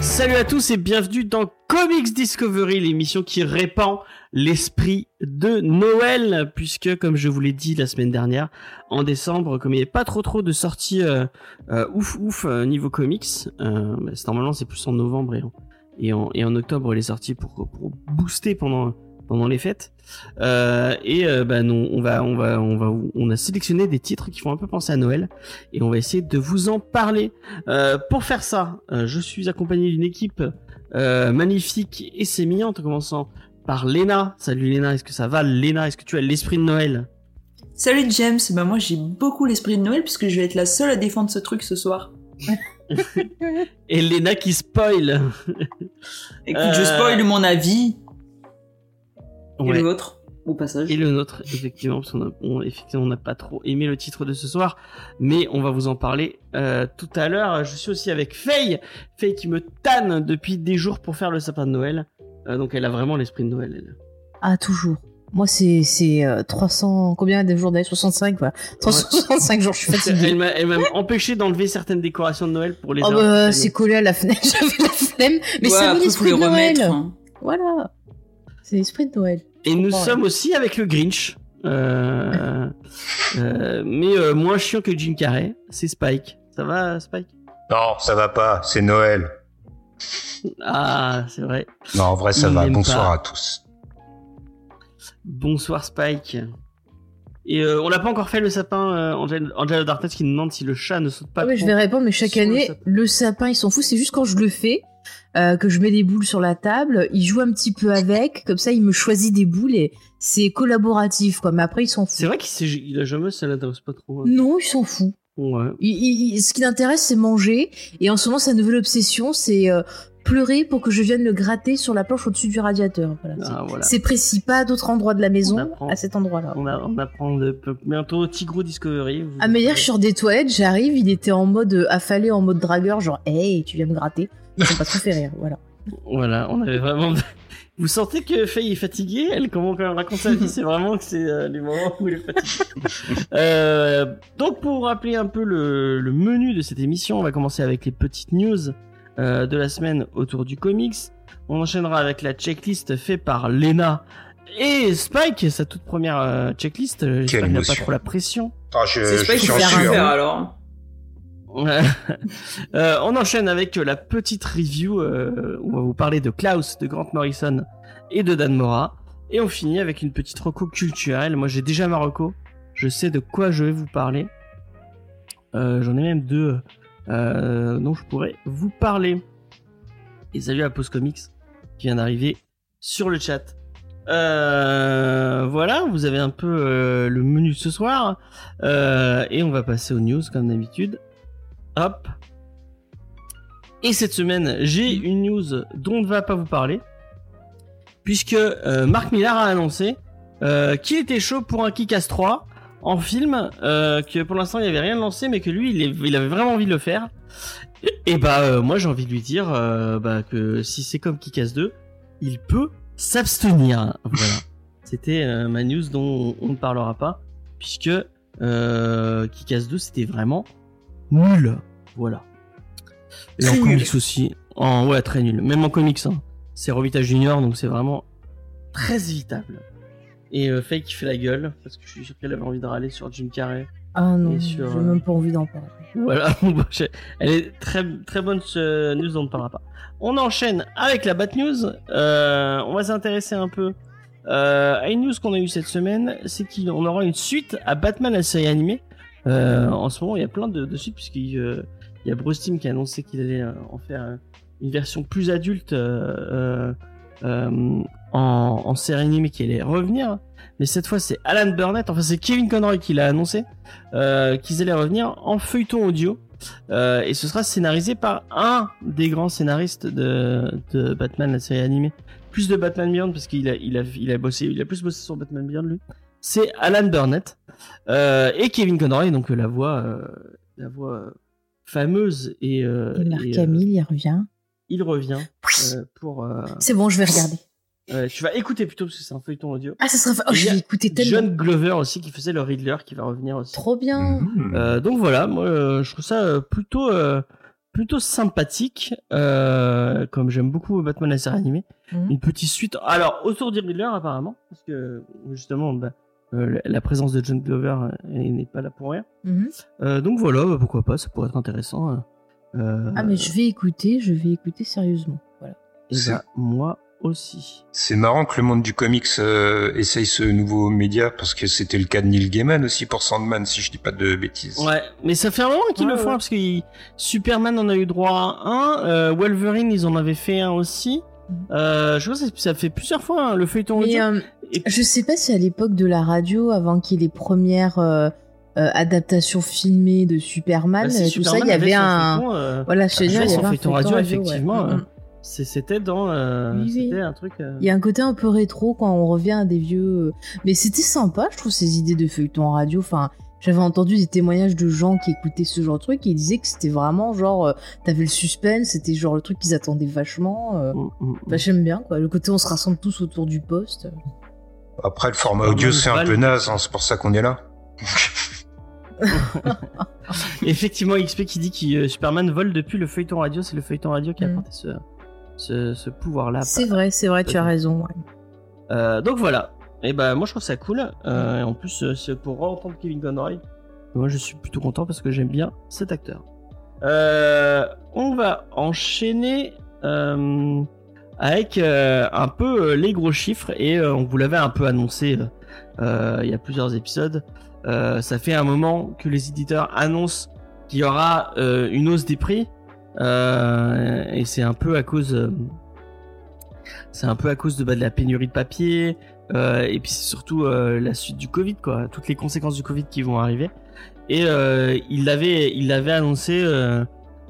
Salut à tous et bienvenue dans Comics Discovery, l'émission qui répand l'esprit de Noël, puisque comme je vous l'ai dit la semaine dernière, en décembre, comme il n'y avait pas trop trop de sorties euh, euh, ouf ouf euh, niveau comics, euh, bah, normalement c'est plus en novembre et en, et en, octobre les sorties pour, pour booster pendant pendant les fêtes. Euh, et bah non, on va on va on va on a sélectionné des titres qui font un peu penser à Noël et on va essayer de vous en parler. Pour faire ça, je suis accompagné d'une équipe magnifique et sémillante, en commençant par Léna. Salut Léna, est-ce que ça va Léna, est-ce que tu as l'esprit de Noël Salut James, bah moi j'ai beaucoup l'esprit de Noël puisque je vais être la seule à défendre ce truc ce soir. Et Léna qui spoil Écoute, Euh, je spoil mon avis et le vôtre au passage. Et le nôtre, effectivement, parce qu'on a, on, effectivement, on n'a pas trop aimé le titre de ce soir, mais on va vous en parler euh, tout à l'heure. Je suis aussi avec Faye, Faye qui me tanne depuis des jours pour faire le sapin de Noël. Euh, donc elle a vraiment l'esprit de Noël. Elle. Ah, toujours. Moi, c'est c'est euh, 300... Combien de jours d'année 65, voilà. 365 jours, je suis Elle fatiguée. m'a elle m'a empêché d'enlever certaines décorations de Noël pour les Oh, bah, c'est collé à la fenêtre, j'avais la flemme. Mais Ouais, faut l'esprit les de Noël. hein. Voilà. C'est l'esprit de Noël. Et nous comprends, sommes aussi avec le Grinch. Euh, euh, mais euh, moins chiant que Jim Carrey, c'est Spike. Ça va Spike? Non, ça va pas, c'est Noël. Ah, c'est vrai. Non, en vrai, ça Il va. Bonsoir pas. à tous. Bonsoir Spike. Et euh, on n'a pas encore fait le sapin, euh, Angel- Angela Darkness qui nous demande si le chat ne saute pas. Ah ouais, je vais répondre, mais chaque sur le année, sapin. le sapin, il s'en fout. C'est juste quand je le fais, euh, que je mets des boules sur la table, il joue un petit peu avec, comme ça, il me choisit des boules et c'est collaboratif, quoi. Mais après, il s'en fout. C'est vrai qu'il a jamais, ça l'intéresse pas trop. hein. Non, il s'en fout. Ouais. Il- il- il- ce qui l'intéresse, c'est manger. Et en ce moment, sa nouvelle obsession, c'est euh, pleurer pour que je vienne le gratter sur la planche au-dessus du radiateur. Voilà. C'est- Ah, voilà. C'est précis, pas à d'autres endroits de la maison, apprend. à cet endroit-là. On, on apprend de, bientôt Tigro Discovery. vous- À me dire, je sors des toilettes, j'arrive, il était en mode euh, affalé, en mode dragueur, genre, hey, tu viens me gratter. Ça m'a pas trop fait rire, voilà. Voilà, on avait vraiment. Vous sentez que Faye est fatiguée Elle, comment quand elle raconte sa vie, c'est vraiment que c'est euh, les moments où elle est fatiguée. Euh, donc, pour rappeler un peu le, le menu de cette émission, on va commencer avec les petites news euh, de la semaine autour du comics. On enchaînera avec la checklist faite par Lena et Spike, sa toute première euh, checklist. J'espère qu'il n'a pas trop la pression. Ah, je, C'est faire, un- sueur. alors. Euh, on enchaîne avec la petite review euh, où on va vous parler de Klaus, de Grant Morrison et de Dan Mora. Et on finit avec une petite reco culturelle. Moi j'ai déjà ma reco. Je sais de quoi je vais vous parler. Euh, J'en ai même deux dont je pourrais vous parler. Et salut à Post Comics qui vient d'arriver sur le chat. Voilà, vous avez un peu le menu ce soir. Et on va passer aux news comme d'habitude. Hop. Et cette semaine, j'ai une news dont on ne va pas vous parler. Puisque euh, Marc Millar a annoncé euh, qu'il était chaud pour un Kick-Ass 3 en film. euh, que pour l'instant, il n'y avait rien de lancé, mais que lui, il, est- il avait vraiment envie de le faire. Et, et bah, euh, moi, j'ai envie de lui dire bah, que si c'est comme Kick-Ass 2, il peut s'abstenir. Voilà. C'était ma news dont on ne parlera pas. Puisque euh, Kick-Ass 2, c'était vraiment nul. Voilà. Et en nul. comics aussi. En, ouais, très nul. Même en comics. Hein. C'est Robita Junior, donc c'est vraiment très évitable. Et euh, Faye qui fait la gueule, parce que je suis sûr qu'elle avait envie de râler sur Jim Carrey. Ah non, Et j'ai sur, euh, même pas envie d'en parler. Voilà, j'ai- elle est très très bonne ce news on ne parlera pas. On enchaîne avec la Bat News. Euh, on va s'intéresser un peu euh, à une news qu'on a eue cette semaine, c'est qu'on aura une suite à Batman la série animée. Euh, en ce moment, il y a plein de, de suites puisqu'il euh, y a Bruce Timm qui a annoncé qu'il allait euh, en faire une version plus adulte en, série animée qui allait revenir. Mais cette fois, c'est Alan Burnett, enfin c'est Kevin Conroy qui l'a annoncé qu'ils allaient revenir en feuilleton audio. Et ce sera scénarisé par un des grands scénaristes de, de Batman, la série animée. Plus de Batman Beyond, parce qu'il a, il a, il a bossé, il a plus bossé sur Batman Beyond, lui. C'est Alan Burnett. Euh, et Kevin Conroy, donc euh, la voix, euh, la voix fameuse et, euh, Et Marc euh, Hamill, il revient. il revient euh, pour. euh, C'est bon, je vais regarder. euh, tu vas écouter plutôt parce que c'est un feuilleton audio. Ah, ça sera. Oh, je vais écouter tellement. John Glover aussi qui faisait le Riddler qui va revenir aussi. Trop bien. Mhm. Euh, donc voilà, moi euh, je trouve ça plutôt euh, plutôt sympathique. Euh, comme j'aime beaucoup Batman la série animée, Mhm. une petite suite. Alors autour du Riddler apparemment, parce que justement bah, euh, la- présence de John Glover euh, n'est pas là pour rien. Mhm. Euh, donc voilà, bah, pourquoi pas, ça pourrait être intéressant. euh. Euh, Ah, mais je vais écouter, je vais écouter sérieusement. Voilà. et bah, moi aussi. C'est marrant que le monde du comics euh, essaye ce nouveau média parce que c'était le cas de Neil Gaiman aussi pour Sandman si je dis pas de bêtises. Ouais, mais ça fait un moment qu'ils Ouais, le font ouais. hein, parce que il- Superman en a eu droit à un, euh, Wolverine ils en avaient fait un aussi. Euh, je crois que ça- fait plusieurs fois hein, le feuilleton Mais audio. euh, Et- je sais pas si à l'époque de la radio, avant qu'il y ait les premières euh, euh, adaptations filmées de Superman, Bah, euh, tout ça, il y avait avait un. feuilleton, euh, Voilà, je je il y avait un feuilleton radio, effectivement, Mm, euh, mm. c'était dans, euh, Oui, oui. c'était un truc. euh, Il y a un côté un peu rétro quand on revient à des vieux. Mais c'était sympa, je trouve, ces idées de feuilleton en radio. Enfin, j'avais entendu des témoignages de gens qui écoutaient ce genre de truc et ils disaient que c'était vraiment genre. euh, T'avais le suspense, c'était genre le truc qu'ils attendaient vachement. euh. mm, Bah, j'aime bien, quoi. Le côté on se rassemble tous autour du poste. Après le format audio c'est un peu naze, hein, c'est pour ça qu'on est là. Effectivement, XP qui dit que euh, Superman vole depuis le feuilleton radio, c'est le feuilleton radio qui a Mm. apporté ce, ce, ce pouvoir-là. c'est vrai, c'est vrai, tu as raison. ouais. Euh, donc voilà. Et ben moi je trouve ça cool. Euh, et en plus c'est pour entendre Kevin Conroy. Moi je suis plutôt content parce que j'aime bien cet acteur. Euh, on va enchaîner euh, avec euh, un peu euh, les gros chiffres et euh, on vous l'avait un peu annoncé il y a plusieurs épisodes. Ça fait un moment que les éditeurs annoncent qu'il y aura une hausse des prix et c'est un peu à cause c'est un peu à cause de, bah, de la pénurie de papier euh, et puis c'est surtout euh, la suite du Covid quoi, toutes les conséquences du Covid qui vont arriver. Et euh, il l'avait il l'avait annoncé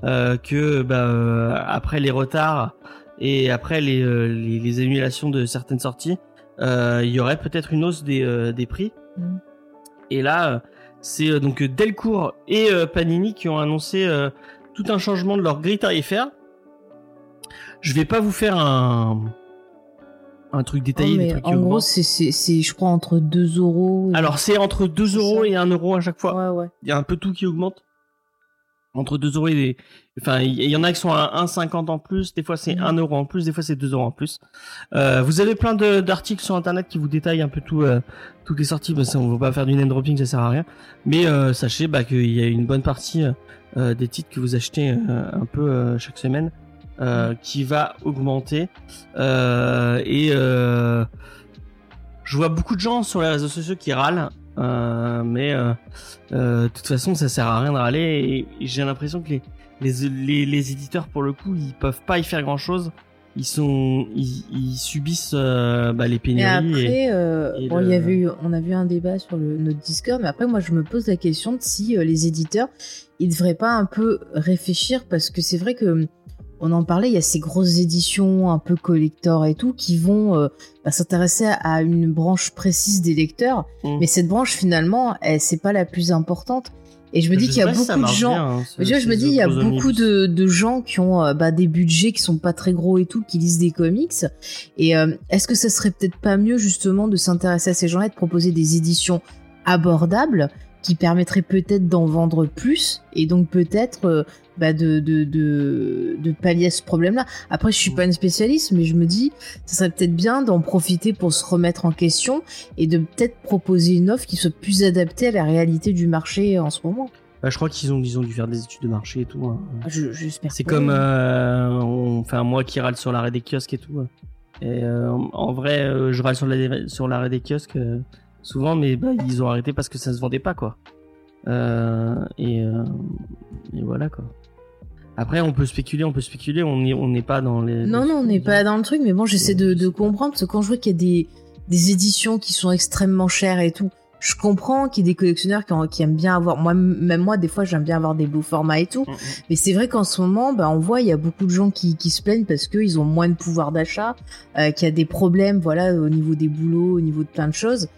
que bah, après les retards et après les, euh, les, les annulations de certaines sorties, euh, il y aurait peut-être une hausse des, euh, des prix. Mm. Et là, c'est donc Delcourt et Panini qui ont annoncé tout un changement de leur grille tarifaire. Je vais pas vous faire un un truc détaillé, Oh, des trucs en gros, c'est, c'est, c'est, je crois, entre 2 euros. et- Alors c'est entre 2 C'est euros et 1 euro à chaque fois. Ouais, ouais. Il y a un peu tout qui augmente. Entre 2 euros et des... Enfin, il y en a qui sont à 1,50 en plus, des fois c'est Mhm. 1 euro en plus, des fois c'est 2 euros en plus. Euh, vous avez plein d'articles sur internet qui vous détaillent un peu tout, euh, toutes les sorties, parce qu'on va pas faire du name dropping, ça sert à rien. Mais euh, sachez bah, qu'il y a une bonne partie euh, des titres que vous achetez euh, un peu euh, chaque semaine euh, qui va augmenter. Euh, et euh, je vois beaucoup de gens sur les réseaux sociaux qui râlent, euh, mais euh, euh, de toute façon, ça sert à rien de râler. Et, et j'ai l'impression que les, les, les, les éditeurs, pour le coup, ils peuvent pas y faire grand chose. Ils sont, ils, ils subissent euh, bah, les pénuries. et- après, euh, et bon, le- y avait eu, on a vu un débat sur le, notre Discord, mais après, moi, je me pose la question de si euh, les éditeurs, ils devraient pas un peu réfléchir, parce que c'est vrai que on en parlait, il y a ces grosses éditions un peu collector et tout qui vont bah, s'intéresser à une branche précise des lecteurs, Mm. mais cette branche finalement, c'est pas la plus importante. Et je me dis qu'il y a beaucoup de gens. bien, hein, ce- je me dis, il y a beaucoup de, de gens qui ont euh, bah, des budgets qui sont pas très gros et tout, qui lisent des comics. Et euh, est-ce que ça serait peut-être pas mieux justement de s'intéresser à ces gens-là et de proposer des éditions abordables qui permettraient peut-être d'en vendre plus et donc peut-être euh, bah, de, de, de, de pallier à ce problème-là. Après, je suis pas une spécialiste, mais je me dis, ça serait peut-être bien d'en profiter pour se remettre en question et de peut-être proposer une offre qui soit plus adaptée à la réalité du marché en ce moment. Bah, je crois qu'ils ont, ils ont dû faire des études de marché et tout. hein. Je- J'espère. C'est comme euh, on un mois qui râle sur l'arrêt des kiosques et tout. Et euh, en- vrai, euh, je râle sur la- sur l'arrêt des kiosques souvent, mais bah, ils ont arrêté parce que ça se vendait pas quoi. Euh, et, euh, et voilà quoi. Après, on peut spéculer, on peut spéculer. On n'est on pas dans les. Non, non, on n'est pas dans le truc, mais bon, j'essaie de, de comprendre, parce que quand je vois qu'il y a des, des éditions qui sont extrêmement chères et tout, je comprends qu'il y ait des collectionneurs qui aiment bien avoir, moi, même moi, des fois, j'aime bien avoir des beaux formats et tout, Mm, mm. mais c'est vrai qu'en ce moment, bah, on voit, il y a beaucoup de gens qui, qui se plaignent parce qu'ils ont moins de pouvoir d'achat, euh, qu'il y a des problèmes, voilà, au niveau des boulots, au niveau de plein de choses.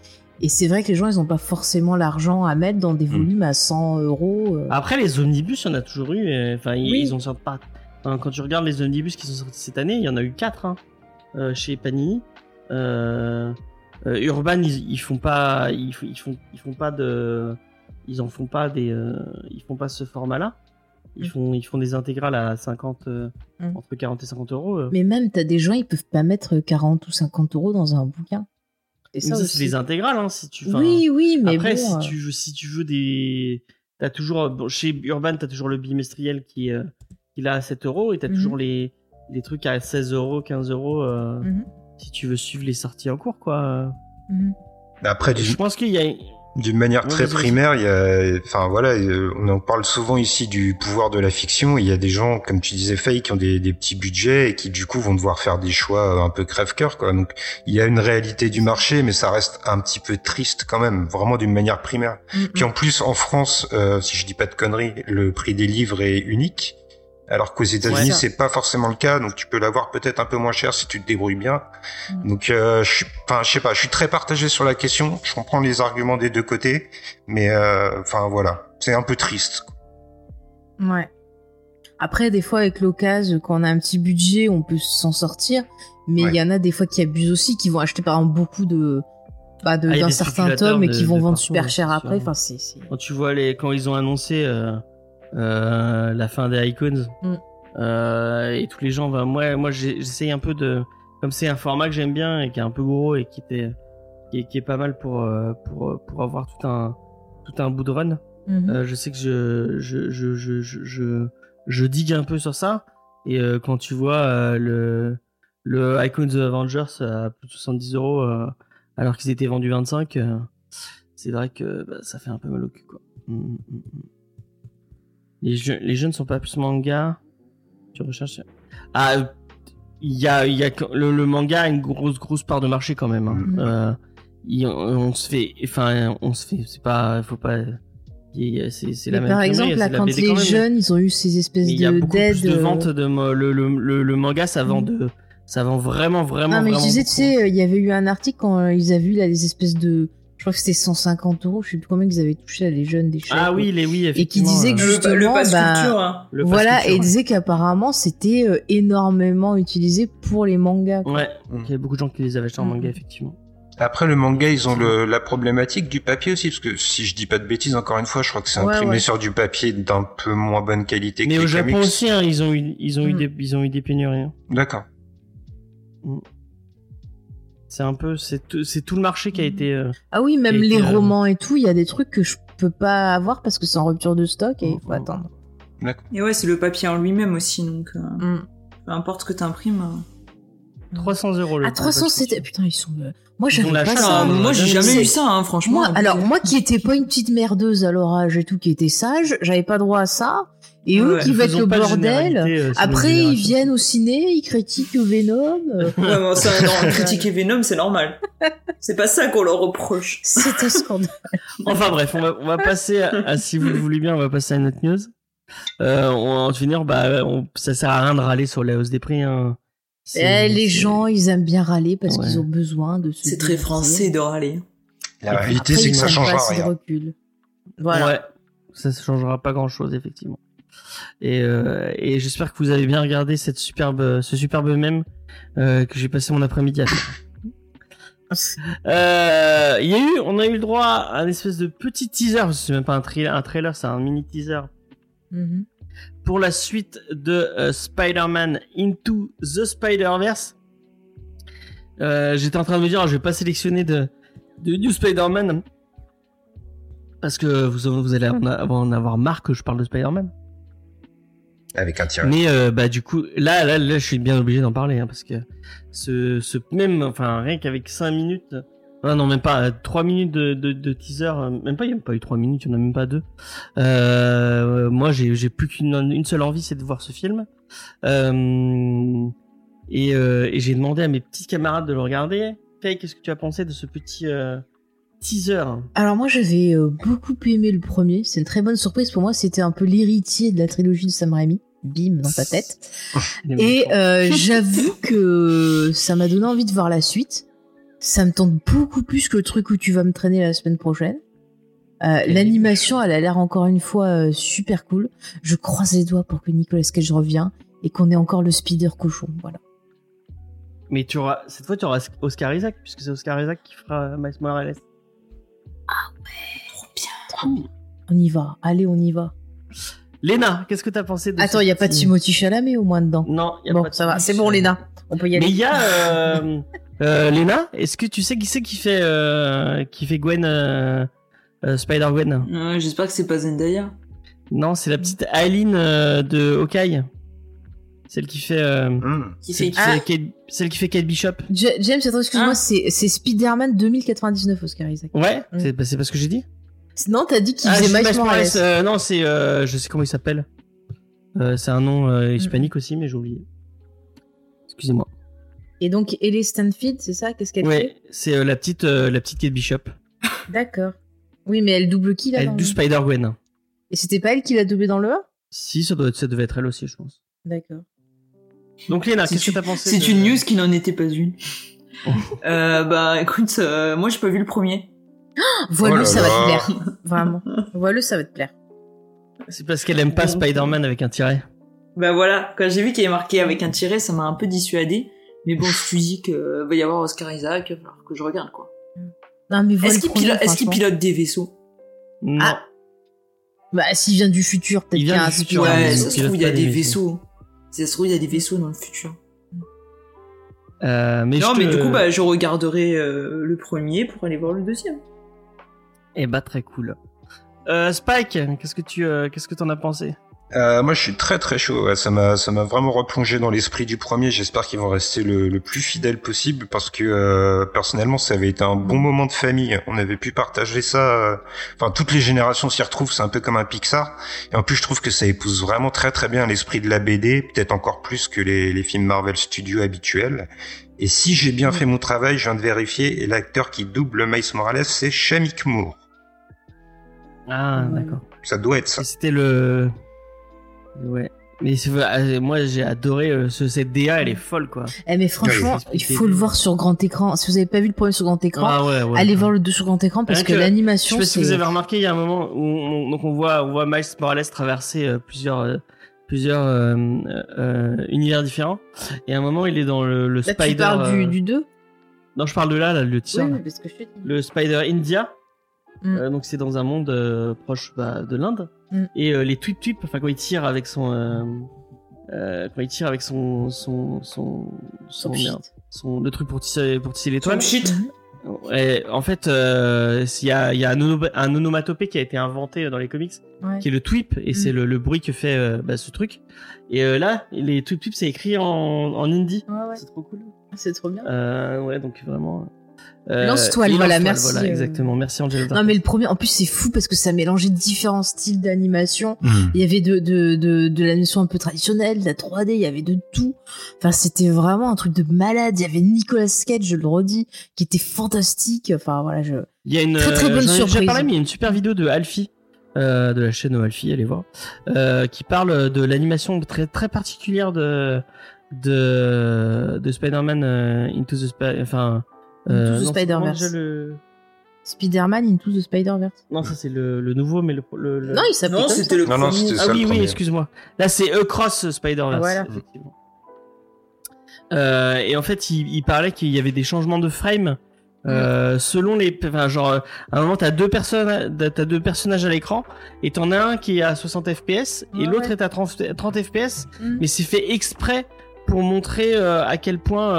Et c'est vrai que les gens, ils ont pas forcément l'argent à mettre dans des Mm. volumes à 100 euros. euh. Après, les omnibus, il y en a toujours eu. euh, Enfin, ils, Oui. ils ont sorti pas. enfin, quand tu regardes les omnibus qui sont sortis cette année, il y en a eu quatre hein, euh, chez Panini. Euh, Urban, ils, ils font pas, ils, font, ils font pas de, ils en font pas des, ils font pas ce format-là. Ils Mm. font, ils font des intégrales à 50, euh, Mm. entre 40 et 50 euros. euh. Mais même, t'as des gens, ils peuvent pas mettre 40 ou 50 euros dans un bouquin. Et ça, ça, c'est les intégrales, hein, si tu. enfin, Oui, oui, mais Après, bon, si euh, tu veux, si tu veux des, t'as toujours bon, chez Urban, t'as toujours le bimestriel qui, euh, qui est à 7 euros et t'as Mhm. toujours les, les trucs à 16 euros, 15 euros. euh, Mhm. Si tu veux suivre les sorties en cours, quoi. mhm. Après, Je d'une pense qu'il y a. d'une manière Ouais, très primaire, il y a, enfin voilà, euh, on en parle souvent ici du pouvoir de la fiction. Il y a des gens, comme tu disais, Faye, qui ont des, des petits budgets et qui du coup vont devoir faire des choix euh, un peu crève-cœur, quoi. Donc il y a une réalité du marché, mais ça reste un petit peu triste quand même, vraiment d'une manière primaire. Mhm. Puis en plus, en France, euh, si je dis pas de conneries, le prix des livres est unique. Alors qu'aux États-Unis, Ouais. c'est pas forcément le cas, donc tu peux l'avoir peut-être un peu moins cher si tu te débrouilles bien. Mm. Donc, euh, je suis, enfin, je sais pas, je suis très partagé sur la question. Je comprends les arguments des deux côtés, mais euh, enfin voilà, c'est un peu triste. Ouais. Après, des fois, avec l'occasion, quand on a un petit budget, on peut s'en sortir. Mais il Ouais. y en a des fois qui abusent aussi, qui vont acheter par exemple beaucoup de, bah, Ah, d'un certain tome et qui vont vendre super cher après. Enfin, c'est, c'est- Quand tu vois les, quand ils ont annoncé euh, euh, la fin des Icons, Mm. euh, et tous les gens, bah, moi, moi, j'essaye un peu de, comme c'est un format que j'aime bien et qui est un peu gros et qui était, qui est, qui est pas mal pour, euh, pour, pour avoir tout un, tout un bout de run. Mhm. Euh, je sais que je, je, je, je, je, digue un peu sur ça. Et quand tu vois le, le Icons of Avengers à plus de 70 euros, alors qu'ils étaient vendus 25, euh, c'est vrai que bah, ça fait un peu mal au cul, quoi. Mm, mm, mm. Les, jeux, les jeux ne sont pas plus manga. Tu recherches? Ah, il y a, il y a le, le manga a une grosse, grosse part de marché quand même. hein. Mhm. Euh, il- on, on se fait, enfin, on se fait, c'est pas, faut pas. il C'est la Mais même par exemple, là, quand les quand jeunes, ils ont eu ces espèces Mais il y a de beaucoup plus d'aide. de euh, ventes de le, le, le, le manga, ça vend Mhm. de, ça vend vraiment, vraiment. Non, mais je vraiment disais, tu sais, euh, il y avait eu un article quand ils avaient vu là des espèces de. Je crois que c'était 150 euros, je sais plus combien ils avaient touché à les jeunes des Ah oui, les oui, qui effectivement. disait que euh, Le, Justement, le pass bah, culture, hein. le pass Voilà, et culture. il disait qu'apparemment c'était euh, énormément utilisé pour les mangas. quoi. Ouais, Mm. il y a beaucoup de gens qui les avaient achetés en Mhm. manga, effectivement. Après, le manga, ils ont le, la problématique du papier aussi, parce que si je dis pas de bêtises, encore une fois, je crois que c'est imprimé ouais. sur du papier d'un peu moins bonne qualité que Mais les au Japon comics. aussi, hein, ils ont eu, ils ont eu Mm. des, ils ont eu des pénuries. hein. D'accord. C'est un peu, c'est tout, c'est tout le marché qui a Mhm. été. euh, Ah oui, même les euh, romans et tout, il y a des trucs que je peux pas avoir parce que c'est en rupture de stock et il faut Mhm. attendre. D'accord. Et ouais, c'est le papier en lui-même aussi, donc euh, Mm. peu importe ce que t'imprimes. euh. 300 euros le. À 300, le pass c'était. Putain, ils sont. Moi, j'avais pas ça. Ah, hein, moi, j'ai jamais eu ça, hein, franchement. Moi, alors, moi qui étais pas une petite merdeuse à l'orage et tout, qui était sage, j'avais pas droit à ça. Et eux Ouais, qui veulent Faisons le bordel. euh, Après, ils viennent au ciné, ils critiquent Venom. euh, Ouais, bon, ça, non, critiquer Venom, c'est normal. C'est pas ça qu'on leur reproche. C'est un scandale. Enfin bref, on va, on va passer à, à- si vous le voulez bien, on va passer à une autre news. Euh, on va finir, bah, on, ça sert à rien de râler sur la hausse des prix. Hein. Eh, les gens, ils aiment bien râler parce Ouais. qu'ils ont besoin de se C'est très français de râler. La réalité, c'est que ça changera rien. recul. Voilà. Ouais, ça ne changera pas grand chose effectivement. Et, euh, et j'espère que vous avez bien regardé cette superbe, ce superbe mème euh, que j'ai passé mon après-midi à faire. Euh, y a eu, on a eu le droit à un espèce de petit teaser, c'est même pas un trailer, un trailer, c'est un mini teaser Mhm. pour la suite de euh, Spider-Man Into the Spider-Verse. Euh, J'étais en train de me dire, je vais pas sélectionner de, de New Spider-Man parce que vous, vous allez en avoir marre que je parle de Spider-Man. Avec un. Mais euh, bah du coup, là, là, là, je suis bien obligé d'en parler hein, parce que ce, ce même, enfin rien qu'avec 5 minutes, ah non même pas 3 minutes de, de, teaser, euh, même pas, il n'y a même pas eu 3 minutes, il n'y en a même pas deux. Euh, moi, j'ai plus qu'une une seule envie, c'est de voir ce film. Euh, et euh, j'ai demandé à mes petits camarades de le regarder. Faye, qu'est-ce que tu as pensé de ce petit euh, teaser Alors moi j'avais euh, beaucoup aimé le premier, c'est une très bonne surprise pour moi, c'était un peu l'héritier de la trilogie de Sam Raimi, bim dans ta tête. Et euh, j'avoue que ça m'a donné envie de voir la suite. ça me tente beaucoup plus que le truc où tu vas me traîner la semaine prochaine. Euh, L'animation, elle a l'air encore une fois euh, super cool. Je croise les doigts pour que Nicolas Cage revienne et qu'on ait encore le speeder cochon. Voilà. Mais tu auras, cette fois, tu auras Oscar Isaac, puisque c'est Oscar Isaac qui fera Miles Morales. Trop bien. On y va. Allez, on y va. Léna, qu'est-ce que t'as pensé de Attends, il y a pas de Timothy Chalamet au moins dedans. Non, y a Bon, pas de ça va. C'est bon. Léna. On peut y aller. Mais il y a euh, euh, Léna. Est-ce que tu sais qui c'est qui fait euh, qui fait Gwen euh, euh, Spider Gwen Ouais, J'espère que c'est pas Zendaya. Non, c'est la petite Aileen euh, de Hawkeye. Celle qui fait euh, Hmm. Qui celle, fait qui fait Kate, celle qui fait Kate Bishop. Ja- James, attends, excuse-moi, Hein c'est c'est Spider-Man 2099, Oscar Isaac. Ouais, Mm. c'est bah, c'est pas ce que j'ai dit. Non, t'as dit qu'il Ah, faisait c'est Miles Miles Morales. Morales, euh, non, c'est euh, je sais comment il s'appelle. Euh, c'est un nom euh, hispanique aussi, mais j'ai oublié. Excusez-moi. Et donc, Ellie Stanfield, c'est ça? Qu'est-ce qu'elle Ouais, c'est euh, la petite euh, la petite Kate Bishop. fait D'accord. Oui, mais elle double qui là Elle dans du le- Spider Gwen. Et c'était pas elle qui l'a doublé dans le 1 Si, ça doit être, ça devait être elle aussi, je pense. D'accord. Donc Léna, C'est qu'est-ce que une- t'as pensé C'est de- une news qui n'en était pas une. euh, bah écoute, euh, moi j'ai pas vu le premier. Voilà, Oh ça va te plaire. Vraiment. Voilà, ça va te plaire. C'est parce qu'elle aime pas Spider-Man avec un tiret. Bah voilà, quand j'ai vu qu'il est marqué avec un tiret, ça m'a un peu dissuadé. Mais bon, je suis dit que va y avoir Oscar Isaac, falloir que je regarde quoi. Non, mais voilà Est-ce qu'il pilote, qu'il des vaisseaux? Non. Ah, Bah, s'il vient du futur, peut-être Il qu'il y vient a un du futur, Ouais, il ça se trouve il y a des des vaisseaux. Ça se trouve il y a des vaisseaux dans le futur. Euh, mais non, je mais te- du coup, bah, je regarderai euh, le premier pour aller voir le deuxième. Eh bah très cool. Euh, Spike, qu'est-ce que tu, euh, qu'est-ce que t'en as pensé? Euh, moi, je suis très très chaud. ouais. Ça m'a, ça m'a vraiment replongé dans l'esprit du premier. J'espère qu'ils vont rester le, le plus fidèle possible parce que euh, personnellement, ça avait été un bon moment de famille. On avait pu partager ça. euh, Enfin, toutes les générations s'y retrouvent. C'est un peu comme un Pixar. Et en plus, je trouve que ça épouse vraiment très très bien l'esprit de la BD, peut-être encore plus que les, les films Marvel Studios habituels. Et si j'ai bien fait mon travail, je viens de vérifier. Et l'acteur qui double Miles Morales, c'est Shamik Moore. Ah d'accord. Ça doit être ça. C'était le. Ouais. Mais euh, moi j'ai adoré euh, ce, cette DA, elle est folle quoi. Eh, mais franchement, Ouais, il faut le voir sur grand écran. Si vous avez pas vu le premier sur grand écran, Ah ouais, ouais. allez voir le 2 sur grand écran parce Rien que, que- Je sais l'animation, pas si vous avez remarqué, il y a un moment où on, donc on voit, on voit Miles Morales traverser euh, plusieurs, euh, plusieurs euh, euh, univers différents. Et à un moment, il est dans le, le Là, Spider. tu parles du, du 2 Non, je parle de là, là le Oui, tir. mais parce que je te dis. le Spider India. Mm. Euh, donc c'est dans un monde euh, proche bah, de l'Inde. Mm. Et euh, les tweet tweet, enfin quand il tire avec son, euh, euh, quand il tire avec son, son, son, son, merde, le truc pour tisser, pour tisser l'étoile. Mhm. Et en fait, euh, il y a, il y a un, ono- un onomatopée qui a été inventé dans les comics, Ouais. qui est le tweep, et Mm. c'est le, le bruit que fait euh, bah, ce truc. Et euh, là, les tweet tweep, c'est écrit en, en hindi. Ouais, ouais. C'est trop cool. C'est trop bien. Euh, ouais, donc vraiment. Euh, Lance-toile, et voilà, merci, Voilà, euh. exactement. Merci Angela. Non mais le premier, en plus c'est fou parce que ça mélangeait différents styles d'animation. Hmm. Il y avait de, de, de, de l'animation un peu traditionnelle, de la 3D, il y avait de tout. Enfin c'était vraiment un truc de malade. Il y avait Nicolas Cage, je le redis, qui était fantastique. Enfin voilà, je... Il y a une Très, très euh, bonne surprise. parlé, mais il y a une super vidéo de Alfie, euh, de la chaîne Alfie, allez voir, euh, qui parle de l'animation très très particulière de de, de Spider-Man euh, Into the Spider, enfin Into the non, c'est Spider-Verse. le Spider-Man Into the Spider-Verse. non ça c'est le, le nouveau, mais le, le, le- Non, il s'appelait Non, c'était le Non, non, ah ça, oui le oui excuse-moi là c'est Across Spider-Verse Voilà. effectivement. Euh, et en fait, il, il parlait qu'il y avait des changements de frame euh, selon les. Enfin, genre, euh, à un moment, t'as deux personnes, t'as deux personnages à l'écran, et t'en as un qui est à 60 FPS et Ouais, l'autre ouais. est à 30, 30 FPS, Mm. mais c'est fait exprès pour montrer euh, à quel point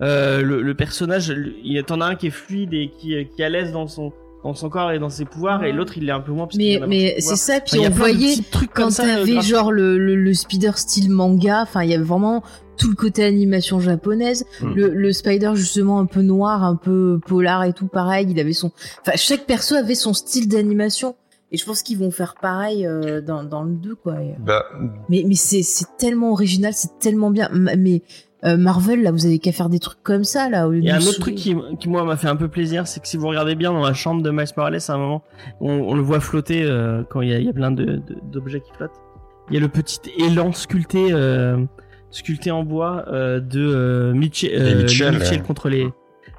euh, euh, le, le personnage, il y a- t'en as un qui est fluide et qui, qui est à l'aise dans son dans son corps et dans ses pouvoirs, et l'autre il l'est un peu moins. parce Mais, en a mais c'est ça, puis Enfin, on voyait quand euh, t'avais graphiques. genre le, le, le Spider style manga, enfin il y avait vraiment tout le côté animation japonaise, Mm. le, le Spider justement un peu noir, un peu polar et tout pareil, il avait son, enfin chaque perso avait son style d'animation et je pense qu'ils vont faire pareil euh, dans, dans le 2 quoi. Bah, Mais mais c'est c'est tellement original, c'est tellement bien. Mais euh, Marvel là, vous avez qu'à faire des trucs comme ça là. au lieu Il y a de un autre truc qui, qui moi m'a fait un peu plaisir, c'est que si vous regardez bien dans la chambre de Miles Morales à un moment, on, on le voit flotter euh, quand il y a, il y a plein de- de- d'objets qui flottent. Il y a le petit élan sculpté, euh, sculpté en bois euh, de euh, Mitchell, Les euh, Mitchell, les Mitchell ouais. contre les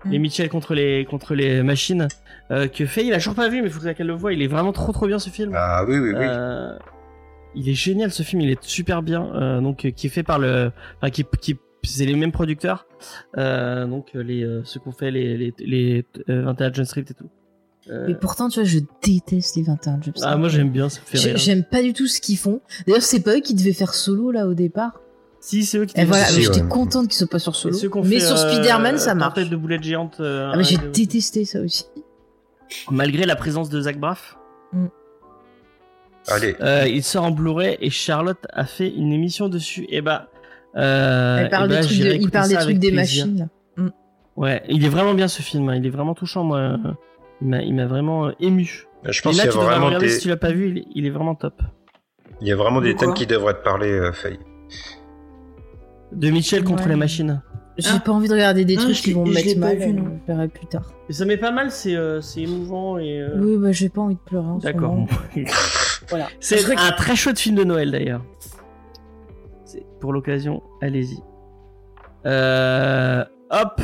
les Mitchell contre les contre les machines euh, que fait il a toujours pas vu mais il faut qu'elle le voit il est vraiment trop trop bien ce film Ah oui, oui, oui. Euh, il est génial ce film il est super bien euh, donc euh, qui est fait par le enfin qui qui c'est les mêmes producteurs euh, donc euh, les euh, ceux qu'on fait les les, les euh, 21 Jump Street et tout Euh, Mais pourtant, tu vois, je déteste les 21 Jump ah moi j'aime bien ça fait rire J'aime pas du tout ce qu'ils font. D'ailleurs, c'est pas eux qui devaient faire solo là au départ. si c'est eux qui Et voilà, j'étais ouais. contente qu'ils soient pas sur solo. Mais fait, sur euh, Spider-Man, ça marche. De boulettes géantes euh, Ah, mais j'ai détesté ça aussi. malgré la présence de Zach Braff Allez. Euh, il sort en Blu-ray et Charlotte a fait une émission dessus. Et bah, euh, parle eh bah, des trucs, j'irai de- il parle des trucs des machines. là. Ouais, il est vraiment bien ce film. hein. Il est vraiment touchant, moi. Il m'a, il m'a vraiment euh, ému. Je Et là, y tu a vraiment regarder des, si tu l'as pas vu. Il est, il est vraiment top. il y a vraiment des quoi thèmes qui devraient te parler, euh, Faye. De Michel contre Ouais. les machines. J'ai Ah. pas envie de regarder des Ah, trucs qui vont me mettre pas mal. vu, non. Je verrai plus tard. Et ça met pas mal. C'est, euh, émouvant et. euh, Oui, bah j'ai pas envie de pleurer. D'accord. Voilà. C'est un très chouette film de Noël d'ailleurs. Pour l'occasion, allez-y. Euh, hop.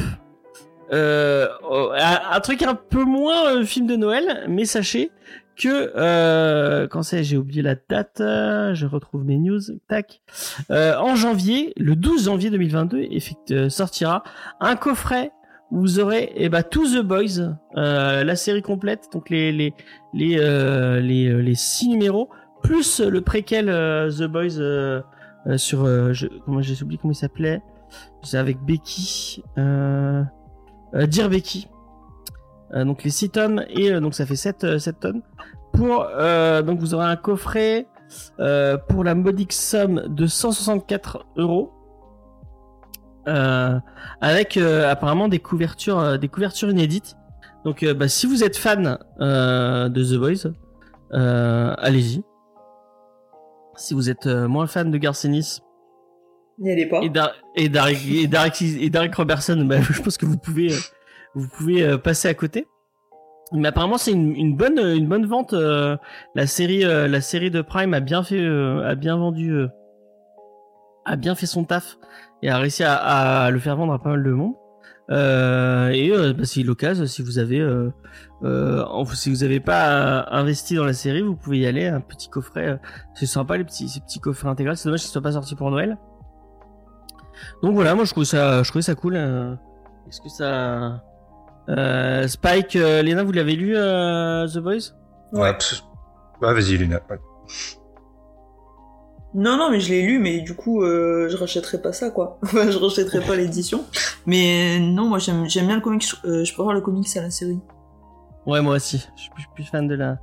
Euh, oh, un, truc un peu moins euh, film de Noël, mais sachez que euh, quand c'est, j'ai oublié la date, euh, je retrouve mes news. Tac. Euh, en janvier, le 12 janvier 2022, effect- euh, sortira un coffret où vous aurez eh ben, tous The Boys, la série complète, donc les les les les, les six numéros plus le préquel The Boys euh, sur euh, je, comment j'ai oublié comment il s'appelait. C'est avec Becky euh, euh, Dear Becky. Euh, donc les 6 tomes et donc ça fait 7 euh, 7 tonnes. Pour donc vous aurez un coffret pour la modique somme de 164 euros avec apparemment des couvertures des couvertures inédites. Donc bah, si vous êtes fan de The Boys allez-y si vous êtes euh, moins fan de Garcenis N'y allez pas. et Dar- et Derek et Derek, et Derek Robertson, bah, je pense que vous pouvez euh, vous pouvez euh, passer à côté. Mais apparemment c'est une, une bonne une bonne vente. euh, la série euh, la série de Prime a bien fait euh, a bien vendu euh, a bien fait son taf et a réussi à, à le faire vendre à pas mal de monde. Euh, et euh, bah, c'est l'occasion si vous avez euh, euh, si vous avez pas euh, investi dans la série, vous pouvez y aller un petit coffret. euh, c'est sympa les petits ces petits coffrets intégrales. C'est dommage qu'ils soient pas sortis pour Noël. Donc voilà, moi je trouve ça, je trouvais ça cool. Est-ce que ça, Spike, Léna, vous l'avez lu The Boys? Ouais. abs- Bah, vas-y. Ouais. Non, non, mais je l'ai lu, mais du coup, euh, je rachèterai pas ça, quoi. Je rachèterai pas l'édition. Mais non, moi, j'aime j'aime bien le comics. euh, je préfère le comics à la série. Ouais, moi aussi. Je suis plus, plus fan de la,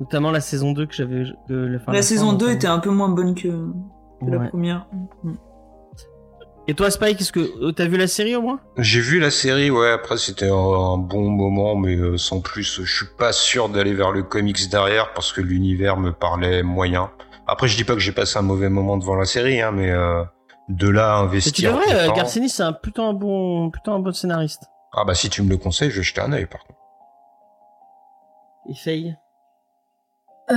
notamment la saison 2 que j'avais. de la, fin- la la saison fin, 2 donc, était un peu moins bonne que, que la première. Mm. Et toi, Spike, est-ce que euh, t'as vu la série au moins? J'ai vu la série, ouais, après c'était un, bon moment, mais euh, sans plus. Je suis pas sûr d'aller vers le comics derrière parce que l'univers me parlait moyen. Après, je dis pas que j'ai passé un mauvais moment devant la série, hein, mais euh, de là à investir. devrais, euh, autant- Garcinis, c'est un plutôt un bon, plutôt un bon scénariste. Ah bah si tu me le conseilles, je vais jeter un œil par contre. Et Faye. Euh,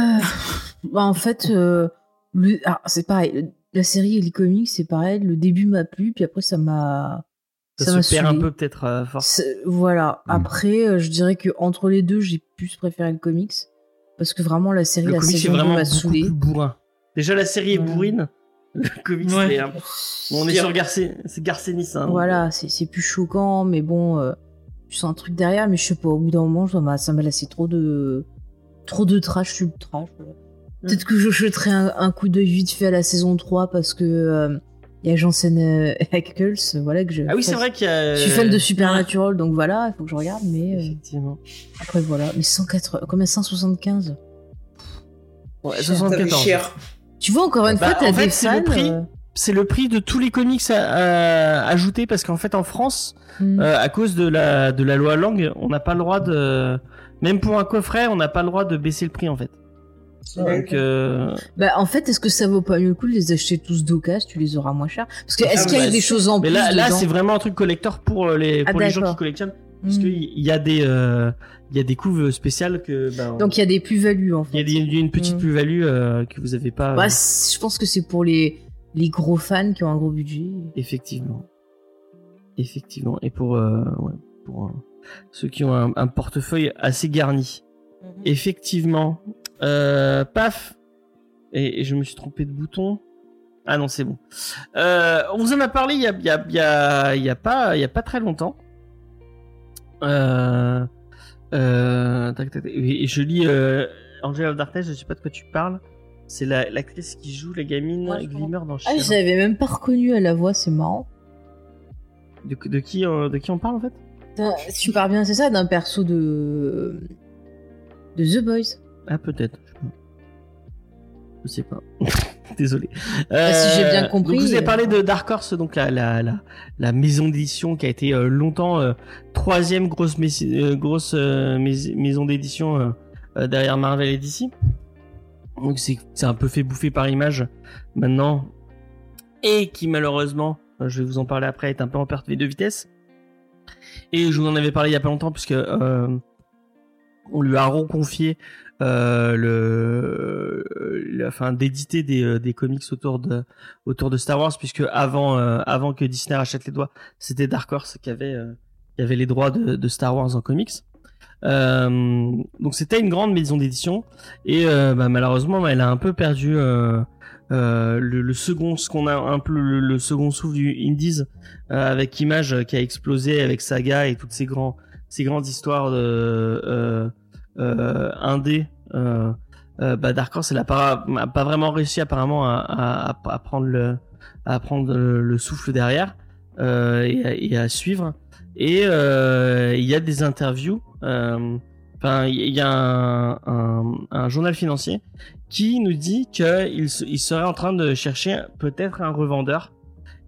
bah, en fait, euh, le- ah, c'est pareil. La série et les comics, c'est pareil. Le début m'a plu, puis après, ça m'a. Ça, m'a se perd un peu peut-être à force. C'est- Voilà. Mm. Après, euh, je dirais que entre les deux, j'ai plus préféré le comics. Parce que vraiment, la série, Le la comics est saison 2 vraiment m'a saoulé. plus bourrin. Déjà la série est bourrine. Le comics Ouais. c'est un- Bon, on est sur Garcé, c'est Garcenis. Hein, Voilà, c'est plus choquant, mais bon, euh, je sens un truc derrière, mais je sais pas, au bout d'un moment, ça m'a ça m'a laissé trop de trop de trash sur le trash. voilà. Peut-être que je jetterai un, un coup d'œil vite fait à la saison 3 parce que euh, il y a Jansen euh, Ackles, voilà que je Ah oui, c'est vrai qu'il y a. je suis fan de Supernatural, donc voilà, il faut que je regarde, mais euh, Effectivement. après voilà, mais 180, combien 175 Ouais, Ça fait 74. cher. Tu vois encore une Bah, fois, t'as en fait, des c'est fans. le prix. euh, C'est le prix de tous les comics à, à- ajoutés parce qu'en fait en France, hmm. euh, à cause de la de la loi langue, on n'a pas le droit de même pour un coffret, on n'a pas le droit de baisser le prix en fait. Donc euh, Bah en fait, est-ce que ça vaut pas mieux le coup de les acheter tous d'occasion, tu les auras moins cher Parce que est-ce Ah, qu'il y a bah, des choses en mais plus là là c'est vraiment un truc collector pour euh, les Ah, pour les gens qui collectionnent parce Hmm. qu'il y a des euh, il y a des couves spéciales que ben, Donc il y a des plus-values en fait. il y a une petite Mm. plus-value euh, que vous avez pas. euh, Bah, c- je pense que c'est pour les, les gros fans qui ont un gros budget. Effectivement. Effectivement. Et pour, euh, ouais, pour euh, ceux qui ont un, un portefeuille assez garni. Effectivement. Euh, paf. Et, et je me suis trompé de bouton. Ah non, c'est bon. Euh, on vous en a parlé il y a, il y a, il y a, y a pas, il y a pas très longtemps. Euh, euh, et je lis euh, Angel of Darkness, je sais pas de quoi tu parles. C'est la- l'actrice qui joue la gamine Glimmer dans Ah, Cher. je l'avais même pas reconnu à la voix, c'est marrant. de, de qui, euh, de qui on parle en fait? Parles bien, c'est ça, d'un perso de. de The Boys. Ah peut-être. Je sais pas. Désolé. Bah, si j'ai bien compris, Donc vous avez euh, parlé de Dark Horse, donc la, la, la, la maison d'édition qui a été euh, longtemps euh, troisième grosse, mais- euh, grosse euh, mais- maison d'édition euh, euh, derrière Marvel et DC. Donc c'est un peu fait bouffer par image maintenant. Et qui malheureusement, euh, je vais vous en parler après, est un peu en perte de vitesse. Et je vous en avais parlé il y a pas longtemps puisque euh, on lui a reconfié euh, le, enfin d'éditer des, euh, des comics autour de autour de Star Wars puisque avant euh, avant que Disney rachète les droits c'était Dark Horse qui avait euh, qui avait les droits de, de Star Wars en comics. Euh, donc c'était une grande maison d'édition et euh, bah, malheureusement elle a un peu perdu le, le second ce qu'on a un peu le, le second souffle du Indies avec Image qui a explosé avec Saga et toutes ces grands ces grandes histoires de indé euh, euh, bah Dark Horse elle a pas, vraiment réussi apparemment à, prendre le souffle derrière euh, et, à, suivre. Et euh, il y a des interviews euh, il y a un, journal financier qui nous dit qu'il se- il serait en train de chercher peut-être un revendeur.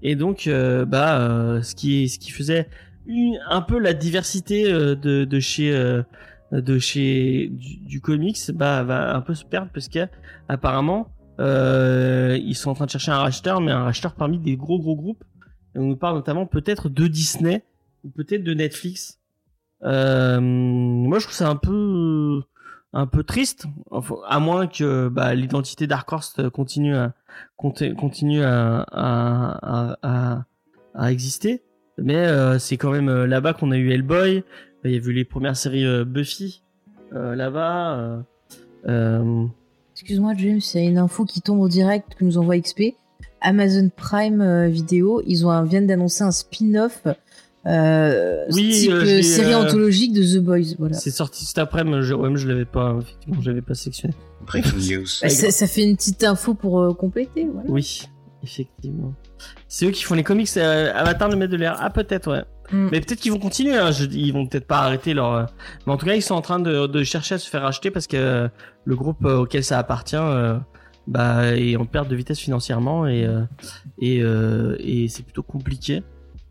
Et donc euh, bah euh, ce qui faisait un peu la diversité euh, de, chez euh, de chez du, du comics bah va un peu se perdre parce que apparemment euh, ils sont en train de chercher un racheteur mais un racheteur parmi des gros gros groupes. Et on nous parle notamment peut-être de Disney ou peut-être de Netflix. Euh, moi je trouve ça un peu un peu triste. À moins que bah, l'identité Dark continue à conti- continue à, à, à, à, à exister. Mais euh, c'est quand même euh, là-bas qu'on a eu Hellboy il y a vu les premières séries euh, Buffy euh, là-bas. euh, euh, Excuse-moi, James, il y a une info qui tombe au direct que nous envoie XP. Amazon Prime euh, Vidéo, ils ont un- viennent d'annoncer un spin-off euh, Oui, type euh, série euh, anthologique de The Boys. Voilà. C'est sorti cet après-midi, je, ouais, mais je l'avais pas, effectivement, je l'avais pas sélectionné. Breaking news. Bah, ça, ça fait une petite info pour euh, compléter. Voilà. Oui, effectivement. C'est eux qui font les comics euh, Avatar le maître de l'air. Ah, peut-être, ouais. Mm. Mais peut-être qu'ils vont continuer, hein. je, ils vont peut-être pas arrêter leur. euh, Mais en tout cas, ils sont en train de, de chercher à se faire acheter parce que euh, le groupe euh, auquel ça appartient bah, est en perte de vitesse financièrement et, euh, et, euh, et c'est plutôt compliqué.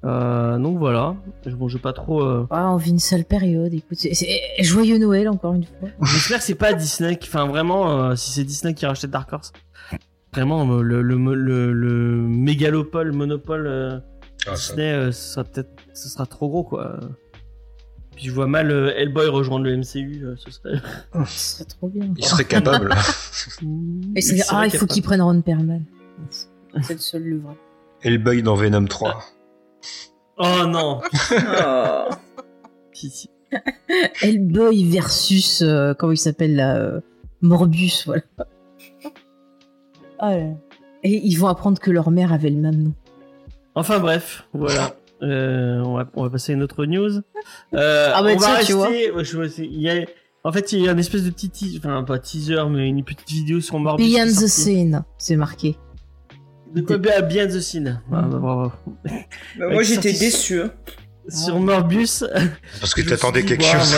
Euh, donc voilà, je, vais pas trop. euh, Ah, on vit une sale période. Écoute, c'est- joyeux Noël encore une fois. J'espère que c'est pas Disney qui, enfin vraiment, euh, si c'est Disney qui rachète Dark Horse, vraiment le, le, le, le mégalopole, monopole Ah, ça- Disney, euh, ce sera peut-être, ce sera trop gros quoi. Puis je vois mal euh, Hellboy rejoindre le MCU, euh, ce serait. Ce serait trop bien. Il serait capable. Et c'est- C'est ah, il faut qu'il prenne Ron Perlman. C'est le seul le vrai. Hellboy dans Venom 3. pas- Oh non. Oh. Hellboy versus euh, comment il s'appelle là euh, Morbus voilà. Ah, là. Et ils vont apprendre que leur mère avait le même nom. Enfin bref, voilà. Euh, on, va, on va passer à une autre news. Euh, Ah bah on va tiens, rester. tu vois. je il y a, en fait, il y a une espèce de petit teaser, enfin pas teaser, mais une petite vidéo sur Morbus. Beyond the scene, c'est marqué. De quoi bien the scene. Ah, bah, bravo. Bah, moi j'étais déçu. hein. Sur Morbus. Parce que t'attendais quelque chose.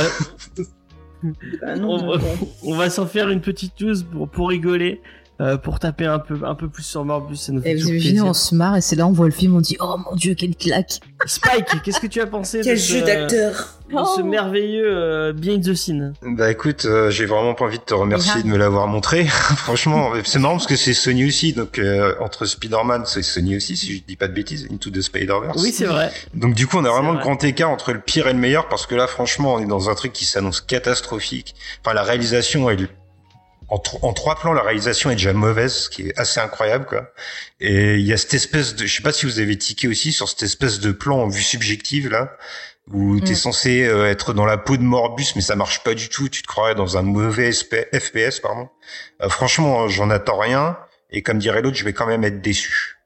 On va, Bah non, on va- bon. on va s'en faire une petite news pour, pour rigoler, euh, pour taper un peu, un peu plus sur Morbus. Ça nous fait Et vous toujours imaginez, on se marre et c'est là on voit le film, on dit oh mon dieu quelle claque. Spike, qu'est-ce que tu as pensé Quel de ce, jeu d'acteur de ce Oh. merveilleux euh, Behind the Scene? Bah écoute, euh, j'ai vraiment pas envie de te remercier de me l'avoir montré. Franchement, c'est marrant parce que c'est Sony aussi. Donc euh, entre Spider-Man, c'est Sony aussi, si je dis pas de bêtises, Into the Spider-Verse. Oui, c'est vrai. Donc du coup, on a C'est vraiment le vrai. grand écart entre le pire et le meilleur parce que là, franchement, on est dans un truc qui s'annonce catastrophique. Enfin, la réalisation, elle est en, tro- en trois plans, la réalisation est déjà mauvaise, ce qui est assez incroyable, quoi. Et il y a cette espèce de, je sais pas si vous avez tiqué aussi sur cette espèce de plan en vue subjective là, où t'es Mm. censé euh, être dans la peau de Morbus, mais ça marche pas du tout. Tu te croirais dans un mauvais SP FPS, pardon. Euh, franchement, j'en attends rien. Et comme dirait l'autre, je vais quand même être déçu.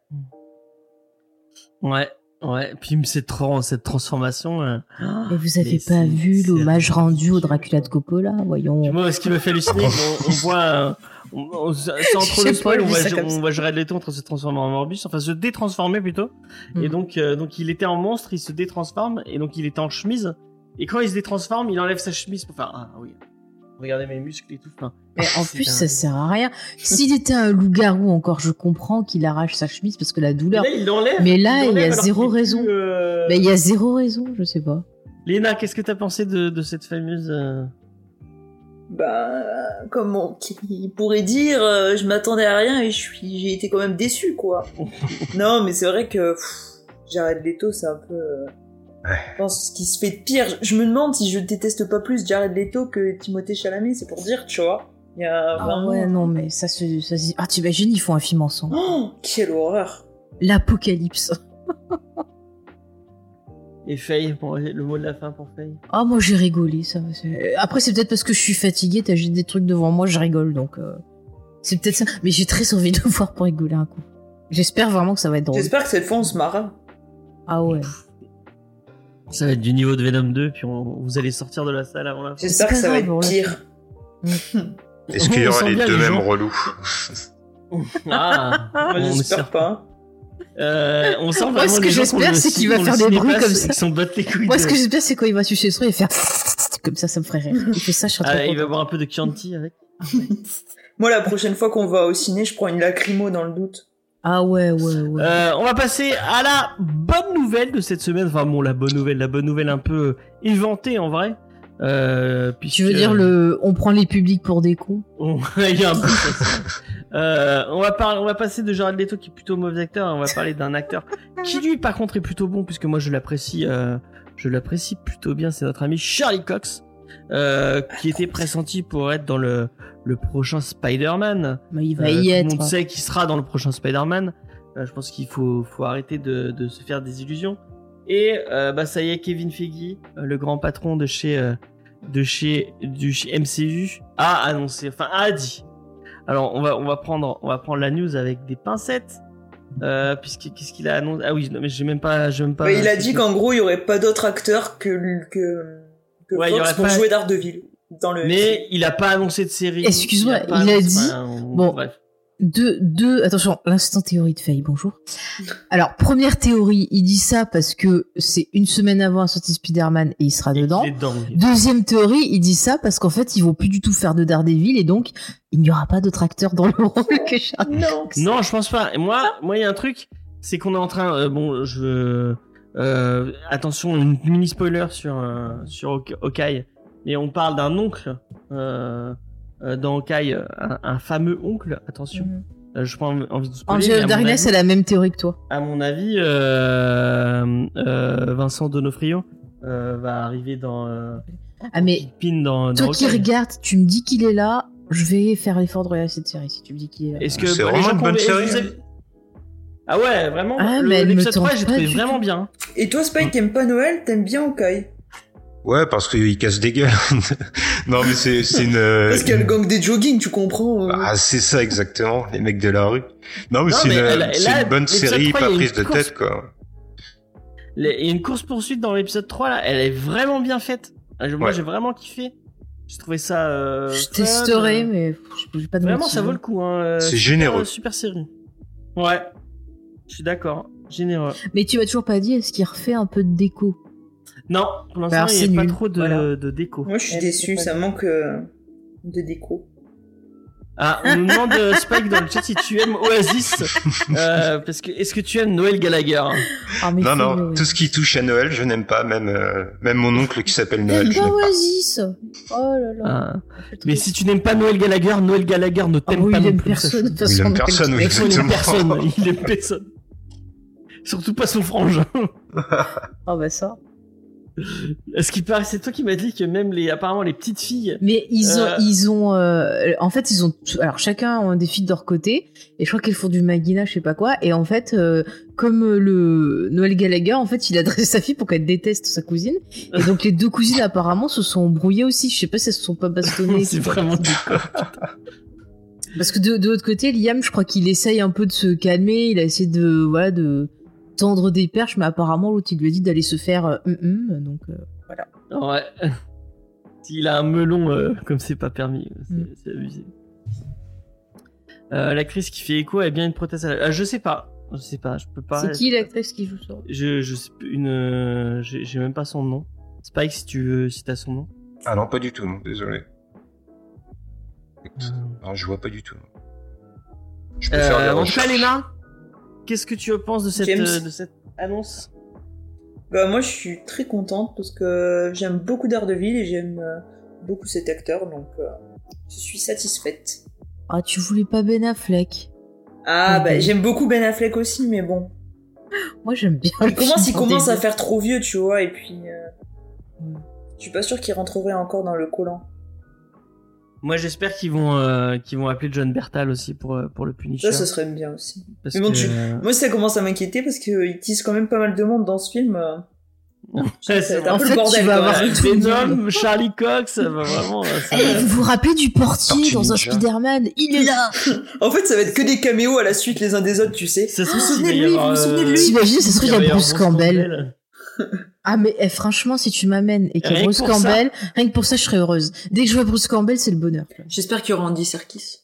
Ouais, ouais. Puis cette, cette transformation. euh, Mais vous avez Mais pas vu l'hommage rendu au Dracula de Coppola Voyons. Moi, ce qui me fait halluciner, on, on voit, euh, on, on- c'est entre le spoil, on voit, on voit Jared Leto en train de se transformer en Morbus, enfin se détransformer plutôt. Et Mm. donc, euh, donc il était en monstre, il se détransforme, et donc il était en chemise. Et quand il se détransforme, il enlève sa chemise pour faire, ah oui, regardez mes muscles et tout. Enfin, Mais en plus, un- ça sert à rien. S'il était un loup-garou encore, je comprends qu'il arrache sa chemise parce que la douleur. là, il l'enlève. Mais là, il y a zéro raison. plus, euh, Mais il y a zéro raison, je sais pas. Léna, qu'est-ce que t'as pensé de, de cette fameuse euh, Bah, comment qui pourrait dire, euh, je m'attendais à rien et je suis, j'ai été quand même déçu, quoi. non, mais c'est vrai que Jared Leto, c'est un peu. Je pense ce qui se fait de pire. Je me demande si je déteste pas plus Jared Leto que Timothée Chalamet, c'est pour dire, tu vois. Il y a Ah ouais, non, mais ça se. Ça se... Ah, t'imagines, ils font un film ensemble. Oh, quelle horreur. L'apocalypse. Et Faye, le mot de la fin pour Faye. Ah, moi j'ai rigolé, ça. Après, c'est peut-être parce que je suis fatiguée, t'as juste des trucs devant moi, je rigole, donc. euh, C'est peut-être ça. Mais j'ai très envie de voir pour rigoler un coup. J'espère vraiment que ça va être drôle. J'espère que cette fois on se marre. Ah ouais. Ça va être du niveau de Venom 2, puis on- vous allez sortir de la salle avant la fin. J'espère que ça va être l'a pire. Est-ce qu'il y aura les deux les mêmes gens. relous Ah, j'espère espère pas. Euh, on sent Moi, ce que j'espère, c'est qu'il va faire des bruits comme ça. Moi, ce que j'espère, c'est quand il va sucer le soir et faire. Comme ça, ça me ferait rire. Il fait ça, je serais Ah, il va boire un peu de Chianti avec. Moi, la prochaine fois qu'on va au ciné, je prends une lacrymo dans le doute. Ah ouais, ouais, ouais. Euh, on va passer à la bonne nouvelle de cette semaine. Enfin bon, la bonne nouvelle, la bonne nouvelle un peu inventée en vrai. Euh, tu veux dire le. On prend les publics pour des cons? On- Il y a un peu ça. ça. Euh, on va parler, on va passer de Jared Leto qui est plutôt mauvais acteur. On va parler d'un acteur qui lui par contre est plutôt bon puisque moi je l'apprécie, euh, je l'apprécie plutôt bien. C'est notre ami Charlie Cox euh, qui était pressenti pour être dans le le prochain Spider-Man. Mais il va Euh, y tout le être. monde sait qu'il sera dans le prochain Spider-Man. Euh, je pense qu'il faut, faut arrêter de, de se faire des illusions. Et euh, bah ça y est, Kevin Feige, euh, le grand patron de chez euh, de chez du chez MCU, a annoncé, enfin a dit. Alors on va on va prendre on va prendre la news avec des pincettes. Euh, puisque qu'est-ce qu'il a annoncé? Ah oui, non, mais j'ai même pas j'ai même pas. Il a dit qu'en gros, il y aurait pas d'autres acteurs que, que, que Ouais, y Fox aurait pour pas- jouer Daredevil. Dans le Mais il a pas annoncé de série. Excuse-moi, il a annoncé- dit- on- Bon. bref. Deux, deux, attention, l'instant théorie de Faye, bonjour. Alors, première théorie, il dit ça parce que c'est une semaine avant la sortie de Spider-Man et il sera Et dedans. Deuxième théorie, il dit ça parce qu'en fait, ils vont plus du tout faire de Daredevil et donc, il n'y aura pas d'autre acteur dans le rôle que Charlie. Non. Non, je pense pas. Et moi, moi, il y a un truc, c'est qu'on est en train. euh, bon, je. Euh, attention, une mini spoiler sur euh, sur Hawkeye. Mais on parle d'un oncle euh, dans euh, un, un fameux oncle. Attention, euh, je pas envie de spoiler. Angel Darkness a la même théorie que toi. à mon avis, euh, euh, Vincent Donofrio euh, va arriver dans. Euh, Ah, mais Pin dans. dans toi qui regardes, tu me dis qu'il est là, je vais faire l'effort de regarder cette série si tu me dis qu'il est là. Est-ce que C'est vraiment une bonne série, Ah ouais, vraiment. Ah, L'épisode tente 3, j'ai trouvé vraiment bien. Et toi, Spike, t'aimes pas Noël, t'aimes bien Hawkeye Ouais, parce qu'il casse des gueules. non, mais c'est c'est une. Parce qu'il y a le gang des jogging, tu comprends euh. Ah, c'est ça exactement, les mecs de la rue. Non, mais c'est une, elle- c'est là, une bonne série, 3, pas prise de course- tête, quoi. Il y a une course poursuite dans l'épisode 3 là, elle est vraiment bien faite. Ah, Moi Ouais. j'ai vraiment kiffé. J'ai trouvé ça. Euh, je testerai, euh, mais j'ai pas de Vraiment ça vaut le coup. Hein. euh, C'est super- généreux. Super série. Ouais. Je suis d'accord. Généreux. Mais tu m'as toujours pas dit, est-ce qu'il refait un peu de déco? Non, pour l'instant il n'y a pas trop de, Voilà. de déco. Moi, je suis déçu, ça manque euh, de déco. Ah, on nous demande euh, Spike dans le chat si tu aimes Oasis. Euh, parce que est-ce que tu aimes Noël Gallagher? Ah, mais Non, non, tout ce qui touche à Noël, je n'aime pas, même, euh, même mon oncle qui s'appelle Noël, je Pas n'aime pas. Oasis Oh là là Ah. Mais si tu n'aimes pas Noël Gallagher, Noël Gallagher ne Ah t'aime oui, pas il non aime plus. personne, de toute Il façon, aime Noël personne, personne. Il aime personne. Surtout pas son frangin. Ah bah ça. Est-ce qu'il paraît, c'est toi qui m'as dit que même les, apparemment les petites filles. Mais ils ont, Euh. ils ont, euh, en fait, ils ont, alors chacun ont des filles de leur côté, et je crois qu'elles font du Magina, je sais pas quoi, et en fait, euh, comme le Noël Gallagher, en fait, il a dressé sa fille pour qu'elle déteste sa cousine, et donc les deux cousines apparemment se sont brouillées aussi. Je sais pas si elles se sont pas bastonnées. c'est vraiment du Parce que de, de l'autre côté, Liam, je crois qu'il essaye un peu de se calmer, il a essayé de, voilà, de tendre des perches, mais apparemment l'autre il lui a dit d'aller se faire, euh, hum, hum, donc. euh, Ouais. S'il a un melon euh, comme c'est pas permis, c'est Mm. abusé. Euh, L'actrice qui fait écho a bien une prothèse à la... Je sais pas. Je sais pas, je peux pas. C'est qui l'actrice qui joue ça? Je, je sais plus, une. euh, J'ai même pas son nom. Spike, si tu veux, si t'as son nom. Ah non, pas du tout, non, désolé. Euh, non, je vois pas du tout. Je peux faire des Euh, recherches. Léna, qu'est-ce que tu penses de cette, euh, de cette annonce? Bah moi je suis très contente parce que j'aime beaucoup Daredevil et j'aime euh, beaucoup cet acteur donc euh, je suis satisfaite. Ah, tu voulais pas Ben Affleck? Ah bah Mhm. j'aime beaucoup Ben Affleck aussi mais bon. Moi, j'aime bien. Il commence, il commence à faire trop vieux tu vois et puis euh, Mm. je suis pas sûre qu'il rentrerait encore dans le collant. Moi, j'espère qu'ils vont, euh, qu'ils vont appeler John Bertal aussi pour, euh, pour le Punisher. Ça ce serait bien aussi. parce mais bon, que, tu- euh, Moi ça commence à m'inquiéter parce qu'il tisse quand même pas mal de monde dans ce film. euh. Ouais, c'est un En peu fait, le bordel tu vas avoir même. tout le monde. Venom, Charlie Cox, ça va vraiment. euh, ça Eh, vous vous rappelez du portier Tortue dans un. Spider-Man? Il est là En fait ça va être que des caméos à la suite les uns des autres tu sais. Ça se Vous trouve, vous il souvenez de lui, vous vous souvenez de euh, lui? T'imagines, ça se trouve, il y va a avoir Bruce Bruce Campbell. Ah, mais eh, franchement, si tu m'amènes et qu'il y a Bruce ça. Campbell, rien que pour ça, je serais heureuse. Dès que je vois Bruce Campbell, c'est le bonheur. J'espère qu'il y aura Andy Serkis.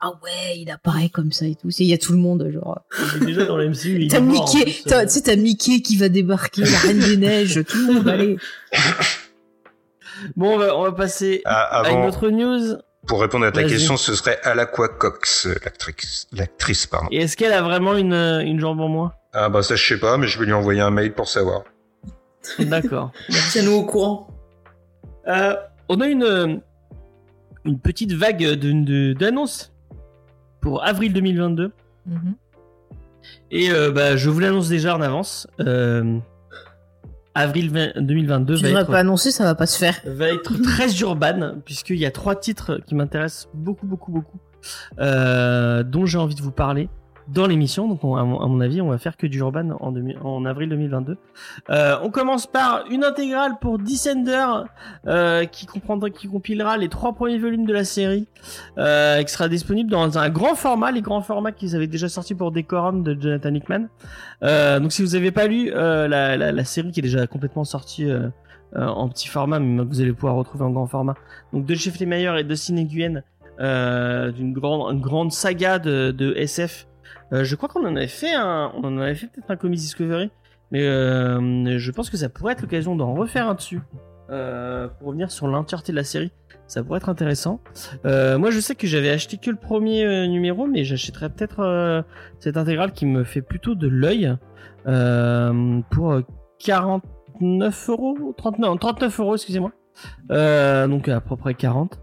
Ah ouais, il apparaît comme ça et tout. C'est- Il y a tout le monde, genre. Il est déjà dans le MCU. il T'as Mickey, tu sais, t'as Mickey qui va débarquer, la Reine des Neiges, tout le monde va aller. Bon, on va, on va passer Ah, à une autre news. pour répondre à ta question, ce serait Alaqua Cox, l'actrice, l'actrice, pardon. Et est-ce qu'elle a vraiment une, une jambe en moins? Ah bah ça je sais pas, mais je vais lui envoyer un mail pour savoir. D'accord. Tiens-nous au courant. Euh, on a une, euh, une petite vague d'annonces pour avril 2022. Mhm. Et euh, bah, je vous l'annonce déjà en avance. Euh, avril 20 2022 Tu va devrais être, pas annoncer, ça va pas se faire. va être très urban, puisqu'il y a trois titres qui m'intéressent beaucoup, beaucoup, beaucoup, euh, dont j'ai envie de vous parler dans l'émission. Donc, on- à, mon, avis, on va faire que du urban en, demi- en avril 2022. Euh, on commence par une intégrale pour Descender, euh, qui comprendra, qui compilera les trois premiers volumes de la série, euh, qui sera disponible dans un grand format, les grands formats qu'ils avaient déjà sortis pour Decorum de Jonathan Hickman. Euh, donc, si vous avez pas lu euh, la, la, la série qui est déjà complètement sortie. euh, en petit format, mais vous allez pouvoir retrouver en grand format. Donc de Jeff Lemire et de Cine Nguyen, euh, d'une grande, une grande saga de, de SF. Euh, je crois qu'on en avait fait un, on en avait fait peut-être un Comics Discovery, mais euh, je pense que ça pourrait être l'occasion d'en refaire un dessus euh, pour revenir sur l'entièreté de la série. Ça pourrait être intéressant. Moi, je sais que j'avais acheté que le premier numéro, mais j'achèterais peut-être cette intégrale qui me fait plutôt de l'œil pour euh, 49 euros, 39, 39 euros, excusez-moi. Donc à peu près 40.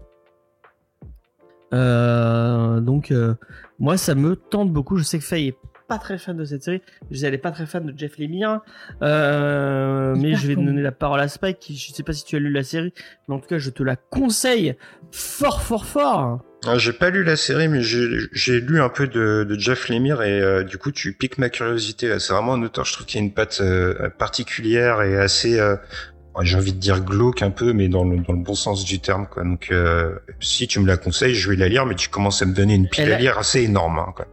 Euh, donc moi ça me tente beaucoup. Je sais que Faye est pas très fan de cette série. Je sais elle est pas très fan de Jeff Lemire. Euh, mais je vais con. donner la parole à Spike. Qui, je sais pas si tu as lu la série, mais en tout cas je te la conseille fort fort fort. Ah, j'ai pas lu la série, mais j'ai lu un peu de, de Jeff Lemire et euh, du coup tu piques ma curiosité. C'est vraiment un auteur, je trouve qu'il a une patte euh, particulière et assez, euh, j'ai envie de dire glauque un peu, mais dans le, dans le bon sens du terme. Quoi. Donc euh, si tu me la conseilles, je vais la lire, mais tu commences à me donner une pile Elle à lire assez énorme. Hein, quoi.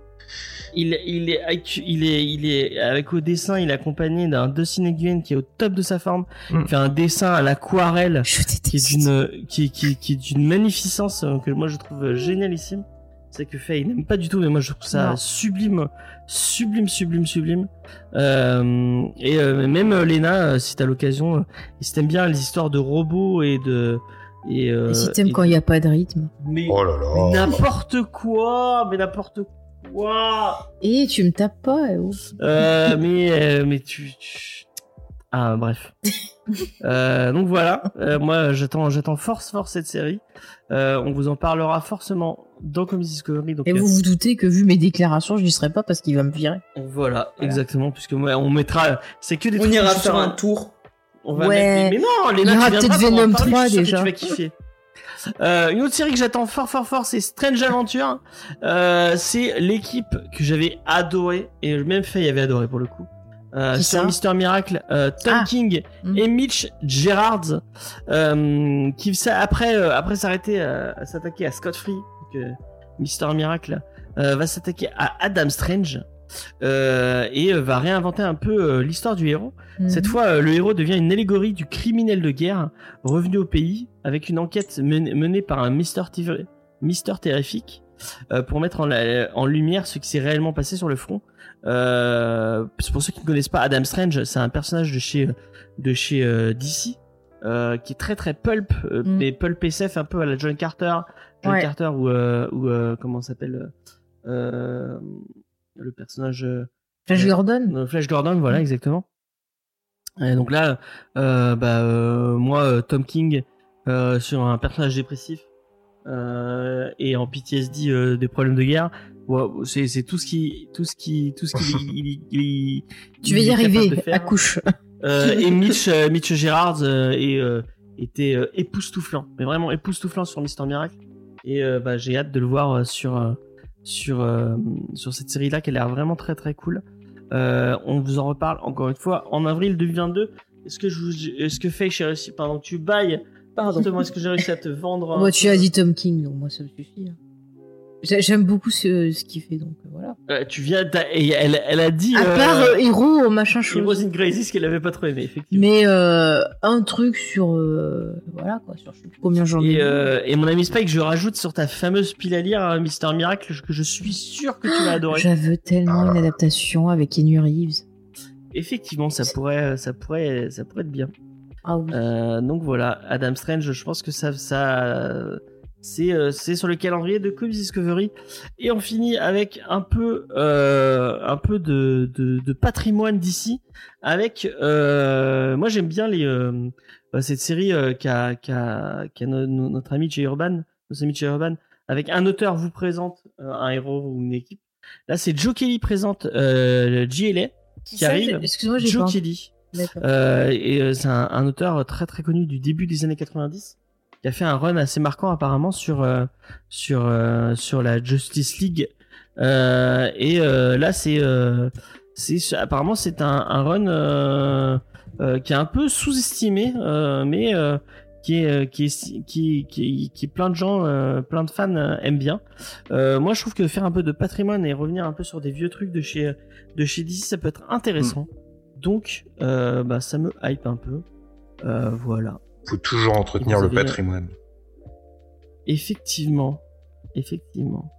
Il, il est, il est, il est avec au dessin, il est accompagné d'un Dustin Nguyen qui est au top de sa forme. Mm. Il fait un dessin à l'aquarelle Je qui est d'une, qui, qui, qui est d'une magnificence euh, que moi je trouve génialissime. C'est que Faye n'aime pas du tout, mais moi je trouve ça Non. sublime, sublime, sublime, sublime. Euh, et euh, même euh, Lena, euh, si t'as l'occasion, euh, si t'aimes bien les histoires de robots et de et, euh, Et si t'aimes quand il y a pas de rythme. mais, Oh là mais là. n'importe quoi, mais n'importe quoi. Et tu me tapes pas, eh oh. Euh, mais euh, mais tu, tu- ah bref euh, donc voilà Euh, moi j'attends j'attends force force cette série Euh, on vous en parlera forcément dans Comics Discovery donc Et euh, vous vous doutez que vu mes déclarations, je n'y serai pas parce qu'il va me virer. voilà exactement puisque moi on mettra c'est que des On ira faire un tour. On va Ouais. mettre- Mais non, les Il y aura peut-être Venom 3 déjà. Tu vas kiffer. Euh, une autre série que j'attends fort fort fort, c'est Strange Adventure. Euh, c'est l'équipe que j'avais adoré et même Faye avait adoré pour le coup. Euh, ça Mister Miracle, euh, Tom Ah. King Mhm. et Mitch Gerards euh, qui après euh, après s'arrêter à, à s'attaquer à Scott Free, euh, Mister Miracle euh, va s'attaquer à Adam Strange euh, et euh, va réinventer un peu euh, l'histoire du héros. Mhm. Cette fois, euh, le héros devient une allégorie du criminel de guerre revenu au pays avec une enquête men- menée par un Mister, Mister terrifique euh, pour mettre en, la- en lumière ce qui s'est réellement passé sur le front. Euh, pour ceux qui ne connaissent pas Adam Strange, c'est un personnage de chez de chez euh, DC euh, qui est très très pulp, euh, Mm. mais pulp SF un peu à la John Carter, John Ouais. Carter ou euh, ou comment s'appelle euh, le personnage. Flash Gordon. Flash Gordon, voilà, Mm. exactement. Et donc là, bah, euh, moi, Tom King, sur un personnage dépressif euh, et en PTSD des problèmes de guerre, c'est c'est tout ce qui, tout ce qui, tout ce qui, il- il- il- Tu vas y arriver, faire. accouche. Euh, et Mitch, euh, Mitch Gerards euh, est, euh, était euh, époustouflant, mais vraiment époustouflant sur Mister Miracle. Et euh, bah, j'ai hâte de le voir sur sur sur cette série-là, qui a l'air vraiment très très cool. On vous en reparle encore une fois en avril 2022. Est-ce que je est-ce que Faye, j'ai réussi pendant que tu bailles Pardon. Est-ce que j'ai réussi à te vendre Moi, tu as dit Tom King, donc moi, ça me suffit. hein. J'ai- J'aime beaucoup ce, ce qu'il fait, donc euh, voilà. Euh, Tu viens, et elle, elle a dit. À part euh, Hero, machin chose. Heroes in Crisis qu'elle avait pas trop aimé, effectivement. Mais euh, un truc sur. euh, voilà, quoi, sur je sais plus combien j'en ai. Et, euh, mon ami Spike, je rajoute sur ta fameuse pile à lire euh, Mister Miracle que je suis sûr que tu vas adorer. J'avais tellement une adaptation avec Keanu Reeves. Effectivement, ça pourrait, ça pourrait, ça pourrait être bien. Ah oui. Euh, donc voilà, Adam Strange, je pense que ça, ça, c'est, euh, sur le calendrier de Comics Discovery. Et on finit avec un peu, euh, un peu de, de, de patrimoine d'ici, avec, euh, moi j'aime bien les, euh, euh, cette série euh, qu'a, qu'a, qu'a no- no- notre ami Jay Urban, nos amis Jay Urban, avec un auteur vous présente euh, un héros ou une équipe. Là, c'est Joe Kelly présente euh, JLA, qui arrive. Excuse-moi, j'ai Joe pas. Kelly. Euh, et c'est un, un auteur très très connu du début des années 90 qui a fait un run assez marquant apparemment sur euh, sur euh, sur la Justice League. Euh, et euh, là c'est euh, c'est apparemment c'est un, un run euh, euh, qui est un peu sous-estimé euh, mais euh, qui est qui est qui qui qui plein de gens euh, plein de fans euh, aiment bien. Euh, moi je trouve que faire un peu de patrimoine et revenir un peu sur des vieux trucs de chez de chez DC ça peut être intéressant. Donc euh, bah ça me hype un peu. Euh, voilà Faut toujours entretenir le patrimoine. effectivement effectivement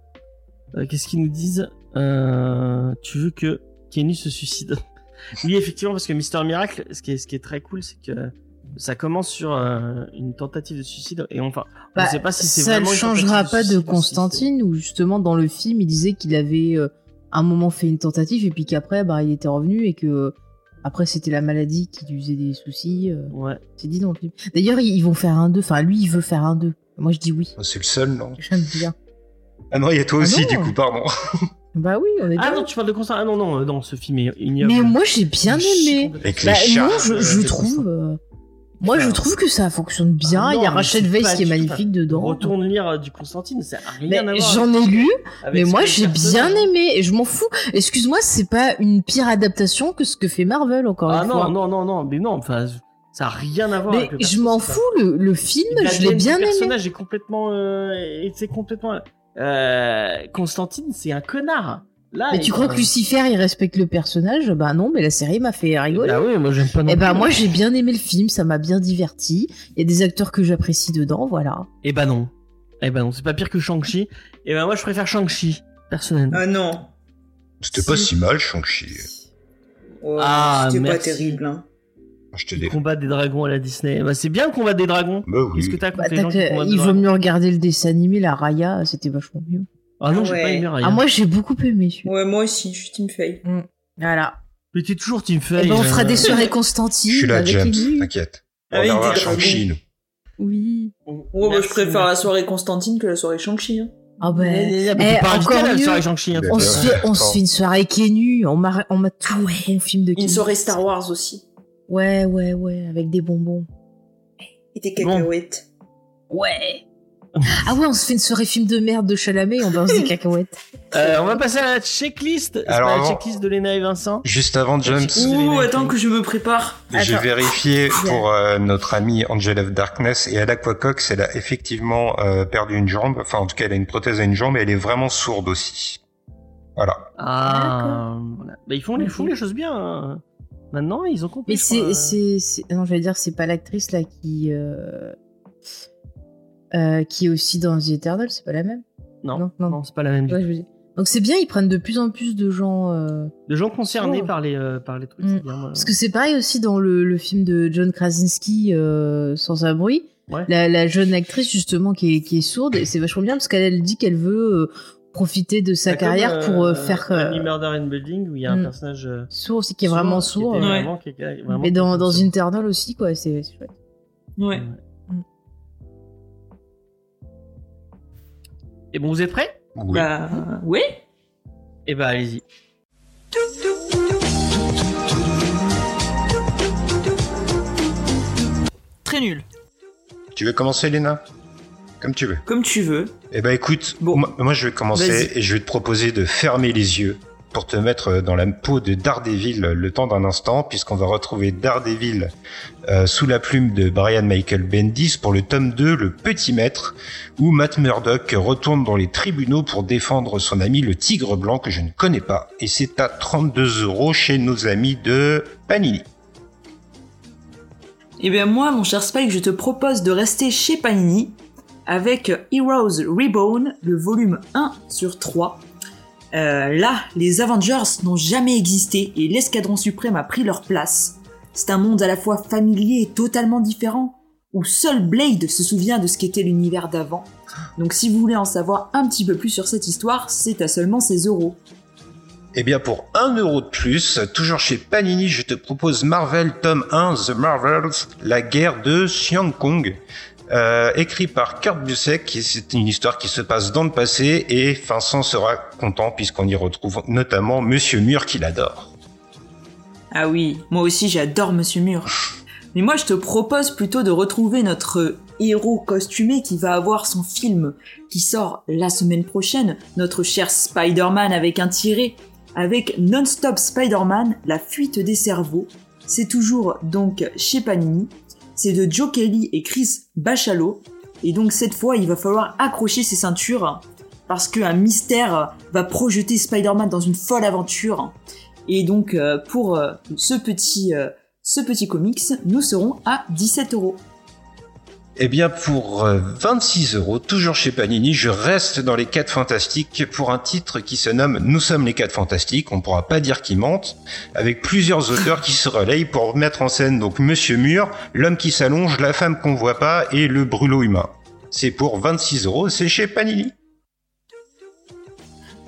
Euh, qu'est-ce qu'ils nous disent Euh, tu veux que Kenny se suicide? Oui effectivement parce que Mister Miracle ce qui est ce qui est très cool c'est que ça commence sur euh, une tentative de suicide et enfin on Bah, ne sait pas si c'est ça ne vraiment changera pas de Constantine où justement dans le film il disait qu'il avait euh, à un moment fait une tentative et puis qu'après bah il était revenu et que euh, après c'était la maladie qui lui faisait des soucis. euh, ouais c'est dit dans le film. D'ailleurs ils ils vont faire un 2, enfin lui il veut faire un 2. Moi je dis oui, Oh, C'est le seul, non j'aime bien. Ah non, il y a toi Ah aussi, non. du coup, pardon. Bah oui, on est ah bien. non tu parles de Constantine ah non non euh, non ce film est ignoble Mais moi j'ai bien Je suis aimé. complètement- Avec Bah, les chats. non, je, je euh, trouve. euh, Moi, je trouve que ça fonctionne bien. Ah Il y a non, Rachel Weisz qui est magnifique dedans. retourne lire euh, du Constantine ça a rien Mais à voir J'en ai lu, mais moi j'ai le bien aimé et je m'en fous. Excuse-moi, c'est pas une pire adaptation que ce que fait Marvel encore Ah une non, fois. non, non, non, mais non, enfin, ça a rien à voir mais avec le je m'en fous. Le, le film, je l'ai bien aimé. personnage est complètement, euh, c'est complètement, euh, Constantine, c'est un connard. Là, Mais tu crois que Lucifer il respecte le personnage? Bah non, mais la série m'a fait rigoler. Bah oui, moi j'aime pas non Eh bah plus. moi j'ai bien aimé le film, ça m'a bien diverti. Il y a des acteurs que j'apprécie dedans, voilà. Eh bah non. Eh bah non, c'est pas pire que Shang-Chi. Eh bah moi je préfère Shang-Chi, personnellement. Ah non. C'était pas Si. si mal, Shang-Chi. Oh, Ah, C'était pas terrible. Hein. Je te Le combat des dragons à la Disney. Bah c'est bien le combat des dragons. Bah Qu'est-ce que oui. t'as Bah, contre les gens que- il vaut mieux regarder le dessin animé, la Raya, c'était vachement mieux. Ah non, Ah j'ai ouais. pas aimé rien. Ah moi j'ai beaucoup aimé Ouais, moi aussi, je suis Team Faye. Voilà. Mais t'es toujours Team Eh Faye. ben, on fera euh, des soirées Constantine Je suis là, avec James, t'inquiète. On regardera des dragons. Shang-Chi, nous. Oui. Ouais, moi, je Merci, préfère la soirée Constantine que la soirée Shang-Chi. Hein. Ah ben. Mais on peut Eh, pas inviter encore à la mieux. soirée Shang-Chi. hein. On Ouais, se fait, on se fait une soirée Kenu. On m'a, on m'a tout bon film de Une soirée Star Wars aussi. Ouais, ouais, ouais, avec des bonbons. Et tes cacahuètes. Ouais. Ah ouais, on se fait une soirée film de merde de Chalamet, on balance des cacahuètes. Euh, on va passer à la checklist. Alors pas la checklist de Lena et Vincent. Juste avant, James, Ouh, attends que je me prépare. j'ai vérifié Bien. pour euh, notre ami Angel of Darkness et Ada Quacox, elle a effectivement euh, perdu une jambe. Enfin, en tout cas, elle a une prothèse à une jambe et elle est vraiment sourde aussi. Voilà. Ah, voilà. Bah, ils font les, font les choses bien. hein. Maintenant, ils ont compris. Mais je c'est, non, j'allais dire, c'est pas l'actrice là qui, euh, qui est aussi dans The Eternal, c'est pas la même. Non, non, non, non. c'est pas la même. du Ouais, je. Donc c'est bien, ils prennent de plus en plus de gens. euh, De gens concernés Oh. par les euh, par les trucs. Mm. c'est bien, moi. Parce que c'est pareil aussi dans le, le film de John Krasinski, euh, Sans abri. Ouais. La, la jeune actrice justement qui est, qui est sourde, et c'est vachement bien parce qu'elle elle dit qu'elle veut euh, profiter de sa Bah, comme, carrière pour euh, faire euh, Murder in Building où il y a un Mm. personnage euh, sourd aussi, qui est vraiment qui sourd. était Ouais. vraiment quelqu'un- vraiment Mais dans, dans. Internal aussi, quoi, c'est c'est chouette. Ouais. Et bon, vous êtes prêts? Oui. Bah, oui. Eh ben, allez-y. Très nul. Tu veux commencer, Léna? Comme tu veux. Comme tu veux. Eh ben écoute, Bon. moi, moi, je vais commencer et je vais te proposer de fermer les yeux pour te mettre dans la peau de Daredevil le temps d'un instant, puisqu'on va retrouver Daredevil euh, sous la plume de Brian Michael Bendis pour le tome 2, Le Petit Maître, où Matt Murdock retourne dans les tribunaux pour défendre son ami le Tigre Blanc que je ne connais pas. Et c'est à 32 euros chez nos amis de Panini. Eh bien moi, mon cher Spike, je te propose de rester chez Panini avec Heroes Reborn, le volume 1 sur 3. Euh, là, les Avengers n'ont jamais existé et l'escadron suprême a pris leur place. C'est un monde à la fois familier et totalement différent, où seul Blade se souvient de ce qu'était l'univers d'avant. Donc si vous voulez en savoir un petit peu plus sur cette histoire, c'est à seulement 16 euros. Eh bien, pour 1 euro de plus, toujours chez Panini, je te propose Marvel tome 1, The Marvels, la guerre de Xiang Kong, euh, écrit par Kurt Busiek. C'est une histoire qui se passe dans le passé et Vincent sera content puisqu'on y retrouve notamment Monsieur Mur qu'il adore. Ah oui, moi aussi j'adore Monsieur Mur. Mais moi je te propose plutôt de retrouver notre héros costumé qui va avoir son film qui sort la semaine prochaine, notre cher Spider-Man avec un tiré, avec Non-Stop Spider-Man, la fuite des cerveaux. C'est toujours donc chez Panini. C'est de Joe Kelly et Chris Bachalo. Et donc cette fois il va falloir accrocher ses ceintures parce qu'un mystère va projeter Spider-Man dans une folle aventure. Et donc euh, pour euh, ce petit euh, ce petit comics, nous serons à 17 euros. Eh bien, pour euh, 26 euros, toujours chez Panini, je reste dans les 4 fantastiques pour un titre qui se nomme Nous sommes les 4 fantastiques, on pourra pas dire qui mentent, avec plusieurs auteurs qui se relayent pour mettre en scène donc Monsieur Mur, l'homme qui s'allonge, la femme qu'on voit pas et le brûlot humain. C'est pour 26 euros, c'est chez Panini.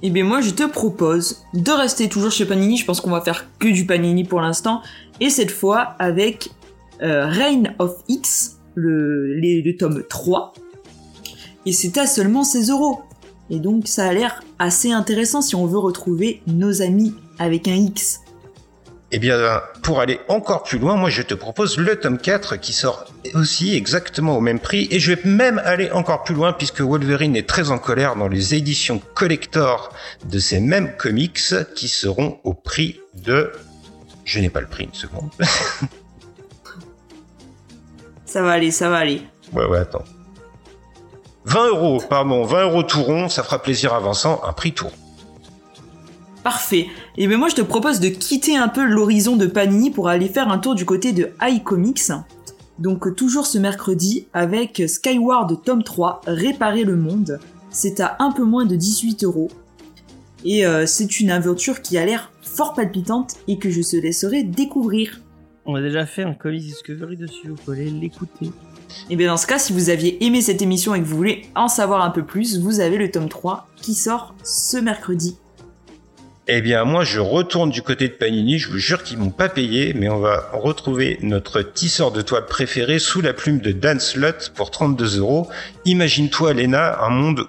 Et bien moi je te propose de rester toujours chez Panini, je pense qu'on va faire que du Panini pour l'instant, et cette fois avec euh, Reign of X, le, tome 3, et c'est à seulement 16 euros. Et donc ça a l'air assez intéressant si on veut retrouver nos amis avec un X. Eh bien, pour aller encore plus loin, moi je te propose le tome 4 qui sort aussi exactement au même prix et je vais même aller encore plus loin puisque Wolverine est très en colère dans les éditions collector de ces mêmes comics qui seront au prix de... Je n'ai pas le prix, une seconde. Ça va aller, ça va aller. ouais, ouais, attends. 20 euros, pardon, 20 euros tout rond, ça fera plaisir à Vincent, un prix tout. Parfait. Et bien moi je te propose de quitter un peu l'horizon de Panini pour aller faire un tour du côté de iComics. Donc toujours ce mercredi avec Skyward tome 3, Réparer le monde. C'est à un peu moins de 18 euros. Et euh, c'est une aventure qui a l'air fort palpitante et que je te laisserai découvrir. On a déjà fait un comics Discovery dessus, vous pouvez l'écouter. Et bien dans ce cas, si vous aviez aimé cette émission et que vous voulez en savoir un peu plus, vous avez le tome 3 qui sort ce mercredi. Eh bien, moi, je retourne du côté de Panini. Je vous jure qu'ils m'ont pas payé, mais on va retrouver notre tisseur de toile préféré sous la plume de Dan Slott pour 32 euros. Imagine-toi, Lena, un monde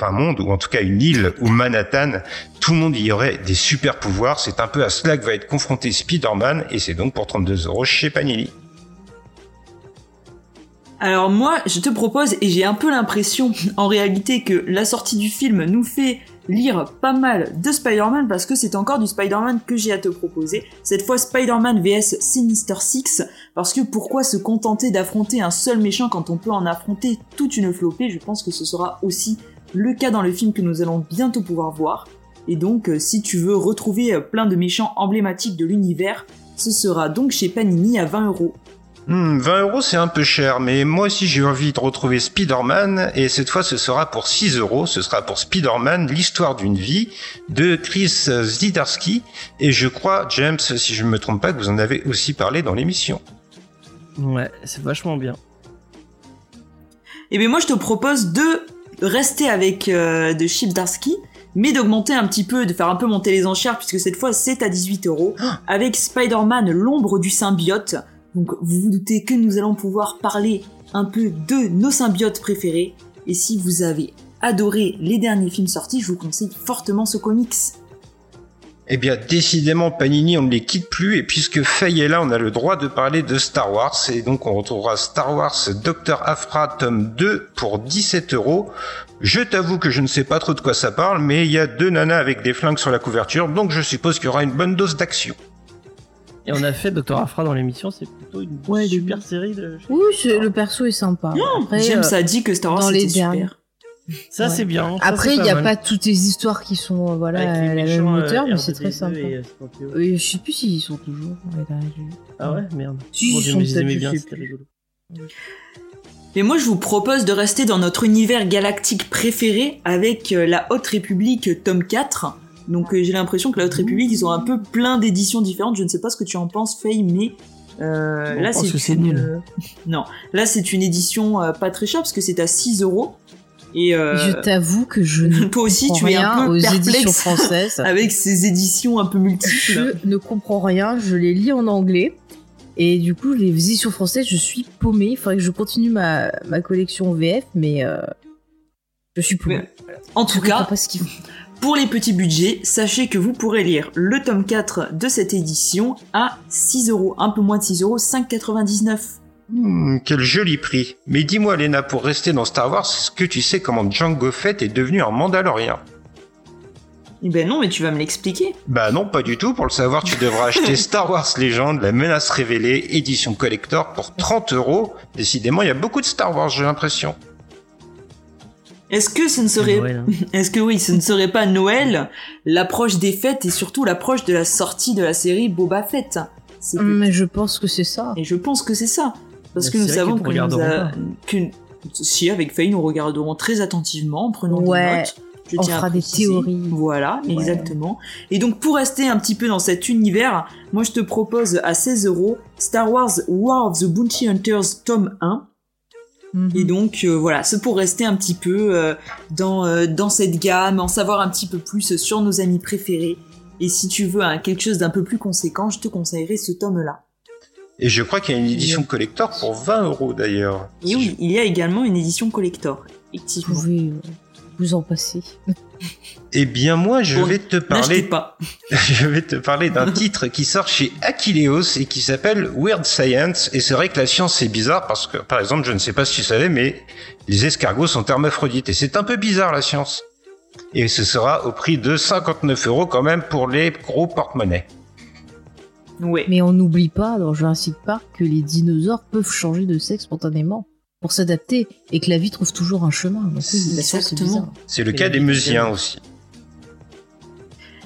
un monde ou en tout cas une île où Manhattan, tout le monde y aurait des super pouvoirs. C'est un peu à cela que va être confronté Spider-Man, et c'est donc pour 32 euros chez Panini. Alors moi, je te propose, et j'ai un peu l'impression en réalité que la sortie du film nous fait lire pas mal de Spider-Man parce que c'est encore du Spider-Man que j'ai à te proposer. Cette fois Spider-Man vs Sinister Six, parce que pourquoi se contenter d'affronter un seul méchant quand on peut en affronter toute une flopée? Je pense que ce sera aussi le cas dans le film que nous allons bientôt pouvoir voir. Et donc, euh, si tu veux retrouver euh, plein de méchants emblématiques de l'univers, ce sera donc chez Panini à 20 euros. Hmm, 20 euros, c'est un peu cher, mais moi aussi j'ai envie de retrouver Spider-Man, et cette fois ce sera pour 6 euros, ce sera pour Spider-Man, l'histoire d'une vie, de Chris Zdarsky, et je crois, James, si je ne me trompe pas, que vous en avez aussi parlé dans l'émission. Ouais, c'est vachement bien. Et bien moi je te propose de rester avec euh, de Chip Darsky, mais d'augmenter un petit peu, de faire un peu monter les enchères, puisque cette fois c'est à 18 euros, avec Spider-Man l'ombre du symbiote. Donc vous vous doutez que nous allons pouvoir parler un peu de nos symbiotes préférés. Et si vous avez adoré les derniers films sortis, je vous conseille fortement ce comics. Eh bien, décidément, Panini, on ne les quitte plus, et puisque Faye est là, on a le droit de parler de Star Wars, et donc on retrouvera Star Wars Dr. Afra tome 2 pour 17 euros. Je t'avoue que je ne sais pas trop de quoi ça parle, mais il y a deux nanas avec des flingues sur la couverture, donc je suppose qu'il y aura une bonne dose d'action. Et on a fait Dr. Afra dans l'émission, c'est plutôt une Ouais, super série de. Oui, c'est- le perso est sympa. Après, James euh, a dit que Star Wars dans les c'était super. derniers. Ça, Ouais. c'est bien. ça, Après, il n'y a mal. pas toutes les histoires qui sont euh, voilà, à la même hauteur, euh, mais c'est R2D2 très sympa. et, euh, je sais plus s'ils sont toujours. Ah ouais, merde. Si, Bon, ils Dieu, sont je les bien, c'était rigolo. Mais moi, je vous propose de rester dans notre univers galactique préféré avec euh, la Haute République tome 4. Donc euh, j'ai l'impression que la Haute République, ils ont un peu plein d'éditions différentes. Je ne sais pas ce que tu en penses, Faye, mais euh, là c'est que c'est une... nul. euh, non, là c'est une édition euh, pas très chère parce que c'est à 6 euros. Et euh, Je t'avoue que je ne toi aussi, comprends tu es un rien peu aux éditions françaises. avec ces éditions un peu multiples. Je ne comprends rien, je les lis en anglais. Et du coup, les éditions françaises, je suis paumée. Il faudrait que je continue ma, ma collection VF, mais euh, je suis paumée. Mais, En tout Je cas, pas ce qu'ils font. Pour les petits budgets, sachez que vous pourrez lire le tome 4 de cette édition à 6 euros, un peu moins de 6 euros, 5,99. Hmm, quel joli prix. Mais dis-moi, Lena, pour rester dans Star Wars, est-ce que tu sais comment Django Fett est devenu un Mandalorien Eh ben non, mais tu vas me l'expliquer. Bah non, pas du tout. Pour le savoir, tu devras acheter Star Wars Legend, la menace révélée, édition collector pour 30 euros. Décidément, il y a beaucoup de Star Wars, j'ai l'impression. Est-ce que ce ne serait, hein. est-ce que oui, ce ne serait pas Noël, l'approche des fêtes et surtout l'approche de la sortie de la série Boba Fett? C'est Mais je pense que c'est ça. Et je pense que c'est ça. Parce que nous savons que nous a- si avec Faye nous regarderons très attentivement en prenant Ouais. des notes. Je On tiens à fera des théories. Voilà, Ouais. exactement. Et donc pour rester un petit peu dans cet univers, moi je te propose à 16 euros Star Wars War of the Bounty Hunters tome 1. Mhm. Et donc euh, voilà, c'est pour rester un petit peu euh, dans, euh, dans cette gamme, en savoir un petit peu plus sur nos amis préférés. Et si tu veux hein, quelque chose d'un peu plus conséquent, je te conseillerais ce tome-là. Et je crois qu'il y a une édition collector pour 20 euros d'ailleurs. Et oui, il y a également une édition collector, effectivement. Vous en passer. Eh bien moi, je Bon, vais te parler, pas. je vais te parler d'un titre qui sort chez Aquileos et qui s'appelle Weird Science. Et c'est vrai que la science c'est bizarre parce que, par exemple, je ne sais pas si tu savais, mais les escargots sont hermaphrodites et c'est un peu bizarre la science. Et ce sera au prix de 59 euros quand même pour les gros porte-monnaies. Ouais. Mais on n'oublie pas dans Jurassic Park que les dinosaures peuvent changer de sexe spontanément pour s'adapter et que la vie trouve toujours un chemin. Donc science, c'est Exactement. bizarre. C'est le Et cas des Meusiens Meusiens. aussi.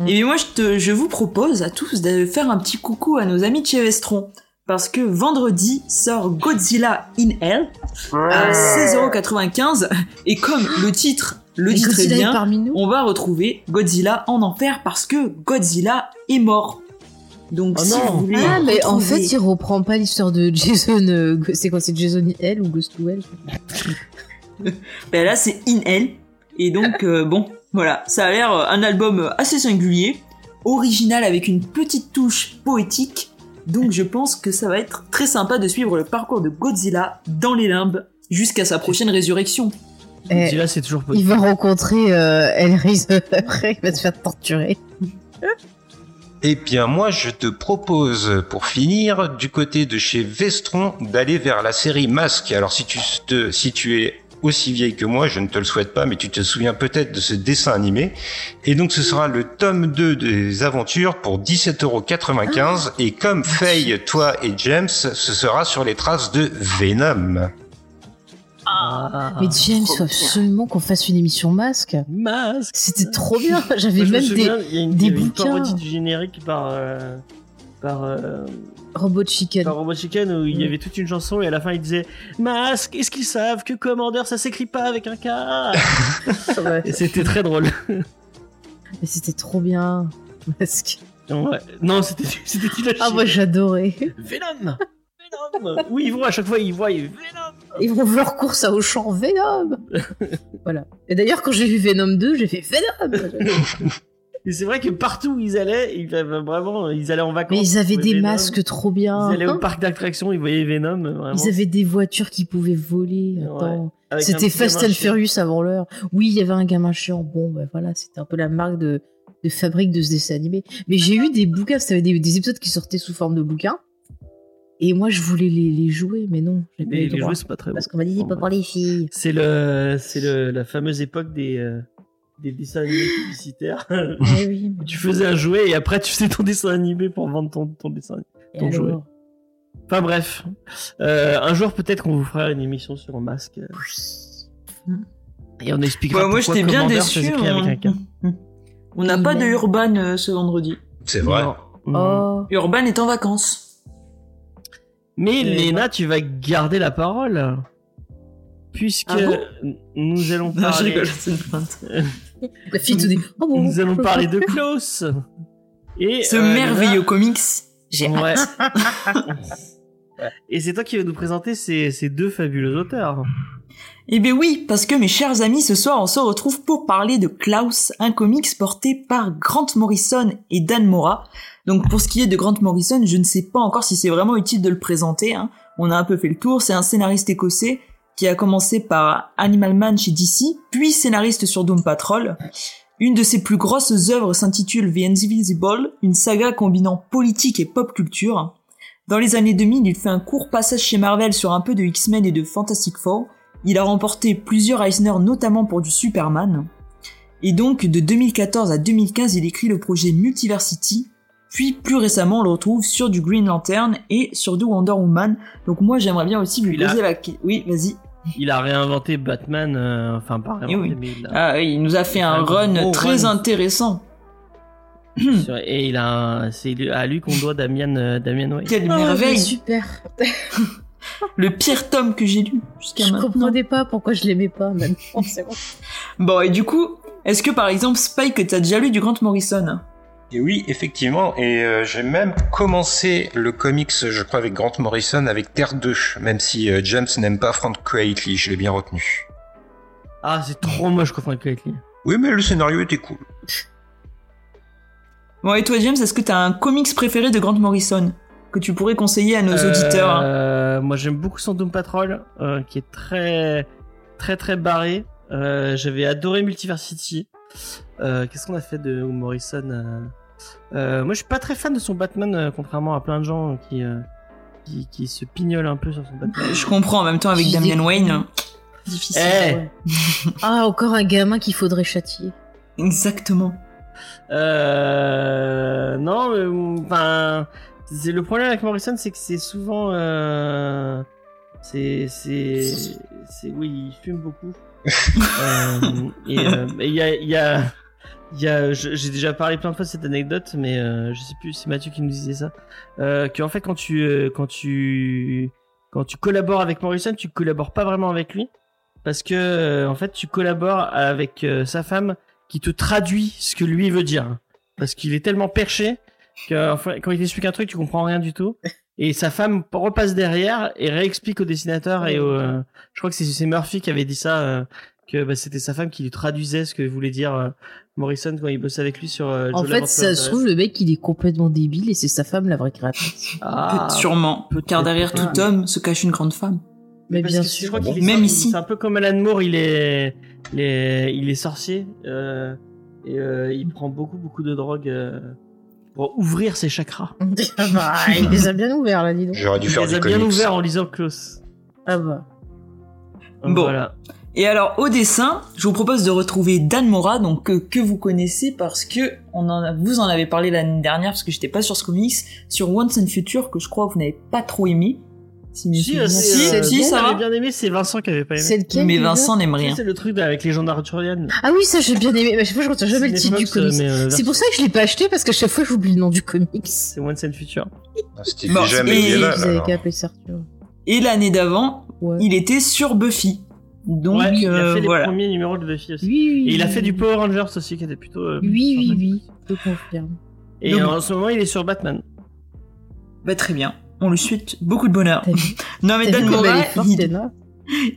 Et bien moi, je, te, je vous propose à tous de faire un petit coucou à nos amis de chez Vestron. Parce que vendredi sort Godzilla in Hell à 16,95€. Et comme le titre le dit très bien, parmi nous. on va retrouver Godzilla en enfer parce que Godzilla est mort. Donc Oh si non. vous voulez Ah, mais en fait, il reprend pas l'histoire de Jason. euh, c'est quoi C'est Jason L ou Ghost to Hell ben là c'est In Hell. Et donc euh, bon, voilà, ça a l'air euh, un album assez singulier. original avec une petite touche poétique. Donc je pense que ça va être très sympa de suivre le parcours de Godzilla dans les limbes jusqu'à sa prochaine résurrection. Eh, Godzilla, c'est toujours Il possible. va rencontrer euh, Elrise après, il va se faire torturer. Eh bien, moi, je te propose, pour finir, du côté de chez Vestron, d'aller vers la série Masque. Alors, si tu, es aussi vieille que moi, je ne te le souhaite pas, mais tu te souviens peut-être de ce dessin animé. Et donc, ce sera le tome 2 des aventures pour 17,95€. Et comme Faye, toi et James, ce sera sur les traces de Venom. Ah. Mais James, trop faut absolument qu'on fasse une émission masque. Masque. C'était trop bien. J'avais même des souviens, il y a une, des il y avait une parodie du générique par euh, par euh, robots chicken. par Robot Chicken où il y avait toute une chanson et à la fin il disait Masque, est-ce qu'ils savent que Commander ça s'écrit pas avec un K Ouais. Et c'était très drôle. Mais c'était trop bien. Masque. Ouais. Non, c'était c'était Ah, moi j'adorais. Venom Venom Oui, ils vont à chaque fois, ils voient Venom Ils vont leur course à Auchan Venom. voilà. Et d'ailleurs, quand j'ai vu Venom 2, j'ai fait Venom. Et c'est vrai que partout où ils allaient, ils vraiment, ils allaient en vacances. Mais ils avaient des Venom. masques trop bien. Ils allaient au parc d'attractions, ils voyaient Venom. Vraiment. Ils avaient des voitures qui pouvaient voler. Ouais. C'était Fast and. Furious avant l'heure. Oui, il y avait un gamin chiant. Bon, ben voilà, c'était un peu la marque de, de fabrique de ce dessin animé. Mais j'ai eu des bouquins, c'était des, des épisodes qui sortaient sous forme de bouquins. Et moi, je voulais les, les jouer, mais non, pas Les, le les jouets, c'est pas très beau. Parce qu'on m'a dit, Bon, pas pour les filles. C'est le, c'est le, la fameuse époque des, euh, des dessins animés publicitaires. Eh oui, mais- tu faisais un jouet et après tu faisais ton dessin animé pour vendre ton, ton dessin. et ton jouet. Enfin bref, euh, un jour peut-être qu'on vous fera une émission sur un masque euh, et on expliquera Bah, moi j'étais bien déçu. K. On on n'a pas de. Urban euh, ce vendredi. C'est vrai. Oh, Urban est en vacances. Mais Et Léna, tu vas garder la parole. Puisque Ah bon nous allons Non, je parler. rigole, la fille tout dit. Oh bon. Nous allons parler de Klaus. Et, Ce euh, merveilleux comics. J'ai. Ouais. Et c'est toi qui vas nous présenter ces, ces deux fabuleux auteurs. Eh bien oui, parce que mes chers amis, ce soir on se retrouve pour parler de Klaus, un comics porté par Grant Morrison et Dan Mora. Donc pour ce qui est de Grant Morrison, je ne sais pas encore si c'est vraiment utile de le présenter. hein. On a un peu fait le tour, c'est un scénariste écossais qui a commencé par Animal Man chez DC, puis scénariste sur Doom Patrol. Une de ses plus grosses œuvres s'intitule The Invisible, une saga combinant politique et pop culture. Dans les années 2000, il fait un court passage chez Marvel sur un peu de X-Men et de Fantastic Four. Il a remporté plusieurs Eisner, notamment pour du Superman. Et donc, de 2014 à 2015, il écrit le projet Multiversity. Puis, plus récemment, on le retrouve sur du Green Lantern et sur du Wonder Woman. Donc moi, j'aimerais bien aussi lui Il a- poser la question. Oui, vas-y. Il a réinventé Batman, euh, enfin pas réinventé, Eh oui. mais il a- Ah oui, il nous a fait un Un run très run. intéressant. et il a, un- c'est à lui qu'on doit Damian, euh, Damian Wayne. Quelle Oh, merveille super. Le pire tome que j'ai lu jusqu'à Je maintenant. comprenais pas pourquoi je l'aimais pas bon. Bon, et du coup, est-ce que par exemple, Spike, t'as déjà lu du Grant Morrison? Et oui, effectivement, et euh, j'ai même commencé le comics, je crois, avec Grant Morrison, avec Terre 2, même si euh, James n'aime pas Frank Quitely, je l'ai bien retenu. Ah, c'est trop moche contre Frank lui. Oui, mais le scénario était cool. Bon, et toi, James, est-ce que t'as un comics préféré de Grant Morrison que tu pourrais conseiller à nos auditeurs? hein Euh, moi, j'aime beaucoup son Doom Patrol, euh, qui est très, très, très barré. Euh, J'avais adoré Multiversity. Euh, Qu'est-ce qu'on a fait de Morrison euh Moi, je suis pas très fan de son Batman, euh, contrairement à plein de gens qui, euh, qui, qui se pignolent un peu sur son Batman. Je comprends en même temps avec J'ai Damian des- Wayne. Difficile. Eh Ouais. ah, encore un gamin qu'il faudrait châtier. Exactement. Euh, non, mais, enfin, c'est le problème avec Morrison, c'est que c'est souvent, euh, c'est, c'est, c'est, oui, il fume beaucoup. Euh, et euh, et il y a, il y a, il y a, je- j'ai déjà parlé plein de fois de cette anecdote, mais euh, je sais plus, c'est Mathieu qui nous disait ça, euh, qu'en fait quand tu, euh, quand tu, quand tu collabores avec Morrison, tu collabores pas vraiment avec lui, parce que euh, en fait tu collabores avec euh, sa femme qui te traduit ce que lui veut dire. Parce qu'il est tellement perché que enfin, quand il t'explique un truc, tu comprends rien du tout. Et sa femme repasse derrière et réexplique au dessinateur et au, euh, je crois que c'est Murphy qui avait dit ça, que bah, c'était sa femme qui lui traduisait ce que voulait dire euh, Morrison quand il bossait avec lui sur. euh, En fait, ça se trouve, le mec, il est complètement débile et c'est sa femme la vraie créatrice. Ah, Sûrement. Car derrière tout homme se cache une grande femme. Mais Parce bien sûr. Je crois qu'il est Même ici. C'est un peu comme Alan Moore, il est, il est, il est sorcier euh, et euh, il prend beaucoup beaucoup de drogue euh, pour ouvrir ses chakras. Ah bah, il les a bien ouverts, là, dis donc. J'aurais dû Il faire les du a bien ouverts en lisant Klaus. Ah bah. Donc Bon. Voilà. Et alors au dessin, je vous propose de retrouver Dan Mora, donc euh, que vous connaissez parce que on en a, vous en avez parlé l'année dernière parce que j'étais pas sur ce comics, sur Once and Future que je crois que vous n'avez pas trop aimé. Si, mes Si, euh, si, euh, si, bon, ça j'avais va. bien aimé, c'est Vincent qui avait pas aimé. C'est lequel Mais Vincent n'aime rien. C'est le truc avec les gens d'Arthurian. Ah oui, ça j'ai bien aimé. Mais je sais pas, je retiens jamais le titre du comics. euh, euh, C'est pour ça que je l'ai pas acheté parce qu'à chaque fois j'oublie le nom du comics. C'est Once and Future. Ah, C'était Bon, déjà et-. Vous avez qu'à appeler ça Arthur. Et l'année d'avant, Ouais. il était sur Buffy. Donc ouais, il a euh, fait les voilà. premiers numéros de Buffy aussi. Oui, oui. Et il a fait du Power Rangers aussi, qui était plutôt. euh, Oui, oui, oui. Je confirme. Et Donc- en ce moment, il est sur Batman. Bah très bien. On lui souhaite beaucoup de bonheur. Non mais Dan Mora,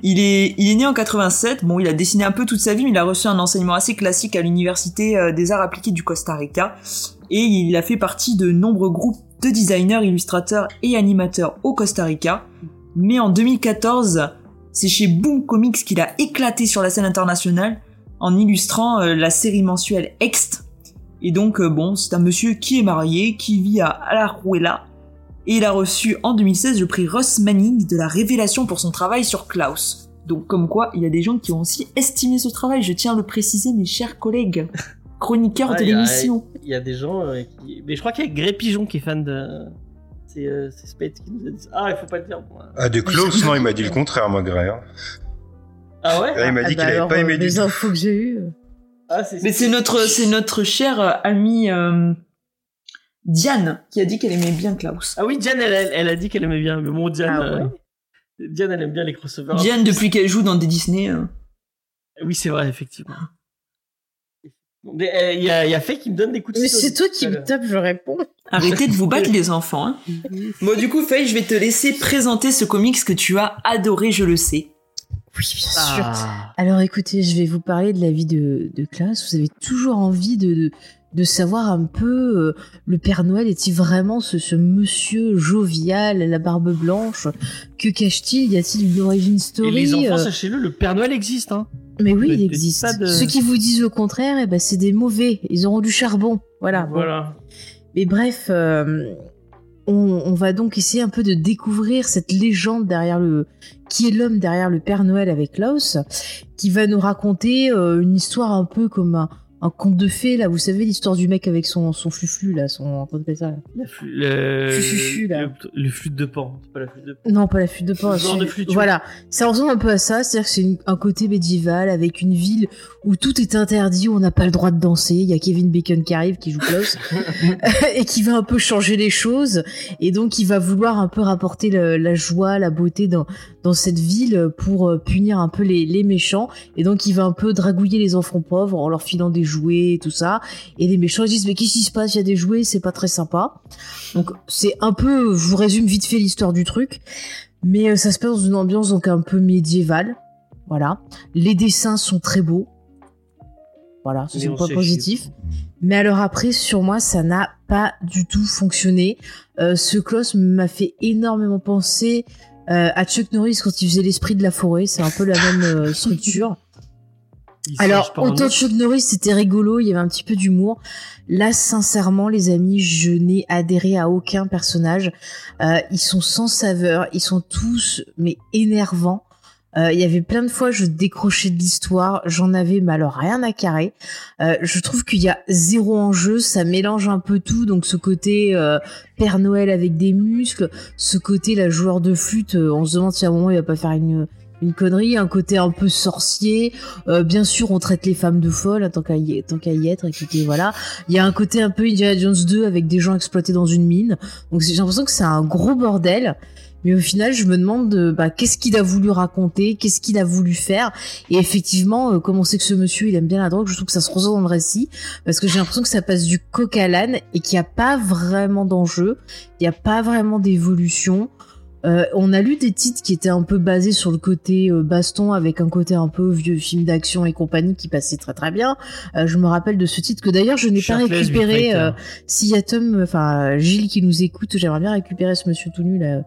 il est, il est né en 87. Bon, il a dessiné un peu toute sa vie, mais il a reçu un enseignement assez classique à l'université euh, des arts appliqués du Costa Rica. Et il a fait partie de nombreux groupes de designers, illustrateurs et animateurs au Costa Rica. Mais en 2014, c'est chez Boom Comics qu'il a éclaté sur la scène internationale en illustrant euh, la série mensuelle Ext. Et donc, euh, bon, c'est un monsieur qui est marié, qui vit à Alajuela, et il a reçu en 2016 le prix Ross Manning de la révélation pour son travail sur Klaus. Donc comme quoi, il y a des gens qui ont aussi estimé ce travail, je tiens à le préciser mes chers collègues, chroniqueurs Ah, de l'émission. Il y a des gens euh, qui. Mais je crois qu'il y a Grey Pigeon qui est fan de. C'est euh, Spade qui nous a dit. Ah, il faut pas le dire. Ah, de Klaus, non, il m'a dit le contraire, moi, Gray. hein. Ah ouais? Ah, il m'a Ah dit bah qu'il avait alors, pas euh, aimé du Les infos que j'ai eues. Ah, Mais c'est notre, c'est notre chère euh, amie euh, Diane qui a dit qu'elle aimait bien Klaus. Ah oui, Diane, elle, elle, elle a dit qu'elle aimait bien. Mais bon, Diane. Ah ouais euh, Diane, elle aime bien les crossovers. Diane, depuis qu'elle joue dans des Disney. euh. Oui, c'est vrai, effectivement. Mais, euh, Il y, a, il y a Faye qui me donne des coups de Mais c'est toi qui me tape, je réponds. Arrêtez de vous battre les enfants. Hein. Bon, du coup, Faye, je vais te laisser présenter ce comics que tu as adoré, je le sais. Oui, bien sûr. Ah. Alors écoutez, je vais vous parler de la vie de, de Klaus. Vous avez toujours envie de, de, de savoir un peu euh, le Père Noël est-il vraiment ce, ce monsieur jovial, à la barbe blanche? Que cache-t-il? Y a-t-il une origin Et story les enfants, euh, sachez-le, le Père Noël existe. Hein. Mais oui, il existe. de- Ceux qui vous disent le contraire, eh ben, c'est des mauvais. Ils auront du charbon. Voilà. bon. Voilà. Mais bref, euh, on, on va donc essayer un peu de découvrir cette légende derrière le qui est l'homme derrière le Père Noël avec Klaus, qui va nous raconter euh, une histoire un peu comme un, un conte de fées là. Vous savez l'histoire du mec avec son son fluflu là, son comment on ça là La flûte- le, Fufufu, là. le, le flûte de pan. Pas la flûte de pan. Non, pas la flûte de pan. Genre de flûte, Voilà, ça ressemble un peu à ça, c'est-à-dire que c'est un côté médiéval avec une ville où tout est interdit, où on n'a pas le droit de danser. Il y a Kevin Bacon qui arrive, qui joue Klaus, et qui va un peu changer les choses, et donc il va vouloir un peu rapporter le- la joie, la beauté dans dans cette ville pour euh, punir un peu les, les méchants, et donc il va un peu dragouiller les enfants pauvres en leur filant des jouets et tout ça, et les méchants ils disent mais qu'est-ce qui se passe? Il y a des jouets, c'est pas très sympa. Donc c'est un peu, je vous résume vite fait l'histoire du truc. Mais euh, ça se passe dans une ambiance donc un peu médiévale. Voilà. Les dessins sont très beaux. Voilà, c'est on point positif. Mais alors après, sur moi, ça n'a pas du tout fonctionné. Euh, ce Klaus m'a fait énormément penser euh, à Chuck Norris quand il faisait l'esprit de la forêt. C'est un peu la même euh, structure. Il Alors, autant. Chuck Norris, c'était rigolo, il y avait un petit peu d'humour. Là, sincèrement, les amis, je n'ai adhéré à aucun personnage. Euh, ils sont sans saveur, ils sont tous, mais énervants. Euh, Il y avait plein de fois, je décrochais de l'histoire, j'en avais, mais alors rien à carrer. Euh, je trouve qu'il y a zéro enjeu, ça mélange un peu tout. Donc ce côté euh, Père Noël avec des muscles, ce côté la joueur de flûte, euh, on se demande si à un moment il va pas faire une une connerie, un côté un peu sorcier. Euh, bien sûr, on traite les femmes de folles, hein, tant qu'à y, tant qu'à y être. Écoutez, voilà. Il y a un côté un peu Indiana Jones 2 avec des gens exploités dans une mine. Donc j'ai l'impression que c'est un gros bordel. Mais au final, je me demande euh, bah, qu'est-ce qu'il a voulu raconter, qu'est-ce qu'il a voulu faire. Et effectivement, euh, comme on sait que ce monsieur, il aime bien la drogue, je trouve que ça se ressent dans le récit. Parce que j'ai l'impression que ça passe du coq à l'âne et qu'il n'y a pas vraiment d'enjeu. Il n'y a pas vraiment d'évolution. Euh, on a lu des titres qui étaient un peu basés sur le côté euh, baston, avec un côté un peu vieux film d'action et compagnie qui passait très très bien. Euh, je me rappelle de ce titre que d'ailleurs je n'ai pas récupéré. Euh, S'il y a Tom, enfin Gilles qui nous écoute, j'aimerais bien récupérer ce monsieur tout nu là.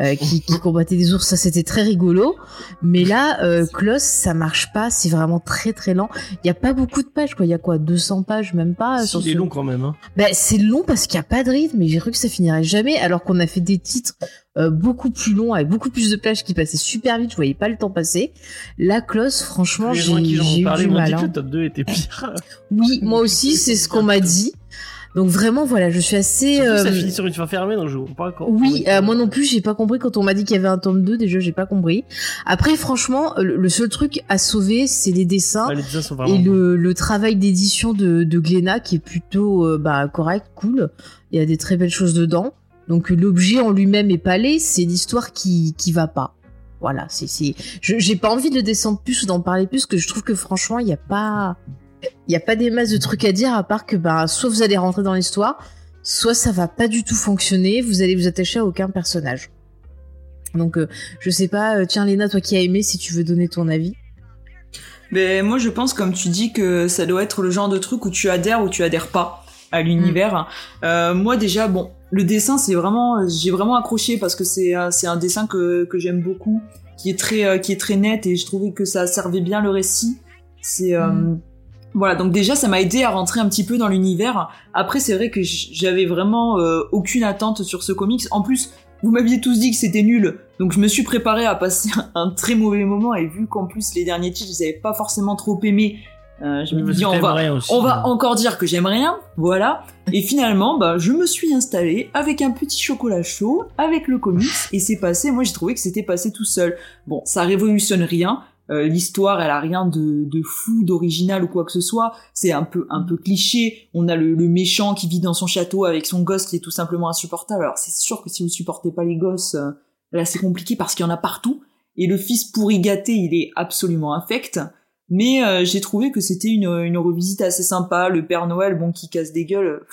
Euh, qui, qui combattait des ours, ça c'était très rigolo. Mais là, euh, Klaus, ça marche pas, c'est vraiment très très lent. Il y a pas beaucoup de pages, quoi. Il y a quoi, 200 pages, même pas. C'est ce- long quand même. Hein. bah, c'est long parce qu'il n'y a pas de rythme et j'ai cru que ça finirait jamais alors qu'on a fait des titres euh, beaucoup plus longs avec beaucoup plus de pages qui passaient super vite, je voyais pas le temps passer. La Klaus, franchement, j'ai eu du mal. que hein. le top 2 était pire. Oui, moi aussi, c'est ce qu'on m'a dit. Donc vraiment, voilà, je suis assez... Surtout que ça euh, finit sur une fin fermée, donc je comprends pas quand. Oui, euh, moi non plus, j'ai pas compris quand on m'a dit qu'il y avait un tome 2, déjà j'ai pas compris. Après, franchement, le seul truc à sauver, c'est les dessins. Ouais, les dessins sont vraiment. Et le, le travail d'édition de, de Glénat qui est plutôt euh, bah, correct, cool. Il y a des très belles choses dedans. Donc euh, l'objet en lui-même est pas laid, c'est l'histoire qui qui va pas. Voilà, c'est c'est. je- J'ai pas envie de descendre plus ou d'en parler plus, que je trouve que franchement il y a pas il y a pas des masses de trucs à dire à part que bah soit vous allez rentrer dans l'histoire, soit ça va pas du tout fonctionner. Vous allez vous attacher à aucun personnage. Donc euh, je sais pas. euh, tiens Léna, toi qui as aimé, si tu veux donner ton avis. Mais moi, je pense, comme tu dis, que ça doit être le genre de truc où tu adhères ou tu adhères pas à l'univers. Euh, moi, déjà, bon, le dessin, c'est vraiment, j'ai vraiment accroché parce que c'est, euh, c'est un dessin que, que j'aime beaucoup, qui est très, qui est très net et je trouvais que ça servait bien le récit. C'est, Mm. Voilà. Donc déjà, ça m'a aidé à rentrer un petit peu dans l'univers. Après, c'est vrai que j'avais vraiment euh, aucune attente sur ce comics. En plus, vous m'aviez tous dit que c'était nul, donc je me suis préparé à passer un très mauvais moment et vu qu'en plus les derniers titres, je les avais pas forcément trop aimés, euh, je me dis on va, aussi. on va encore dire que j'aime rien, voilà. Et finalement, bah, je me suis installé avec un petit chocolat chaud, avec le comics, et c'est passé. Moi, j'ai trouvé que c'était passé tout seul. Bon, ça révolutionne rien. Euh, L'histoire, elle a rien de, de fou, d'original ou quoi que ce soit. C'est un peu, un peu cliché. On a le, le méchant qui vit dans son château avec son gosse qui est tout simplement insupportable. Alors, c'est sûr que si vous supportez pas les gosses, euh, là, c'est compliqué parce qu'il y en a partout. Et le fils pourri gâté, il est absolument infect. Mais euh, j'ai trouvé que c'était une, une revisite assez sympa. Le Père Noël, bon, qui casse des gueules,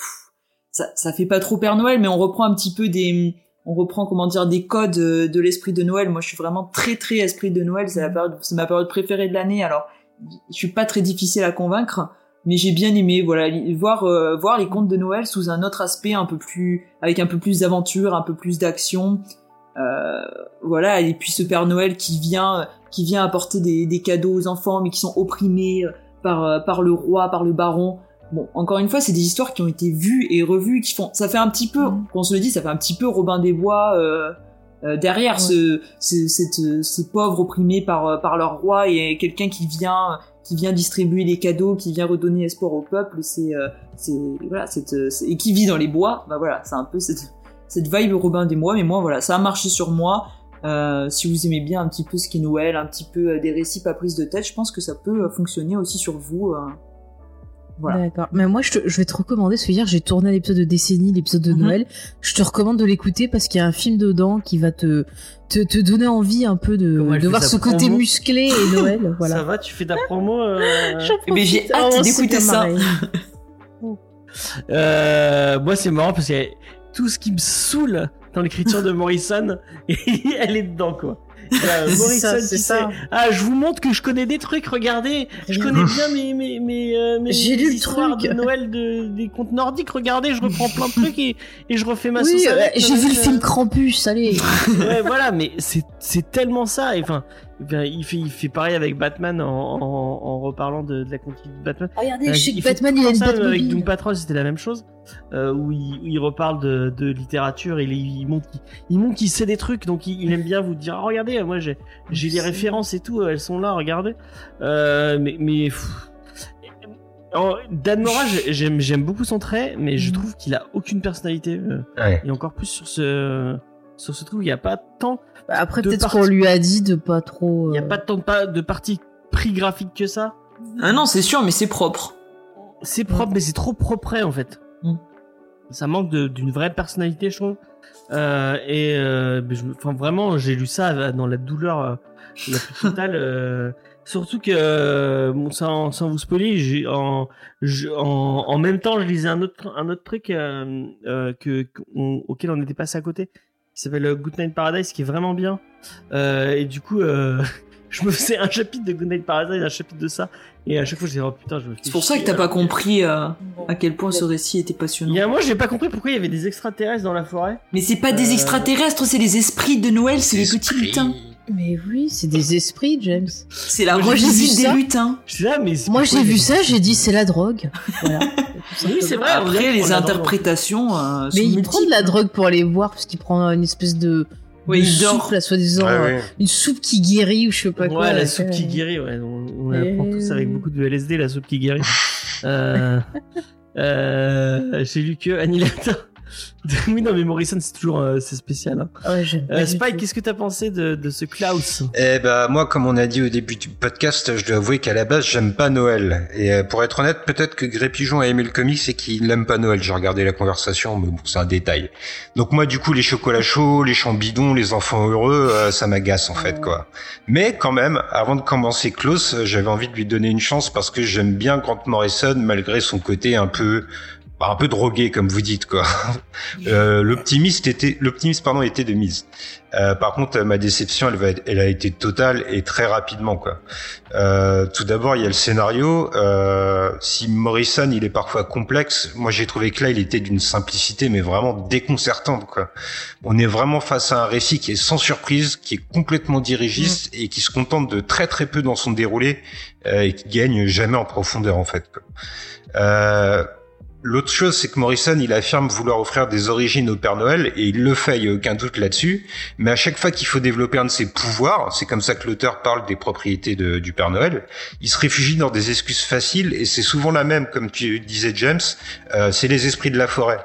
ça, ça fait pas trop Père Noël, mais on reprend un petit peu des, on reprend comment dire des codes euh, de l'esprit de Noël. Moi, je suis vraiment très très esprit de Noël. C'est ma période préférée de l'année. Alors, je suis pas très difficile à convaincre, mais j'ai bien aimé, voilà, voir euh, voir les contes de Noël sous un autre aspect, un peu plus, avec un peu plus d'aventure, un peu plus d'action. Euh, voilà, et puis ce Père Noël qui vient, qui vient apporter des, des cadeaux aux enfants, mais qui sont opprimés par, par le roi, par le baron. Bon, encore une fois, c'est des histoires qui ont été vues et revues, qui font, ça fait un petit peu, Mhm. qu'on se le dit, ça fait un petit peu Robin des Bois euh, euh, derrière Ouais. ce, ce- cette, euh, ces pauvres opprimés par, euh, par leur roi et quelqu'un qui vient, qui vient distribuer les cadeaux, qui vient redonner espoir au peuple. C'est, c'est voilà, cette, c'est- et qui vit dans les bois. Bah voilà, c'est un peu cette, cette vibe Robin des Bois. Mais moi, voilà, ça a marché sur moi. Euh, si vous aimez bien un petit peu ce qu'est Noël, un petit peu des récits pas prise de tête, je pense que ça peut fonctionner aussi sur vous. euh. Voilà. D'accord. Mais moi, je, te- je vais te recommander, parce que hier, j'ai tourné l'épisode de décennie, l'épisode de Mhm. Noël. Je te recommande de l'écouter parce qu'il y a un film dedans qui va te, te, te donner envie un peu de, Comment de voir ce côté promo musclé et Noël. Ça Voilà. va, tu fais ta promo. euh, Eh ben, j'ai Oh, hâte c'est d'écouter ça. Euh, moi, c'est marrant parce que tout ce qui me saoule dans l'écriture de Morrison, elle est dedans, quoi. Euh, Morrison qui sait, ça. Ah, je vous montre que je connais des trucs. Regardez, je connais bien mes mes mes, euh, mes J'ai lu le histoires truc. de Noël de, des contes nordiques. Regardez, je reprends plein de trucs et, et je refais ma Oui, euh, j'ai avec, vu le euh, film Krampus, allez. ouais, voilà, mais c'est c'est tellement ça. Et, enfin, il fait il fait pareil avec Batman en, en, en reparlant de, de la continuité de Batman. Regardez, Euh, je sais que Batman, il a le une ça, Avec Batmobile. Doom Patrol, c'était la même chose, euh, où, il, où il reparle de, de littérature, il, il montre qu'il il montre qu'il sait des trucs, donc il, il aime bien vous dire, Ah, regardez, moi j'ai j'ai les références et tout, elles sont là, regardez. Euh, mais mais pff. Oh, Dan Mora, j'ai- j'aime j'aime beaucoup son trait, mais je Mhm. trouve qu'il a aucune personnalité, euh, Ouais. et encore plus sur ce sur ce truc, il n'y a pas tant Après, peut-être qu'on lui a dit de pas trop. il n'y a euh, pas tant de, pa- de parties prix graphiques que ça. Ah non, c'est sûr, mais c'est propre. C'est propre, mais c'est trop propre en fait. Mm. Ça manque d'une vraie personnalité, je trouve. Euh, et euh, enfin vraiment, j'ai lu ça dans la douleur euh, la plus totale. euh, surtout que, euh, bon, sans, sans vous spoiler, en, je- en en même temps, je lisais un autre un autre truc euh, euh, que qu'on- auquel on était passé à côté. Qui s'appelle euh, Good Night Paradise, qui est vraiment bien. Euh, et du coup, euh, je me faisais un chapitre de Good Night Paradise, un chapitre de ça, et à chaque fois je disais oh putain, je me fais C'est pour ça que t'as pas compris euh, à quel point ce récit était passionnant. a moi, j'ai pas compris pourquoi il y avait des extraterrestres dans la forêt. Mais c'est pas des extraterrestres, c'est les esprits de Noël, c'est les petits lutins. Mais oui, c'est des esprits, James. C'est la Moi, j'ai revisite vu des ça. lutins. Moi, j'ai vu ça, j'ai dit c'est la drogue. Voilà. Oui, c'est vrai. Après, les interprétations euh, Mais sont il prend de la drogue pour aller voir parce qu'il prend une espèce de, Oui, dort. soupe, là, soi-disant, Ouais, euh, ouais. une soupe qui guérit ou je sais pas Ouais, quoi. la là, soupe qui guérit, ouais. On, on Et- apprend tous avec beaucoup de LSD, la soupe qui guérit. euh, euh, j'ai lu que Annihilator. oui, non, mais Morrison, c'est toujours euh, c'est spécial. Hein. Ouais, j'aime pas Euh, Spike, qu'est-ce que t'as pensé de, de ce Klaus? Eh ben moi, comme on a dit au début du podcast, je dois avouer qu'à la base, j'aime pas Noël. Et euh, pour être honnête, peut-être que Gré Pigeon a aimé le comics et qu'il n'aime pas Noël. J'ai regardé la conversation, mais bon, c'est un détail. Donc moi, du coup, les chocolats chauds, les champs bidons, les enfants heureux, euh, ça m'agace en fait, quoi. Mais quand même, avant de commencer Klaus, j'avais envie de lui donner une chance parce que j'aime bien Grant Morrison malgré son côté un peu bah, un peu drogué comme vous dites quoi. Euh, l'optimiste était l'optimiste pardon était de mise. Euh, par contre, ma déception, elle, va être- elle a été totale et très rapidement quoi. Euh, tout d'abord, il y a le scénario. Euh, si Morrison, il est parfois complexe, moi j'ai trouvé que là, il était d'une simplicité mais vraiment déconcertante quoi. On est vraiment face à un récit qui est sans surprise, qui est complètement dirigiste et qui se contente de très très peu dans son déroulé euh, et qui gagne jamais en profondeur en fait. Quoi. Euh, L'autre chose, c'est que Morrison, il affirme vouloir offrir des origines au Père Noël, et il le fait, il n'y a aucun doute là-dessus. Mais à chaque fois qu'il faut développer un de ses pouvoirs, c'est comme ça que l'auteur parle des propriétés de- du Père Noël, il se réfugie dans des excuses faciles, et c'est souvent la même, comme tu disais James, euh, c'est les esprits de la forêt.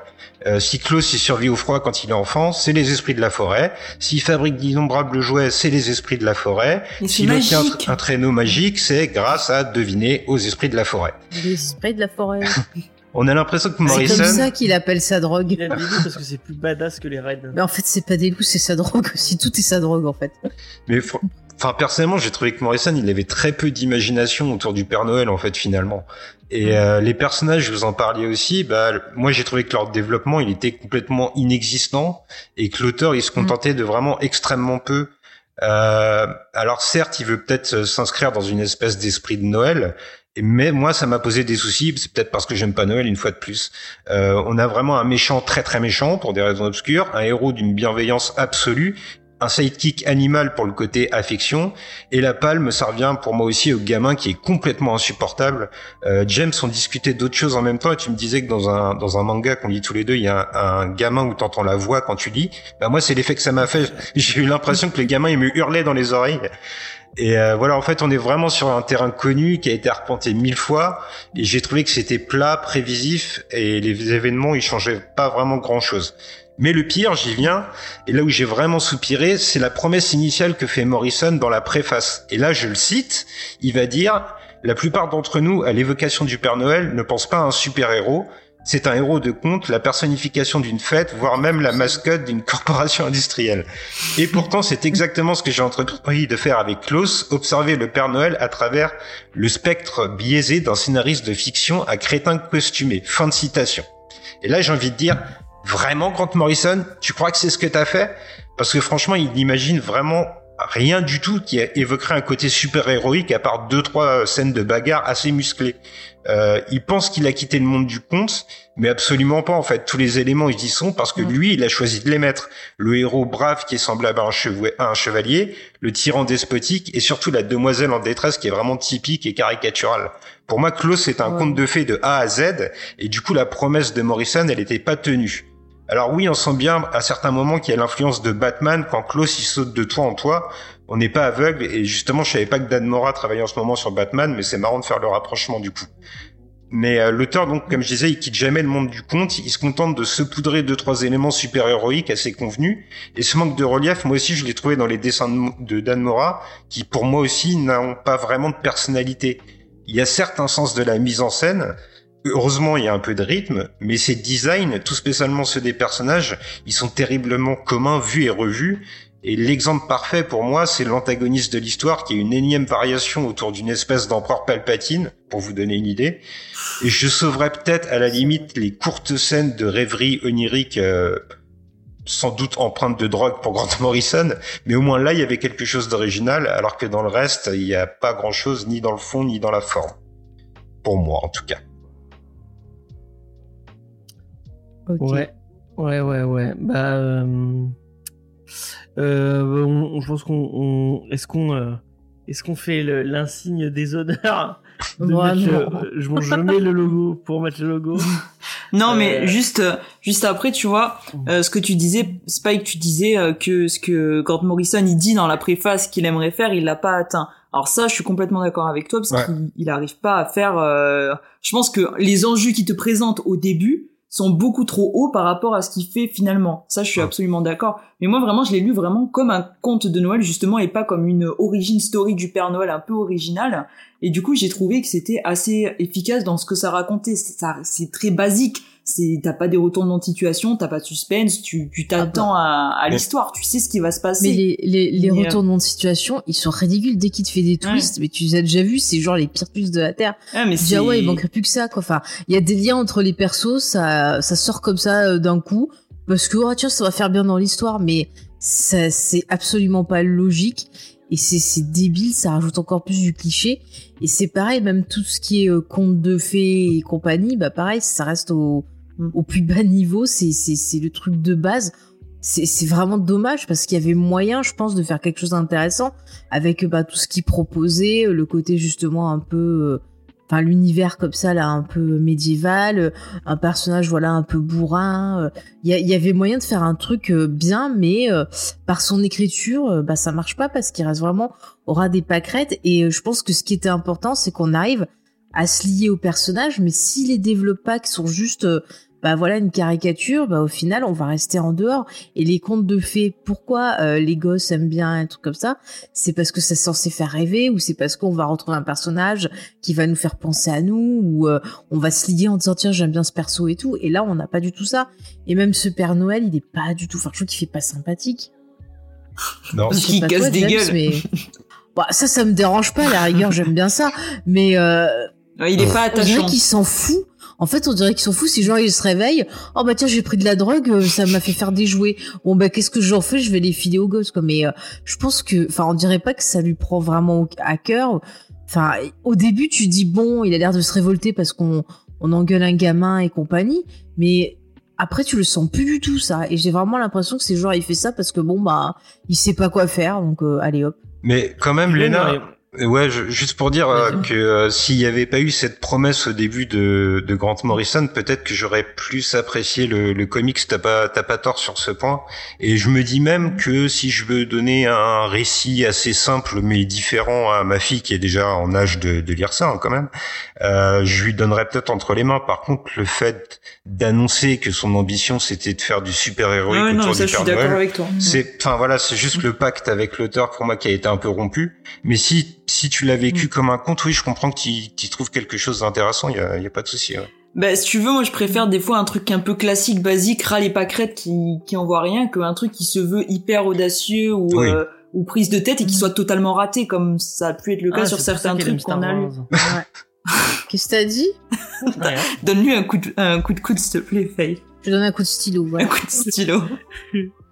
Euh, si Klaus il survit au froid quand il est enfant, c'est les esprits de la forêt. S'il fabrique d'innombrables jouets, c'est les esprits de la forêt. S'il obtient un traîneau magique, c'est grâce à deviner aux esprits de la forêt. Les esprits de la forêt. On a l'impression que C'est Morrison, comme ça qu'il appelle sa drogue. Il a dit oui parce que c'est plus badass que les raids. Mais en fait, c'est pas des loups, c'est sa drogue aussi. Tout est sa drogue, en fait. Mais enfin personnellement, j'ai trouvé que Morrison, il avait très peu d'imagination autour du Père Noël en fait finalement. Et euh, les personnages, vous en parliez aussi, bah moi j'ai trouvé que leur développement, il était complètement inexistant et que l'auteur, il se contentait de vraiment extrêmement peu. Euh, alors certes, il veut peut-être euh, s'inscrire dans une espèce d'esprit de Noël, mais moi, ça m'a posé des soucis. C'est peut-être parce que j'aime pas Noël une fois de plus. Euh, on a vraiment un méchant très très méchant pour des raisons obscures, un héros d'une bienveillance absolue, un sidekick animal pour le côté affection, et la palme, ça revient pour moi aussi au gamin qui est complètement insupportable. Euh, James, on discutait d'autres choses en même temps, et tu me disais que dans un dans un manga qu'on lit tous les deux, il y a un, un gamin où t'entends la voix quand tu lis. Bah moi, c'est l'effet que ça m'a fait. J'ai eu l'impression que le gamin il me hurlait dans les oreilles. Et euh, voilà, en fait, on est vraiment sur un terrain connu qui a été arpenté mille fois. Et j'ai trouvé que c'était plat, prévisif, et les événements, ils changeaient pas vraiment grand-chose. Mais le pire, j'y viens, et là où j'ai vraiment soupiré, c'est la promesse initiale que fait Morrison dans la préface. Et là, je le cite, il va dire « La plupart d'entre nous, à l'évocation du Père Noël, ne pensent pas à un super-héros. C'est un héros de conte, la personnification d'une fête, voire même la mascotte d'une corporation industrielle. » Et pourtant, c'est exactement ce que j'ai entrepris de faire avec Klaus, observer le Père Noël à travers le spectre biaisé d'un scénariste de fiction à crétin costumé. Fin de citation. Et là, j'ai envie de dire, vraiment, Grant Morrison, tu crois que c'est ce que t'as fait? Parce que franchement, il n'imagine vraiment rien du tout qui évoquerait un côté super héroïque à part deux trois scènes de bagarre assez musclées. Euh, il pense qu'il a quitté le monde du conte, mais absolument pas en fait. Tous les éléments ils y sont parce que lui il a choisi de les mettre. Le héros brave qui est semblable à un, chevou- à un chevalier, le tyran despotique et surtout la demoiselle en détresse qui est vraiment typique et caricaturale. Pour moi, Klaus c'est un Ouais. conte de fées de A à Z et du coup la promesse de Morrison elle n'était pas tenue. Alors oui, on sent bien à certains moments qu'il y a l'influence de Batman quand Klaus il saute de toit en toit. On n'est pas aveugle et justement je savais pas que Dan Mora travaillait en ce moment sur Batman, mais c'est marrant de faire le rapprochement du coup. Mais euh, l'auteur, donc, comme je disais, il quitte jamais le monde du conte. Il se contente de saupoudrer deux trois éléments super héroïques assez convenus. Et ce manque de relief, moi aussi, je l'ai trouvé dans les dessins de, de Dan Mora, qui pour moi aussi n'ont pas vraiment de personnalité. Il y a certes un sens de la mise en scène. Heureusement, il y a un peu de rythme, mais ces designs, tout spécialement ceux des personnages, ils sont terriblement communs, vus et revus. Et l'exemple parfait pour moi, c'est l'antagoniste de l'histoire qui est une énième variation autour d'une espèce d'empereur Palpatine, pour vous donner une idée. Et je sauverais peut-être à la limite les courtes scènes de rêverie onirique euh, sans doute empreinte de drogue pour Grant Morrison, mais au moins là, il y avait quelque chose d'original, alors que dans le reste, il n'y a pas grand-chose, ni dans le fond, ni dans la forme. Pour moi, en tout cas. Ouais, ouais, ouais, ouais. Bah, euh, euh, on- je pense qu'on, on- est-ce qu'on, euh, est-ce qu'on fait le- l'insigne des honneurs de Moi, mettre je, je mets le logo pour mettre le logo. Non, mais Euh. juste, juste après, tu vois, euh, ce que tu disais, Spike, tu disais euh, que ce que Grant Morrison il dit dans la préface qu'il aimerait faire, il l'a pas atteint. Alors ça, je suis complètement d'accord avec toi parce Ouais. qu'il il arrive pas à faire. euh, Je pense que les enjeux qu'il te présente au début sont beaucoup trop hauts par rapport à ce qu'il fait finalement. Ça, je suis absolument d'accord. Mais moi, vraiment, je l'ai lu vraiment comme un conte de Noël justement et pas comme une origin story du Père Noël un peu originale. Et du coup, j'ai trouvé que c'était assez efficace dans ce que ça racontait. C'est très basique. C'est t'as pas des retournements de situation, t'as pas de suspense, tu tu t'attends à, à l'histoire, tu sais ce qui va se passer. Mais les, les, les Mais, euh, retournements de situation, ils sont ridicules dès qu'il te fait des twists. Mais tu les as déjà vus, c'est genre les pires twists de la Terre. Ouais, mais dis, ah ouais, il manquerait plus que ça, quoi. Enfin, il y a des liens entre les persos, ça, ça sort comme ça euh, d'un coup. Parce que, oh, tiens, ça va faire bien dans l'histoire, mais ça, c'est absolument pas logique. Et c'est, c'est débile, ça rajoute encore plus du cliché. Et c'est pareil, même tout ce qui est euh, conte de fées et compagnie, bah pareil, ça reste au. Au plus bas niveau, c'est, le truc de base. C'est, vraiment dommage parce qu'il y avait moyen, je pense, de faire quelque chose d'intéressant avec bah, tout ce qu'il proposait, le côté justement un peu, euh, enfin l'univers comme ça là, un peu médiéval, euh, un personnage voilà un peu bourrin. euh, Il y, avait moyen de faire un truc euh, bien, mais euh, par son écriture, euh, bah ça marche pas parce qu'il reste vraiment au ras des pâquerettes. Et euh, je pense que ce qui était important, c'est qu'on arrive à se lier au personnage, mais si les développe pas, qui sont juste euh, bah voilà une caricature, bah au final on va rester en dehors. Et les contes de fées, pourquoi euh, les gosses aiment bien un truc comme ça? C'est parce que c'est censé faire rêver, ou c'est parce qu'on va retrouver un personnage qui va nous faire penser à nous, ou euh, on va se lier en disant tiens j'aime bien ce perso et tout. Et là on n'a pas du tout ça. Et même ce Père Noël, il est pas du tout. Enfin je trouve qu'il fait pas sympathique. Non, Parce qu'il casse toi, des James, gueules. mais- Bah, ça, ça me dérange pas, à la rigueur, j'aime bien ça. Mais euh, il est pas on dirait attachant. qu'il s'en fout. En fait, on dirait qu'il s'en fout. Si genre il se réveille, oh bah tiens, j'ai pris de la drogue, euh, ça m'a fait faire des jouets. Bon bah qu'est-ce que j'en fais? Je vais les filer aux gosses, quoi. Mais euh, je pense que, enfin, on dirait pas que ça lui prend vraiment à cœur. Enfin, au début, tu dis bon, il a l'air de se révolter parce qu'on on engueule un gamin et compagnie, mais après tu le sens plus du tout ça. Et j'ai vraiment l'impression que c'est genre il fait ça parce que bon bah il sait pas quoi faire, donc euh, allez hop. mais quand même, Ouais, Léna, Ouais, je- juste pour dire euh, que euh, s'il n'y avait pas eu cette promesse au début de, de Grant Morrison, peut-être que j'aurais plus apprécié le, le comics. T'as pas, t'as pas tort sur ce point. Et je me dis même que si je veux donner un récit assez simple mais différent à ma fille qui est déjà en âge de, de lire ça hein, quand même, euh, je lui donnerais peut-être entre les mains. Par contre, le fait d'annoncer que son ambition c'était de faire du super héroïque Ouais, autour non, ça du je suis Père d'accord Noël, avec toi. c'est, enfin voilà, c'est juste le pacte avec l'auteur pour moi qui a été un peu rompu. Mais si si tu l'as vécu Mm. comme un conte, oui, je comprends que tu tu trouves quelque chose d'intéressant. Il y a, y a pas de souci. ouais. Bah, si tu veux, moi, je préfère des fois un truc un peu classique, basique, râle et pâquerette qui, qui envoie rien, qu'un truc qui se veut hyper audacieux ou, Oui. euh, ou prise de tête et qui soit totalement raté, comme ça a pu être le cas Ah, sur pour ça certains trucs qu'on a lu. Qu'est-ce que t'as dit? Donne-lui un coup de, un coup de coude, s'il te plaît, Faye. Je donne un coup de stylo. Un Voilà. coup de stylo.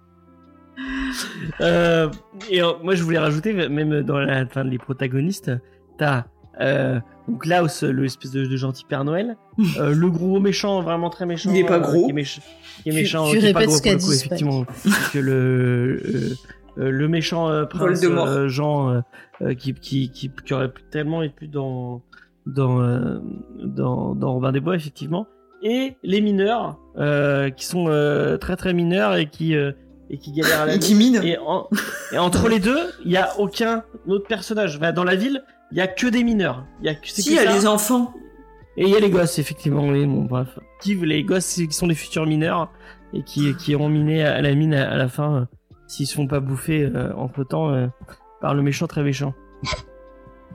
Euh, et euh, moi, je voulais rajouter, même dans la, enfin, les protagonistes, t'as euh, donc Klaus, le espèce de, de gentil Père Noël, euh, le gros méchant, vraiment très méchant. Il est pas gros. Qui est, méch- qui est Tu- méchant. tu qui est pas répètes gros ce qu'a coup, dit Spike. effectivement. que le le méchant prince Jean qui, qui, qui, qui aurait pu tellement être plus dans dans dans dans Robin des Bois effectivement et les mineurs euh, qui sont euh, très très mineurs et qui euh, et qui galèrent à la Et qui mine. Et, en- et entre les deux, il y a aucun autre personnage. Bah, dans la ville, il y a que des mineurs. Il y a que, Si, il y a ça. les enfants. Et il y a les gosses, effectivement. Oui, bon, bref. Qui, les gosses c'est- qui sont des futurs mineurs et qui, qui iront miner à la mine à, à la fin euh, s'ils se font pas bouffer entre temps par le méchant très méchant.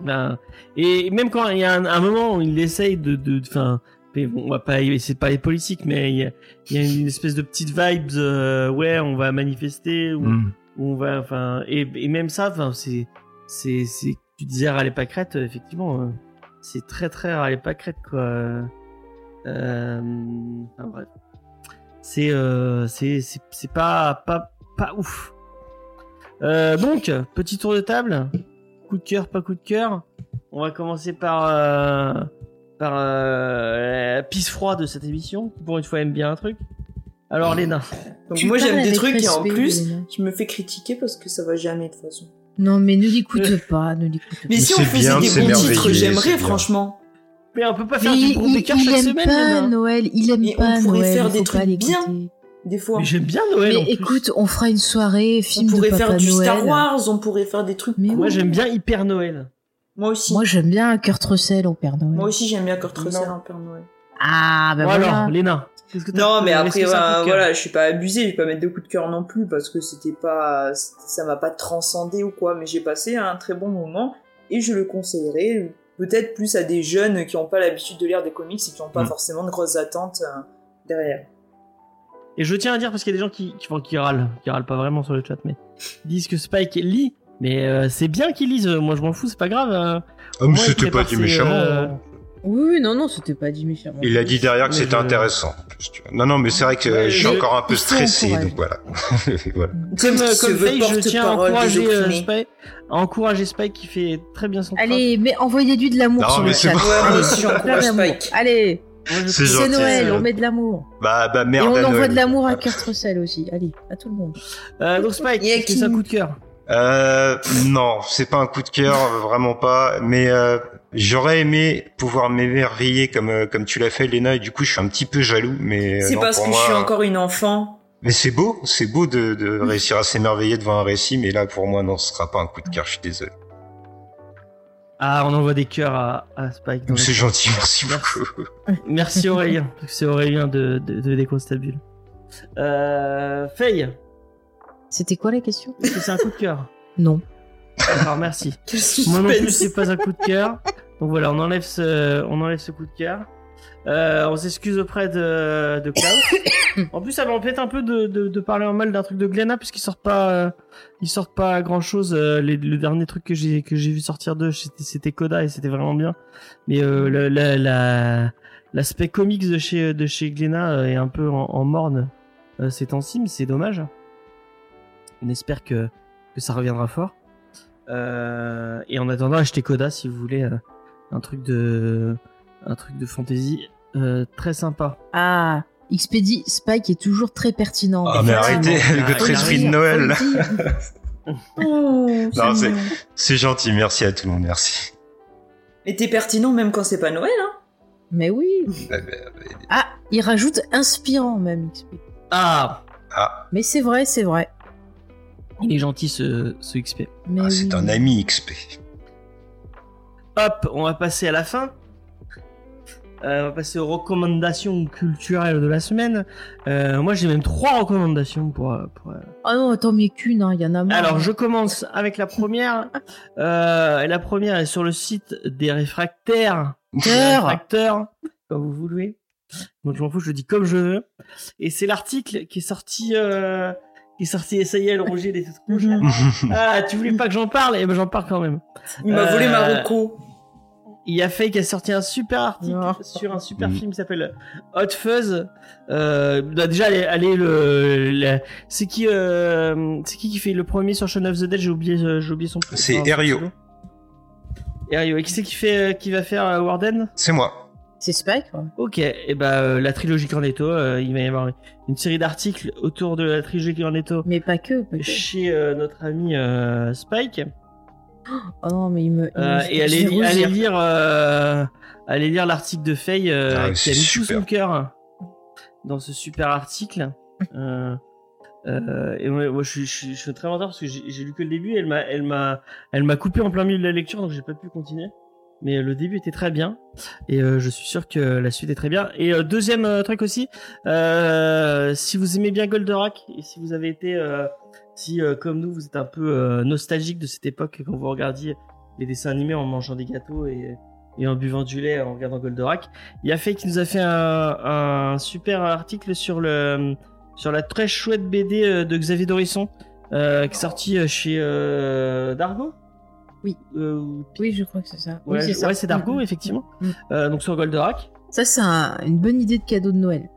Ben, et même quand il y a un, un moment où il essaye de, de, enfin, mais bon, on va pas, c'est pas les politiques, mais il y a, il y a une espèce de petite vibes, euh, ouais, on va manifester, ou, Mm. on va enfin et, et même ça enfin c'est c'est c'est tu disais râler pas crête euh, effectivement euh, c'est très très râler pas crête quoi euh, enfin, bref c'est euh, c'est c'est c'est pas pas pas ouf. Euh, donc petit tour de table, coup de cœur pas coup de cœur. On va commencer par euh, par euh, la pisse froide de cette émission qui pour une fois aime bien un truc. Alors Léna, Donc Tu moi j'aime des trucs et en respect, plus Léna. je me fais critiquer parce que ça va jamais de toute façon. Non, mais ne l'écoute pas, ne l'écoute pas. Mais si on faisait bien, des bons titres, j'aimerais franchement. mais on peut pas Mais faire du il, groupe des il, cœurs il chaque aime semaine. pas Léna. Noël, il aime Mais on pas pourrait Noël, faire des trucs bien. Des fois. Mais j'aime bien Noël. en Mais plus. écoute, on fera une soirée On film de pourrait Papa faire du Noël. Star Wars, on pourrait faire des trucs Mais cool. moi j'aime bien hyper Noël. Moi aussi. Moi, j'aime bien Kurt Russell au Père Noël. Moi aussi j'aime bien Kurt Russell en Père Noël. Ah, ben voilà. alors Léna, qu'est-ce que t'as- Non, mais après, ben, voilà, je suis pas abusée, je vais pas mettre de coup de cœur non plus parce que c'était pas, ça m'a pas transcendé ou quoi, mais j'ai passé un très bon moment et je le conseillerais peut-être plus à des jeunes qui ont pas l'habitude de lire des comics et qui ont pas Mm. forcément de grosses attentes euh, derrière. Et je tiens à dire parce qu'il y a des gens qui, qui, enfin, qui râlent, qui râlent pas vraiment sur le chat, mais ils disent que Spike lit. Mais euh, c'est bien qu'ils lisent. Moi, je m'en fous, c'est pas grave. euh. Ah, mais c'était pas dit méchamment. euh, hein. Oui, non, non, c'était pas dit méchamment. Il a dit derrière que c'était je- intéressant. Non, non, mais c'est vrai que Ouais, je suis encore un peu stressé, donc voilà. voilà. Comme, euh, comme Faye, je tiens à encourager, euh. Spike, à encourager Spike qui fait très bien son travail. Allez, mais envoyez-lui de l'amour sur mais le chat. bon. Ouais, moi Allez, C'est Noël, on met de l'amour. Bah, bah Et merde. on à envoie Noël. de l'amour à Voilà. Kurt Russell aussi. Allez, à tout le monde. Euh, donc Spike, Et c'est un coup de cœur Euh, non, c'est pas un coup de cœur, vraiment pas. Mais euh, j'aurais aimé pouvoir m'émerveiller comme euh, comme tu l'as fait, Léna, et du coup, je suis un petit peu jaloux. Mais euh, C'est parce pour que moi, je suis encore une enfant. Mais c'est beau, c'est beau de, de réussir à s'émerveiller devant un récit. Mais là, pour moi, non, ce sera pas un coup de cœur. Je suis désolé. Ah, on envoie des cœurs à, à Spike. C'est gentil, merci Merci. beaucoup. Merci Aurélien, parce que c'est Aurélien de, de, de Déconstabule. Euh, Faye, C'était quoi la question? Est-ce que c'est un coup de cœur? Non. D'accord, merci. Moi non plus, c'est pas un coup de cœur. Donc voilà, on enlève ce, on enlève ce coup de cœur. Euh, on s'excuse auprès de, de Klaus. En plus, ça m'embête un peu de, de, de parler en mal d'un truc de Glenna, puisqu'ils sortent pas, euh, ils sortent pas grand chose. les, le dernier truc que j'ai, que j'ai vu sortir d'eux, c'était, c'était Coda et c'était vraiment bien. Mais, euh, la, la, la- l'aspect comics de chez, de chez Glenna euh, est un peu en, en morne, euh, ces temps-ci, mais c'est dommage. On espère que, que ça reviendra fort. Euh, et en attendant, achetez Coda si vous voulez euh, un truc de un truc de fantasy euh, très sympa. Ah, Xpedi Spike est toujours très pertinent. Ah, mais arrêtez avec Ah, votre esprit de Noël. Oh, Non, c'est c'est- gentil, merci à tout le monde, merci. Et t'es pertinent même quand c'est pas Noël, hein Mais oui. Bah, bah, Ah, il rajoute inspirant même XP. Ah, Ah, Mais c'est vrai, c'est vrai. Il est gentil ce, ce XP. Mais ah, c'est oui. un ami XP. Hop, on va passer à la fin. Euh, on va passer aux recommandations culturelles de la semaine. Euh, moi, j'ai même trois recommandations pour. pour, euh, Ah non, attends, mais qu'une, hein, il y en a marre. Alors, je commence avec la première. Euh, et la première est sur le site des réfractaires. Des réfracteurs, comme vous voulez. Donc, je m'en fous, je le dis comme je veux. Et c'est l'article qui est sorti. Euh, qui est sorti, ça y est, le Roger, il est tout rouge. Ah, tu voulais pas que j'en parle? Eh ben, j'en parle quand même. Il m'a volé Euh, ma Rocco. Il y a Faye qui a sorti un super article sur un super Mm. film qui s'appelle Hot Fuzz. Euh, bah déjà, allez, allez le, le- c'est qui, euh, c'est qui qui fait le premier sur Shaun of the Dead? J'ai oublié, euh, j'ai oublié son. C'est Erio. Erio. Et qui c'est qui fait, euh, qui va faire euh, Warden? C'est moi. C'est Spike. Ok. Et bah euh, la trilogie Cornetto, euh, il va y avoir une série d'articles autour de la trilogie Cornetto Mais pas que. pas que. chez euh, notre ami euh, Spike. Oh non, mais il me. il Euh, me- et allez, lire, euh, allez lire l'article de Faye euh, Ah, qui a mis tout super. son cœur dans ce super article. Euh, euh, et moi, moi, je, suis, je, suis, je suis très content parce que j'ai j'ai lu que le début. et Elle m'a, elle m'a, elle m'a coupé en plein milieu de la lecture, donc j'ai pas pu continuer. Mais euh, le début était très bien et euh, je suis sûr que la suite est très bien. Et euh, deuxième truc aussi, si vous aimez bien Goldorak et si vous avez été, si comme nous vous êtes un peu nostalgique de cette époque quand vous regardiez les dessins animés en mangeant des gâteaux et, en buvant du lait en regardant Goldorak, il y a Faye qui nous a fait un, super article sur le sur la très chouette BD de Xavier Dorisson qui est sorti euh, chez Dargo. Oui. Euh, ou- Oui, je crois que c'est ça. Ouais, oui, c'est ça. ouais, c'est Dargo, Mm, mm. effectivement. Mm. Euh, donc sur Goldorak. Ça, c'est un- une bonne idée de cadeau de Noël.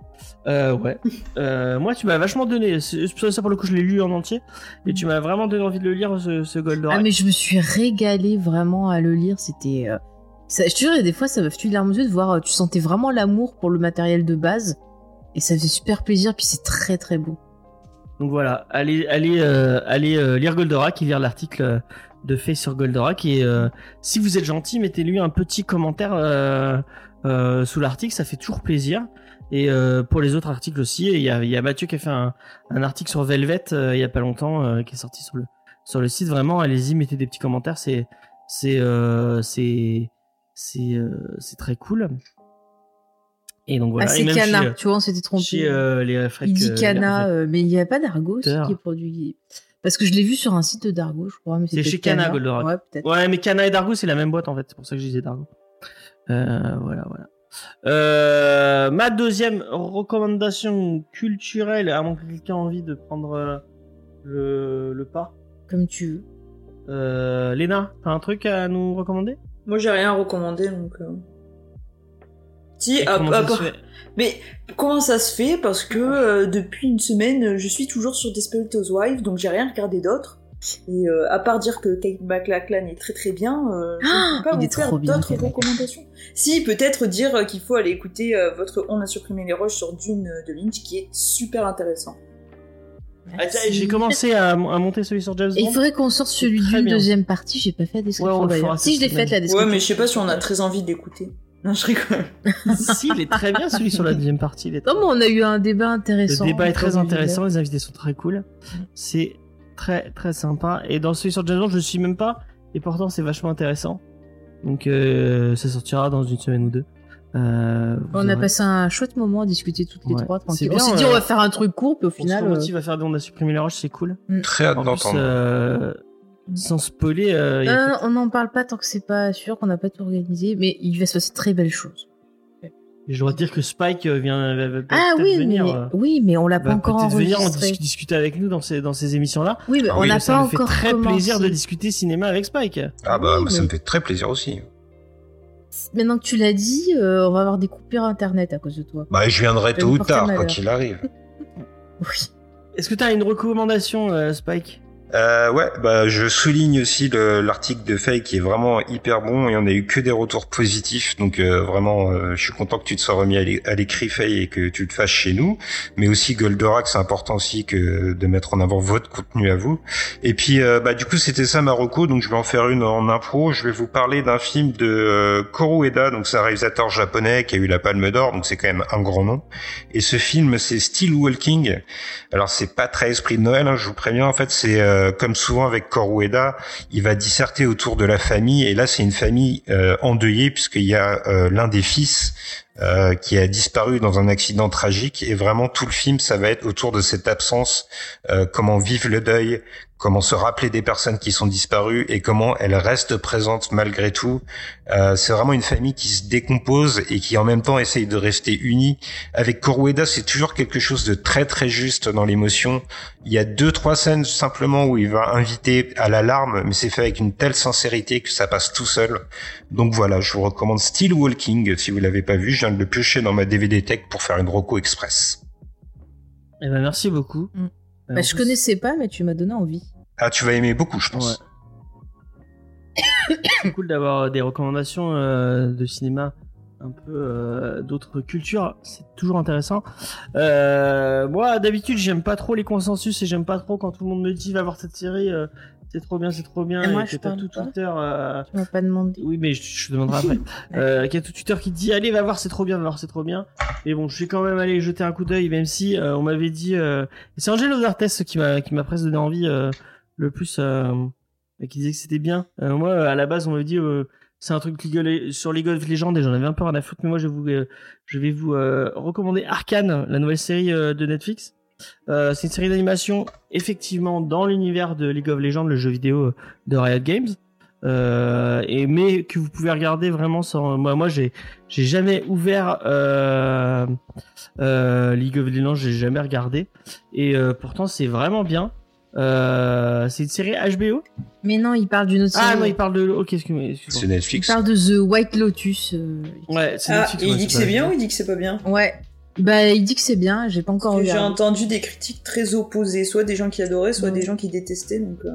Euh, ouais. Euh, moi, tu m'as vachement donné. Ça, pour le coup, je l'ai lu en entier. Et tu m'as vraiment donné envie de le lire, ce, ce Goldorak. Ah mais je me suis régalée vraiment à le lire, c'était... euh, Ça, je te jure, des fois ça m'a fait une larme aux yeux de voir, tu sentais vraiment l'amour pour le matériel de base, et ça faisait super plaisir, puis c'est très très beau. Donc voilà, allez, allez, euh, allez euh, lire Goldorak et lire l'article euh, de Faye sur Goldorak. Et euh, si vous êtes gentil, mettez-lui un petit commentaire euh, euh, sous l'article, ça fait toujours plaisir. Et pour les autres articles aussi, il y a, y a Mathieu qui a fait un, un article sur Velvet il y a pas longtemps, qui est sorti sur le sur le site. Vraiment, allez-y, mettez des petits commentaires, c'est c'est c'est c'est très cool. Et donc voilà. ah c'est Cana, tu vois, on s'était trompé. chez, euh, les Il dit Cana, euh, mais il n'y a pas d'Argo aussi Auteur. qui est produit. Parce que je l'ai vu sur un site de Dargo, je crois. mais C'est chez Cana. Goldorak. Ouais, peut-être. Ouais, mais Cana et Dargo, c'est la même boîte en fait. C'est pour ça que je disais Dargo. Euh, voilà, voilà. Euh, ma deuxième recommandation culturelle, à moins que quelqu'un ait envie de prendre euh, le, le pas. Comme tu veux. Euh, Léna, t'as un truc à nous recommander? Moi, j'ai rien à recommander, donc. Si, Et à- comment à ça se part- fait Mais comment ça se fait? Parce que euh, depuis une semaine, je suis toujours sur Desperate Housewives, donc j'ai rien regardé d'autre. Et euh, à part dire que Kate McLachlan est très très bien, euh, je Ah, ne peux pas il vous faire trop bien, d'autres recommandations. Si, peut-être dire qu'il faut aller écouter euh, votre On a supprimé les roches sur Dune de Lynch, qui est super intéressant. Ah, J'ai commencé à, à monter celui sur James Et il faudrait qu'on sorte celui d'une deuxième partie, j'ai pas fait la description Ouais, Si je l'ai faite la description. Ouais, mais je sais pas si on a très envie d'écouter. Non, je rigole. si, il est très bien celui sur la deuxième partie. Il est très Non, mais on a eu un débat intéressant. Le débat est très entre Olivier. intéressant, les invités sont très cool. C'est très très sympa. Et dans celui sur James Bond, je suis même pas. Et pourtant, c'est vachement intéressant. Donc, euh, ça sortira dans une semaine ou deux. Euh, On a passé un chouette moment à discuter toutes les Ouais. trois C'est tranquille. bien, on s'est dit euh, on va faire un truc court, puis au On se final. euh, remotive à faire des on a supprimé la roche, c'est cool. Très hâte d'entendre. Sans spoiler, euh, on n'en parle pas tant que c'est pas sûr, qu'on n'a pas tout organisé, mais il va se passer de très belles choses. je dois dire que Spike euh, vient va, va Ah oui, venir. mais, euh, oui, mais on l'a pas encore peut-être venir en enregistré. dis- discuter avec nous dans ces dans ces émissions là. Oui, mais Ah on oui, n'a ça pas me fait encore très commencé. plaisir de discuter cinéma avec Spike. Ah bah Oui, ça mais- me fait très plaisir aussi. Maintenant que tu l'as dit, euh, on va avoir des coupures internet à cause de toi. Bah je viendrai Ça tôt ou tard, quoi qu'il arrive. Oui. Est-ce que tu as une recommandation, euh, Spike? Euh, ouais, bah je souligne aussi le- l'article de Faye qui est vraiment hyper bon et on a eu que des retours positifs, donc euh, vraiment euh, je suis content que tu te sois remis à l'é- à l'écrit Faye et que tu le fasses chez nous, mais aussi Goldorak c'est important aussi que de mettre en avant votre contenu à vous. Et puis euh, bah du coup c'était ça ma reco, donc je vais en faire une en impro. Je vais vous parler d'un film de euh, Koro Ueda, donc c'est un réalisateur japonais qui a eu la Palme d'Or, donc c'est quand même un grand nom. Et ce film c'est Still Walking. Alors c'est pas très esprit de Noël, hein, je vous préviens. En fait, c'est euh, comme souvent avec Korueda, il va disserter autour de la famille. Et là, c'est une famille euh, endeuillée puisqu'il y a euh, l'un des fils euh, qui a disparu dans un accident tragique. Et vraiment, tout le film, ça va être autour de cette absence, euh, comment vivre le deuil, comment se rappeler des personnes qui sont disparues et comment elles restent présentes malgré tout. Euh, c'est vraiment une famille qui se décompose et qui en même temps essaye de rester unie. Avec Korueda, c'est toujours quelque chose de très très juste dans l'émotion. Il y a deux trois scènes simplement où il va inviter à la larme, mais c'est fait avec une telle sincérité que ça passe tout seul. Donc voilà, je vous recommande Still Walking si vous l'avez pas vu. Viens de le piocher dans ma DVD Tech pour faire une Rocco Express. Eh ben merci beaucoup. Mm. Euh, Bah, je plus- connaissais pas, mais tu m'as donné envie. Ah, tu vas aimer beaucoup, je pense. C'est cool d'avoir des recommandations euh, de cinéma un peu euh, d'autres cultures, c'est toujours intéressant. Euh, moi, d'habitude, j'aime pas trop les consensus et j'aime pas trop quand tout le monde me dit va voir cette série, euh, c'est trop bien, c'est trop bien, Et moi, je t'as tout pas. Twitter. euh, Tu m'as pas demandé. Oui, mais je, te demanderai après. euh, qu'il y a tout Twitter qui dit allez, va voir, c'est trop bien, va voir, c'est trop bien. Et bon, je suis quand même allé jeter un coup d'œil, même si euh, on m'avait dit. Euh... et C'est Angelo D'Artes qui m'a qui m'a presque donné envie euh, le plus, euh, et qui disait que c'était bien. Euh, moi, à la base, on m'avait dit euh, c'est un truc sur League of Legends et j'en avais un peu rien à foutre, mais moi, je vais vous je vais vous recommander Arcane, la nouvelle série de Netflix. Euh, c'est une série d'animation effectivement dans l'univers de League of Legends, le jeu vidéo euh, de Riot Games. Euh, et mais que vous pouvez regarder vraiment sans moi moi j'ai j'ai jamais ouvert euh, euh, League of Legends j'ai jamais regardé et euh, pourtant c'est vraiment bien euh, c'est une série HBO Mais non, il parle d'une autre ah série. non il parle de ok excuse-moi. C'est Il Netflix. parle de The White Lotus. euh, ouais c'est Ah, Netflix, et il dit que c'est bien ou il dit que c'est pas bien? Ouais. Bah, il dit que c'est bien, j'ai pas encore J'ai entendu des critiques très opposées, soit des gens qui adoraient, soit des gens qui détestaient. Donc, euh,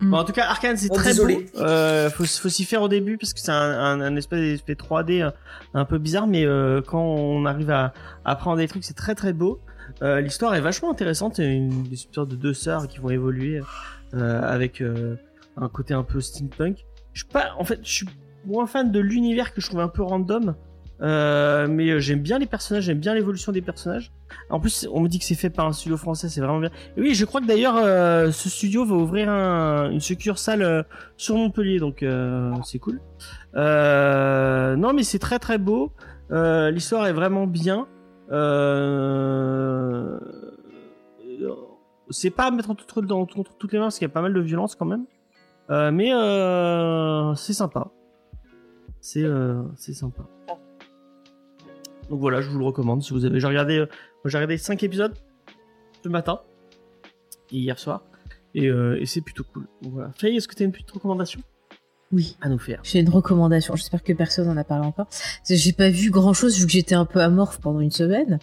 Bon, en tout cas, Arkane, c'est Oh, très désolé. beau. Euh, faut, faut s'y faire au début parce que c'est un, un, un espèce d'espèce 3D euh, un peu bizarre, mais euh, quand on arrive à, apprendre des trucs, c'est très très beau. Euh, L'histoire est vachement intéressante. Il y a une des sortes de deux sœurs qui vont évoluer euh, avec euh, un côté un peu steampunk. Je suis pas, en fait, je suis moins fan de l'univers que je trouve un peu random. Euh, mais euh, j'aime bien les personnages, j'aime bien l'évolution des personnages. En plus, on me dit que c'est fait par un studio français, c'est vraiment bien. Et oui, je crois que d'ailleurs, euh, ce studio va ouvrir un- une succursale euh, sur Montpellier, donc euh, c'est cool. Non, mais c'est très très beau. L'histoire est vraiment bien. C'est pas à mettre entre, dans- contre toutes les mains parce qu'il y a pas mal de violence quand même. Mais c'est sympa. C'est sympa. Donc voilà, je vous le recommande si vous avez. J'ai regardé, euh, j'ai regardé 5 épisodes ce matin et hier soir et, euh, et c'est plutôt cool. Donc voilà. Faye, est-ce que tu as une petite recommandation? Oui. à nous faire J'ai une recommandation. J'espère que personne en a parlé encore. J'ai pas vu grand chose vu que j'étais un peu amorphe pendant une semaine.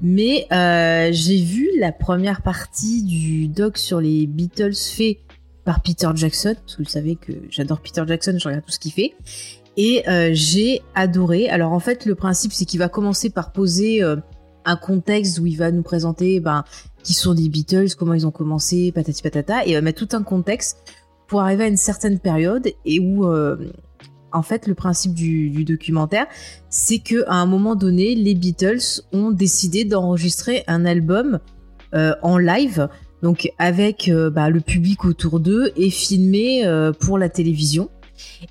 Mais euh, j'ai vu la première partie du doc sur les Beatles fait par Peter Jackson. Parce que vous savez que j'adore Peter Jackson, je regarde tout ce qu'il fait. Et euh, j'ai adoré. Alors en fait, le principe, c'est qu'il va commencer par poser euh, un contexte où il va nous présenter ben, qui sont les Beatles, comment ils ont commencé, patati patata. Et il va mettre tout un contexte pour arriver à une certaine période et où euh, en fait le principe du, documentaire c'est que à un moment donné les Beatles ont décidé d'enregistrer un album en live donc avec bah, le public autour d'eux et filmé pour la télévision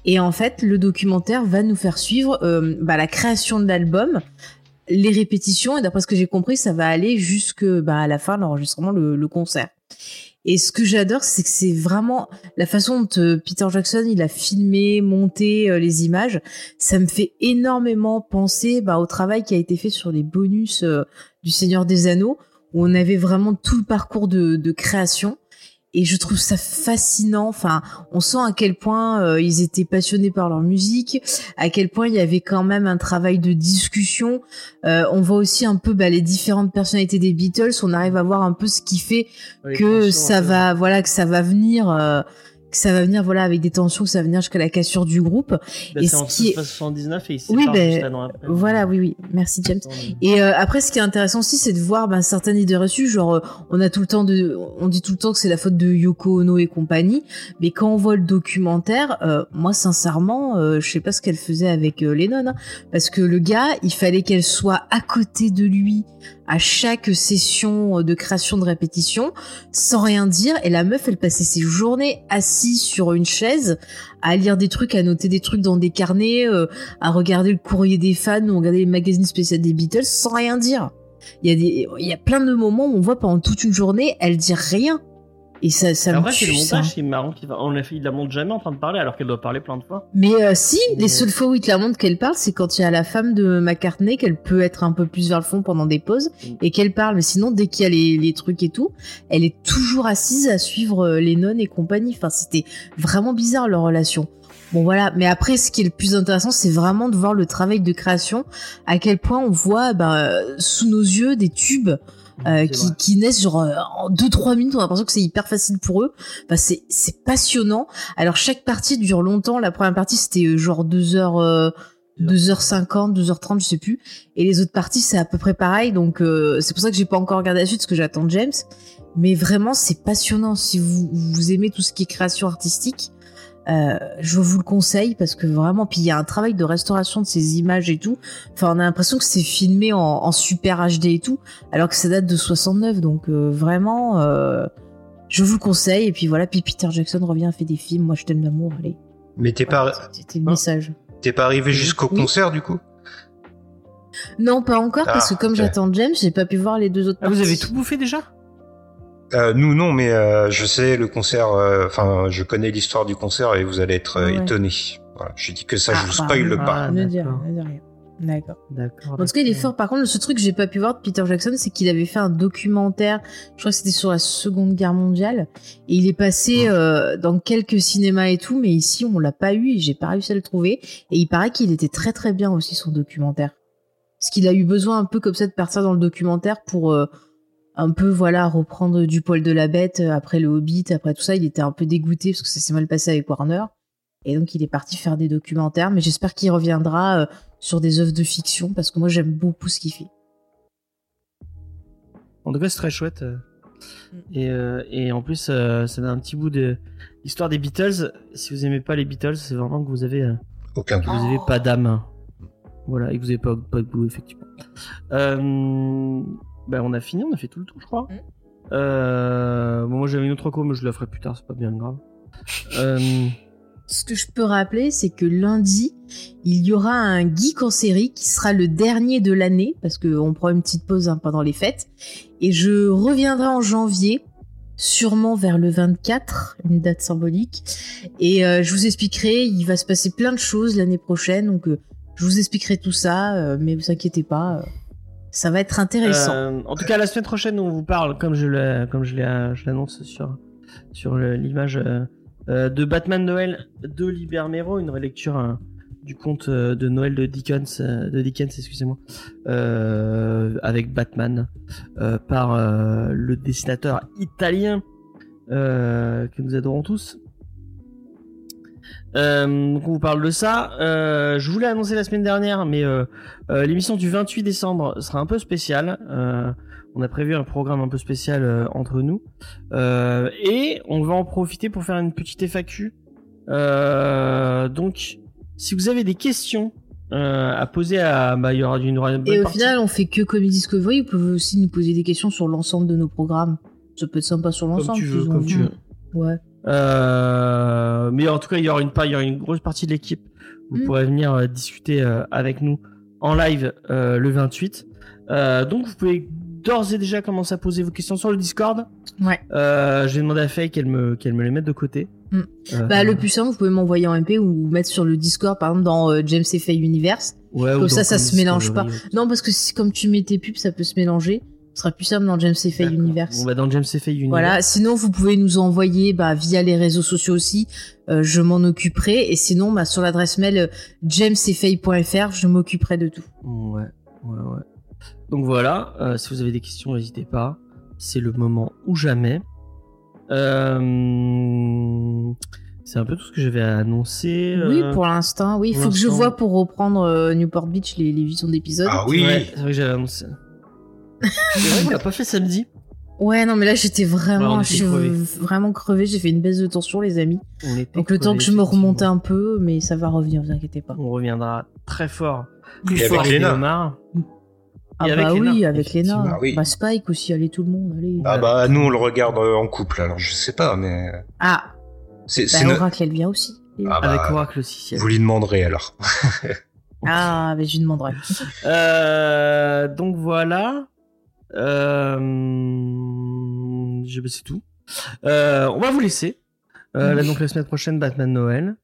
et en fait le documentaire va nous faire suivre euh, bah, la création de l'album les répétitions et d'après ce que j'ai compris ça va aller jusque bah, à la fin de l'enregistrement le, concert et ce que j'adore, c'est que c'est vraiment la façon dont euh, Peter Jackson il a filmé, monté euh, les images. Ça me fait énormément penser bah, au travail qui a été fait sur les bonus du Seigneur des Anneaux, où on avait vraiment tout le parcours de création. Et je trouve ça fascinant. Enfin, on sent à quel point euh, ils étaient passionnés par leur musique, à quel point il y avait quand même un travail de discussion. Euh, on voit aussi un peu bah, les différentes personnalités des Beatles. On arrive à voir un peu ce qui fait que ça va voilà que ça va venir euh, que ça va venir voilà avec des tensions que ça va venir jusqu'à la cassure du groupe. Bah, et c'est ce en qui est- 79 et il se Oui, ben, voilà oui oui. Merci James. Et euh, après ce qui est intéressant aussi c'est de voir ben, certaines idées reçues. Genre euh, on a tout le temps de on dit tout le temps que c'est la faute de Yoko Ono et compagnie. Mais quand on voit le documentaire euh, moi sincèrement euh, je sais pas ce qu'elle faisait avec euh, Lennon hein, parce que le gars il fallait qu'elle soit à côté de lui à chaque session de création de répétition sans rien dire. Et la meuf elle passait ses journées assise sur une chaise à lire des trucs à noter des trucs dans des carnets euh, à regarder le courrier des fans ou regarder les magazines spéciaux des Beatles sans rien dire. Il y a des il y a plein de moments où on voit pendant toute une journée elle dit rien et ça ça me vrai, c'est le tue ça. montage qui est marrant. On l'a il la montre jamais en train de parler alors qu'elle doit parler plein de fois. Mais euh, si, Mais- les seules fois où il te la montre qu'elle parle, c'est quand il y a la femme de McCartney, qu'elle peut être un peu plus vers le fond pendant des pauses, Mm. et qu'elle parle. Mais sinon, dès qu'il y a les, les trucs et tout, elle est toujours assise à suivre euh, les nonnes et compagnie. Enfin, c'était vraiment bizarre leur relation. Bon voilà, mais après, ce qui est le plus intéressant, c'est vraiment de voir le travail de création, à quel point on voit ben, euh, sous nos yeux des tubes euh, qui, qui naissent genre euh, en 2-3 minutes, on a l'impression que c'est hyper facile pour eux. Enfin, c'est c'est passionnant. Alors chaque partie dure longtemps. La première partie c'était euh, genre 2 heures, euh, 2h50, 2h30, je sais plus. Et les autres parties c'est à peu près pareil. Donc euh, c'est pour ça que j'ai pas encore regardé la suite parce que j'attends James. Mais vraiment c'est passionnant. Si vous, vous aimez tout ce qui est création artistique, euh, je vous le conseille parce que vraiment, puis il y a un travail de restauration de ces images et tout. Enfin, on a l'impression que c'est filmé en, en super HD et tout, alors que ça date de 69. Donc euh, vraiment, euh, je vous le conseille. Et puis voilà, puis Peter Jackson revient, fait des films. Moi, je t'aime d'amour. Allez, Mais t'es pas, c'était le message. t'es pas arrivé jusqu'au Oui. concert du coup? Non, pas encore parce Ah, que comme j'attends James, j'ai pas pu voir les deux autres. Ah, vous avez tout bouffé déjà? Euh, Nous non, mais euh, je sais le concert. euh, Enfin, je connais l'histoire du concert et vous allez être euh, Ouais. étonnés. Voilà, je dis que ça, Ah, je vous bah, spoil ah, pas. Ne dis rien, d'accord. ne dis rien. D'accord. D'accord. En tout cas, il est fort. Par contre, ce truc que j'ai pas pu voir de Peter Jackson, c'est qu'il avait fait un documentaire. Je crois que c'était sur la Seconde Guerre mondiale, et il est passé euh, dans quelques cinémas et tout, mais ici on l'a pas eu et j'ai pas réussi à le trouver. Et il paraît qu'il était très très bien aussi son documentaire. Parce qu'il a eu besoin un peu comme ça de partir dans le documentaire pour euh, un peu voilà reprendre du poil de la bête euh, après le Hobbit, après tout ça. Il était un peu dégoûté parce que ça s'est mal passé avec Warner. Et donc il est parti faire des documentaires. Mais j'espère qu'il reviendra euh, sur des œuvres de fiction parce que moi j'aime beaucoup ce qu'il fait. En tout cas, c'est très chouette. euh. Mm. Et, euh, et en plus, euh, ça donne un petit bout de l'histoire des Beatles. Si vous aimez pas les Beatles, c'est vraiment que vous avez, euh, Aucun que vous avez pas d'âme. Voilà, et que vous avez pas, pas de goût, effectivement. Ben, on a fini, on a fait tout le tour, je crois. Mm. Euh, bon, moi j'avais une autre reco, mais je la ferai plus tard, c'est pas bien grave. Euh, Ce que je peux rappeler, c'est que lundi, il y aura un geek en série qui sera le dernier de l'année, parce qu'on prend une petite pause hein, pendant les fêtes. Et je reviendrai en janvier, sûrement vers le 24, une date symbolique. Et euh, je vous expliquerai, il va se passer plein de choses l'année prochaine, donc je vous expliquerai tout ça, mais vous inquiétez pas, ça va être intéressant. Euh, en tout cas, la semaine prochaine, on vous parle, comme je comme je l'annonce sur, sur l'image euh, euh, de Batman Noël de Libermero, une relecture euh, du conte de Noël de Dickens, de Dickens, excusez-moi, avec Batman par le dessinateur italien que nous adorons tous. Euh, donc on vous parle de ça. Euh, je voulais annoncer la semaine dernière, mais euh, euh, l'émission du 28 décembre sera un peu spéciale. Euh, on a prévu un programme un peu spécial euh, entre nous. Euh, et on va en profiter pour faire une petite FAQ. Euh, donc, si vous avez des questions euh, à poser à... Bah, il y aura une, Et au partie. final, on fait que Comedy Discovery, vous pouvez aussi nous poser des questions sur l'ensemble de nos programmes. Ça peut être sympa sur Comme l'ensemble. tu veux, comme tu veux. Ouais. Euh, mais en tout cas, il y aura une il y aura une grosse partie de l'équipe. Vous Mm. pourrez venir euh, discuter euh, avec nous en live le 28. Euh, donc, vous pouvez d'ores et déjà commencer à poser vos questions sur le Discord. Ouais. Je vais demander à Faye qu'elle me qu'elle me les mette de côté. Mm. Bah, le plus simple, vous pouvez m'envoyer en MP ou mettre sur le Discord, par exemple, dans James et Faye Universe. ouais, ou comme ça, ça se mélange pas. Non, parce que si, comme tu mets tes pubs, ça peut se mélanger. Ce sera plus simple dans James D'accord. Universe. On va dans James et Faye Universe. Voilà. Sinon, vous pouvez nous envoyer bah, via les réseaux sociaux aussi. Euh, je m'en occuperai. Et sinon, bah, sur l'adresse mail euh, jamesfay.fr, je m'occuperai de tout. Ouais, ouais, ouais. Donc voilà, euh, si vous avez des questions, n'hésitez pas. C'est le moment ou jamais. Euh, C'est un peu tout ce que j'avais à annoncer. Oui, euh, pour l'instant, oui. Il faut que je vois pour reprendre euh, Newport Beach les, les visions d'épisodes. Ah oui. Ouais, c'est vrai que j'avais annoncé. C'est vrai qu'on l'a pas fait samedi. Ouais, non, mais là, j'étais vraiment, Ouais, je suis vraiment crevée. J'ai fait une baisse de tension, les amis. Donc, le temps que je me remonte un peu, mais ça va revenir, vous inquiétez pas. On reviendra très fort. Et fort avec Léna. Ah, Et avec bah Léna, oui, avec Léna. Ah oui. Bah, Spike aussi, allez, tout le monde, allez. Ah bah nous on le regarde euh, en couple alors je sais pas mais Ah, c'est bah, Oracle, elle vient aussi. Ah bah, Avec Oracle aussi. si elle- vous lui demanderez alors. Ah, mais je lui demanderai. Euh, donc voilà. Euh, c'est tout. Euh, on va vous laisser. Euh, là donc la semaine prochaine Batman Noël.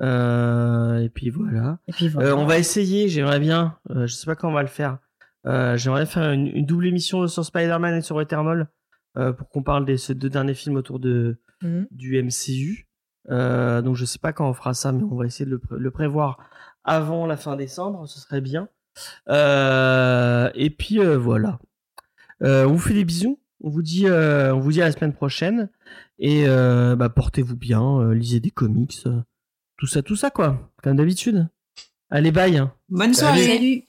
Euh, et puis voilà. Et puis voilà. Euh, on va essayer. J'aimerais bien. euh, je sais pas quand on va le faire. Euh, j'aimerais faire une, une double émission sur Spider-Man et sur Eternal euh, pour qu'on parle des ces deux derniers films autour de Mhm. du MCU. Euh, donc je sais pas quand on fera ça, mais on va essayer de le, pré- le prévoir avant la fin décembre, ce serait bien. Euh, et puis euh, voilà. Euh, on vous fait des bisous. On vous dit, euh, on vous dit à la semaine prochaine. Et euh, bah, portez-vous bien, euh, lisez des comics, euh, tout ça, tout ça quoi, comme d'habitude. Allez bye. Bonne Salut. soirée. Salut.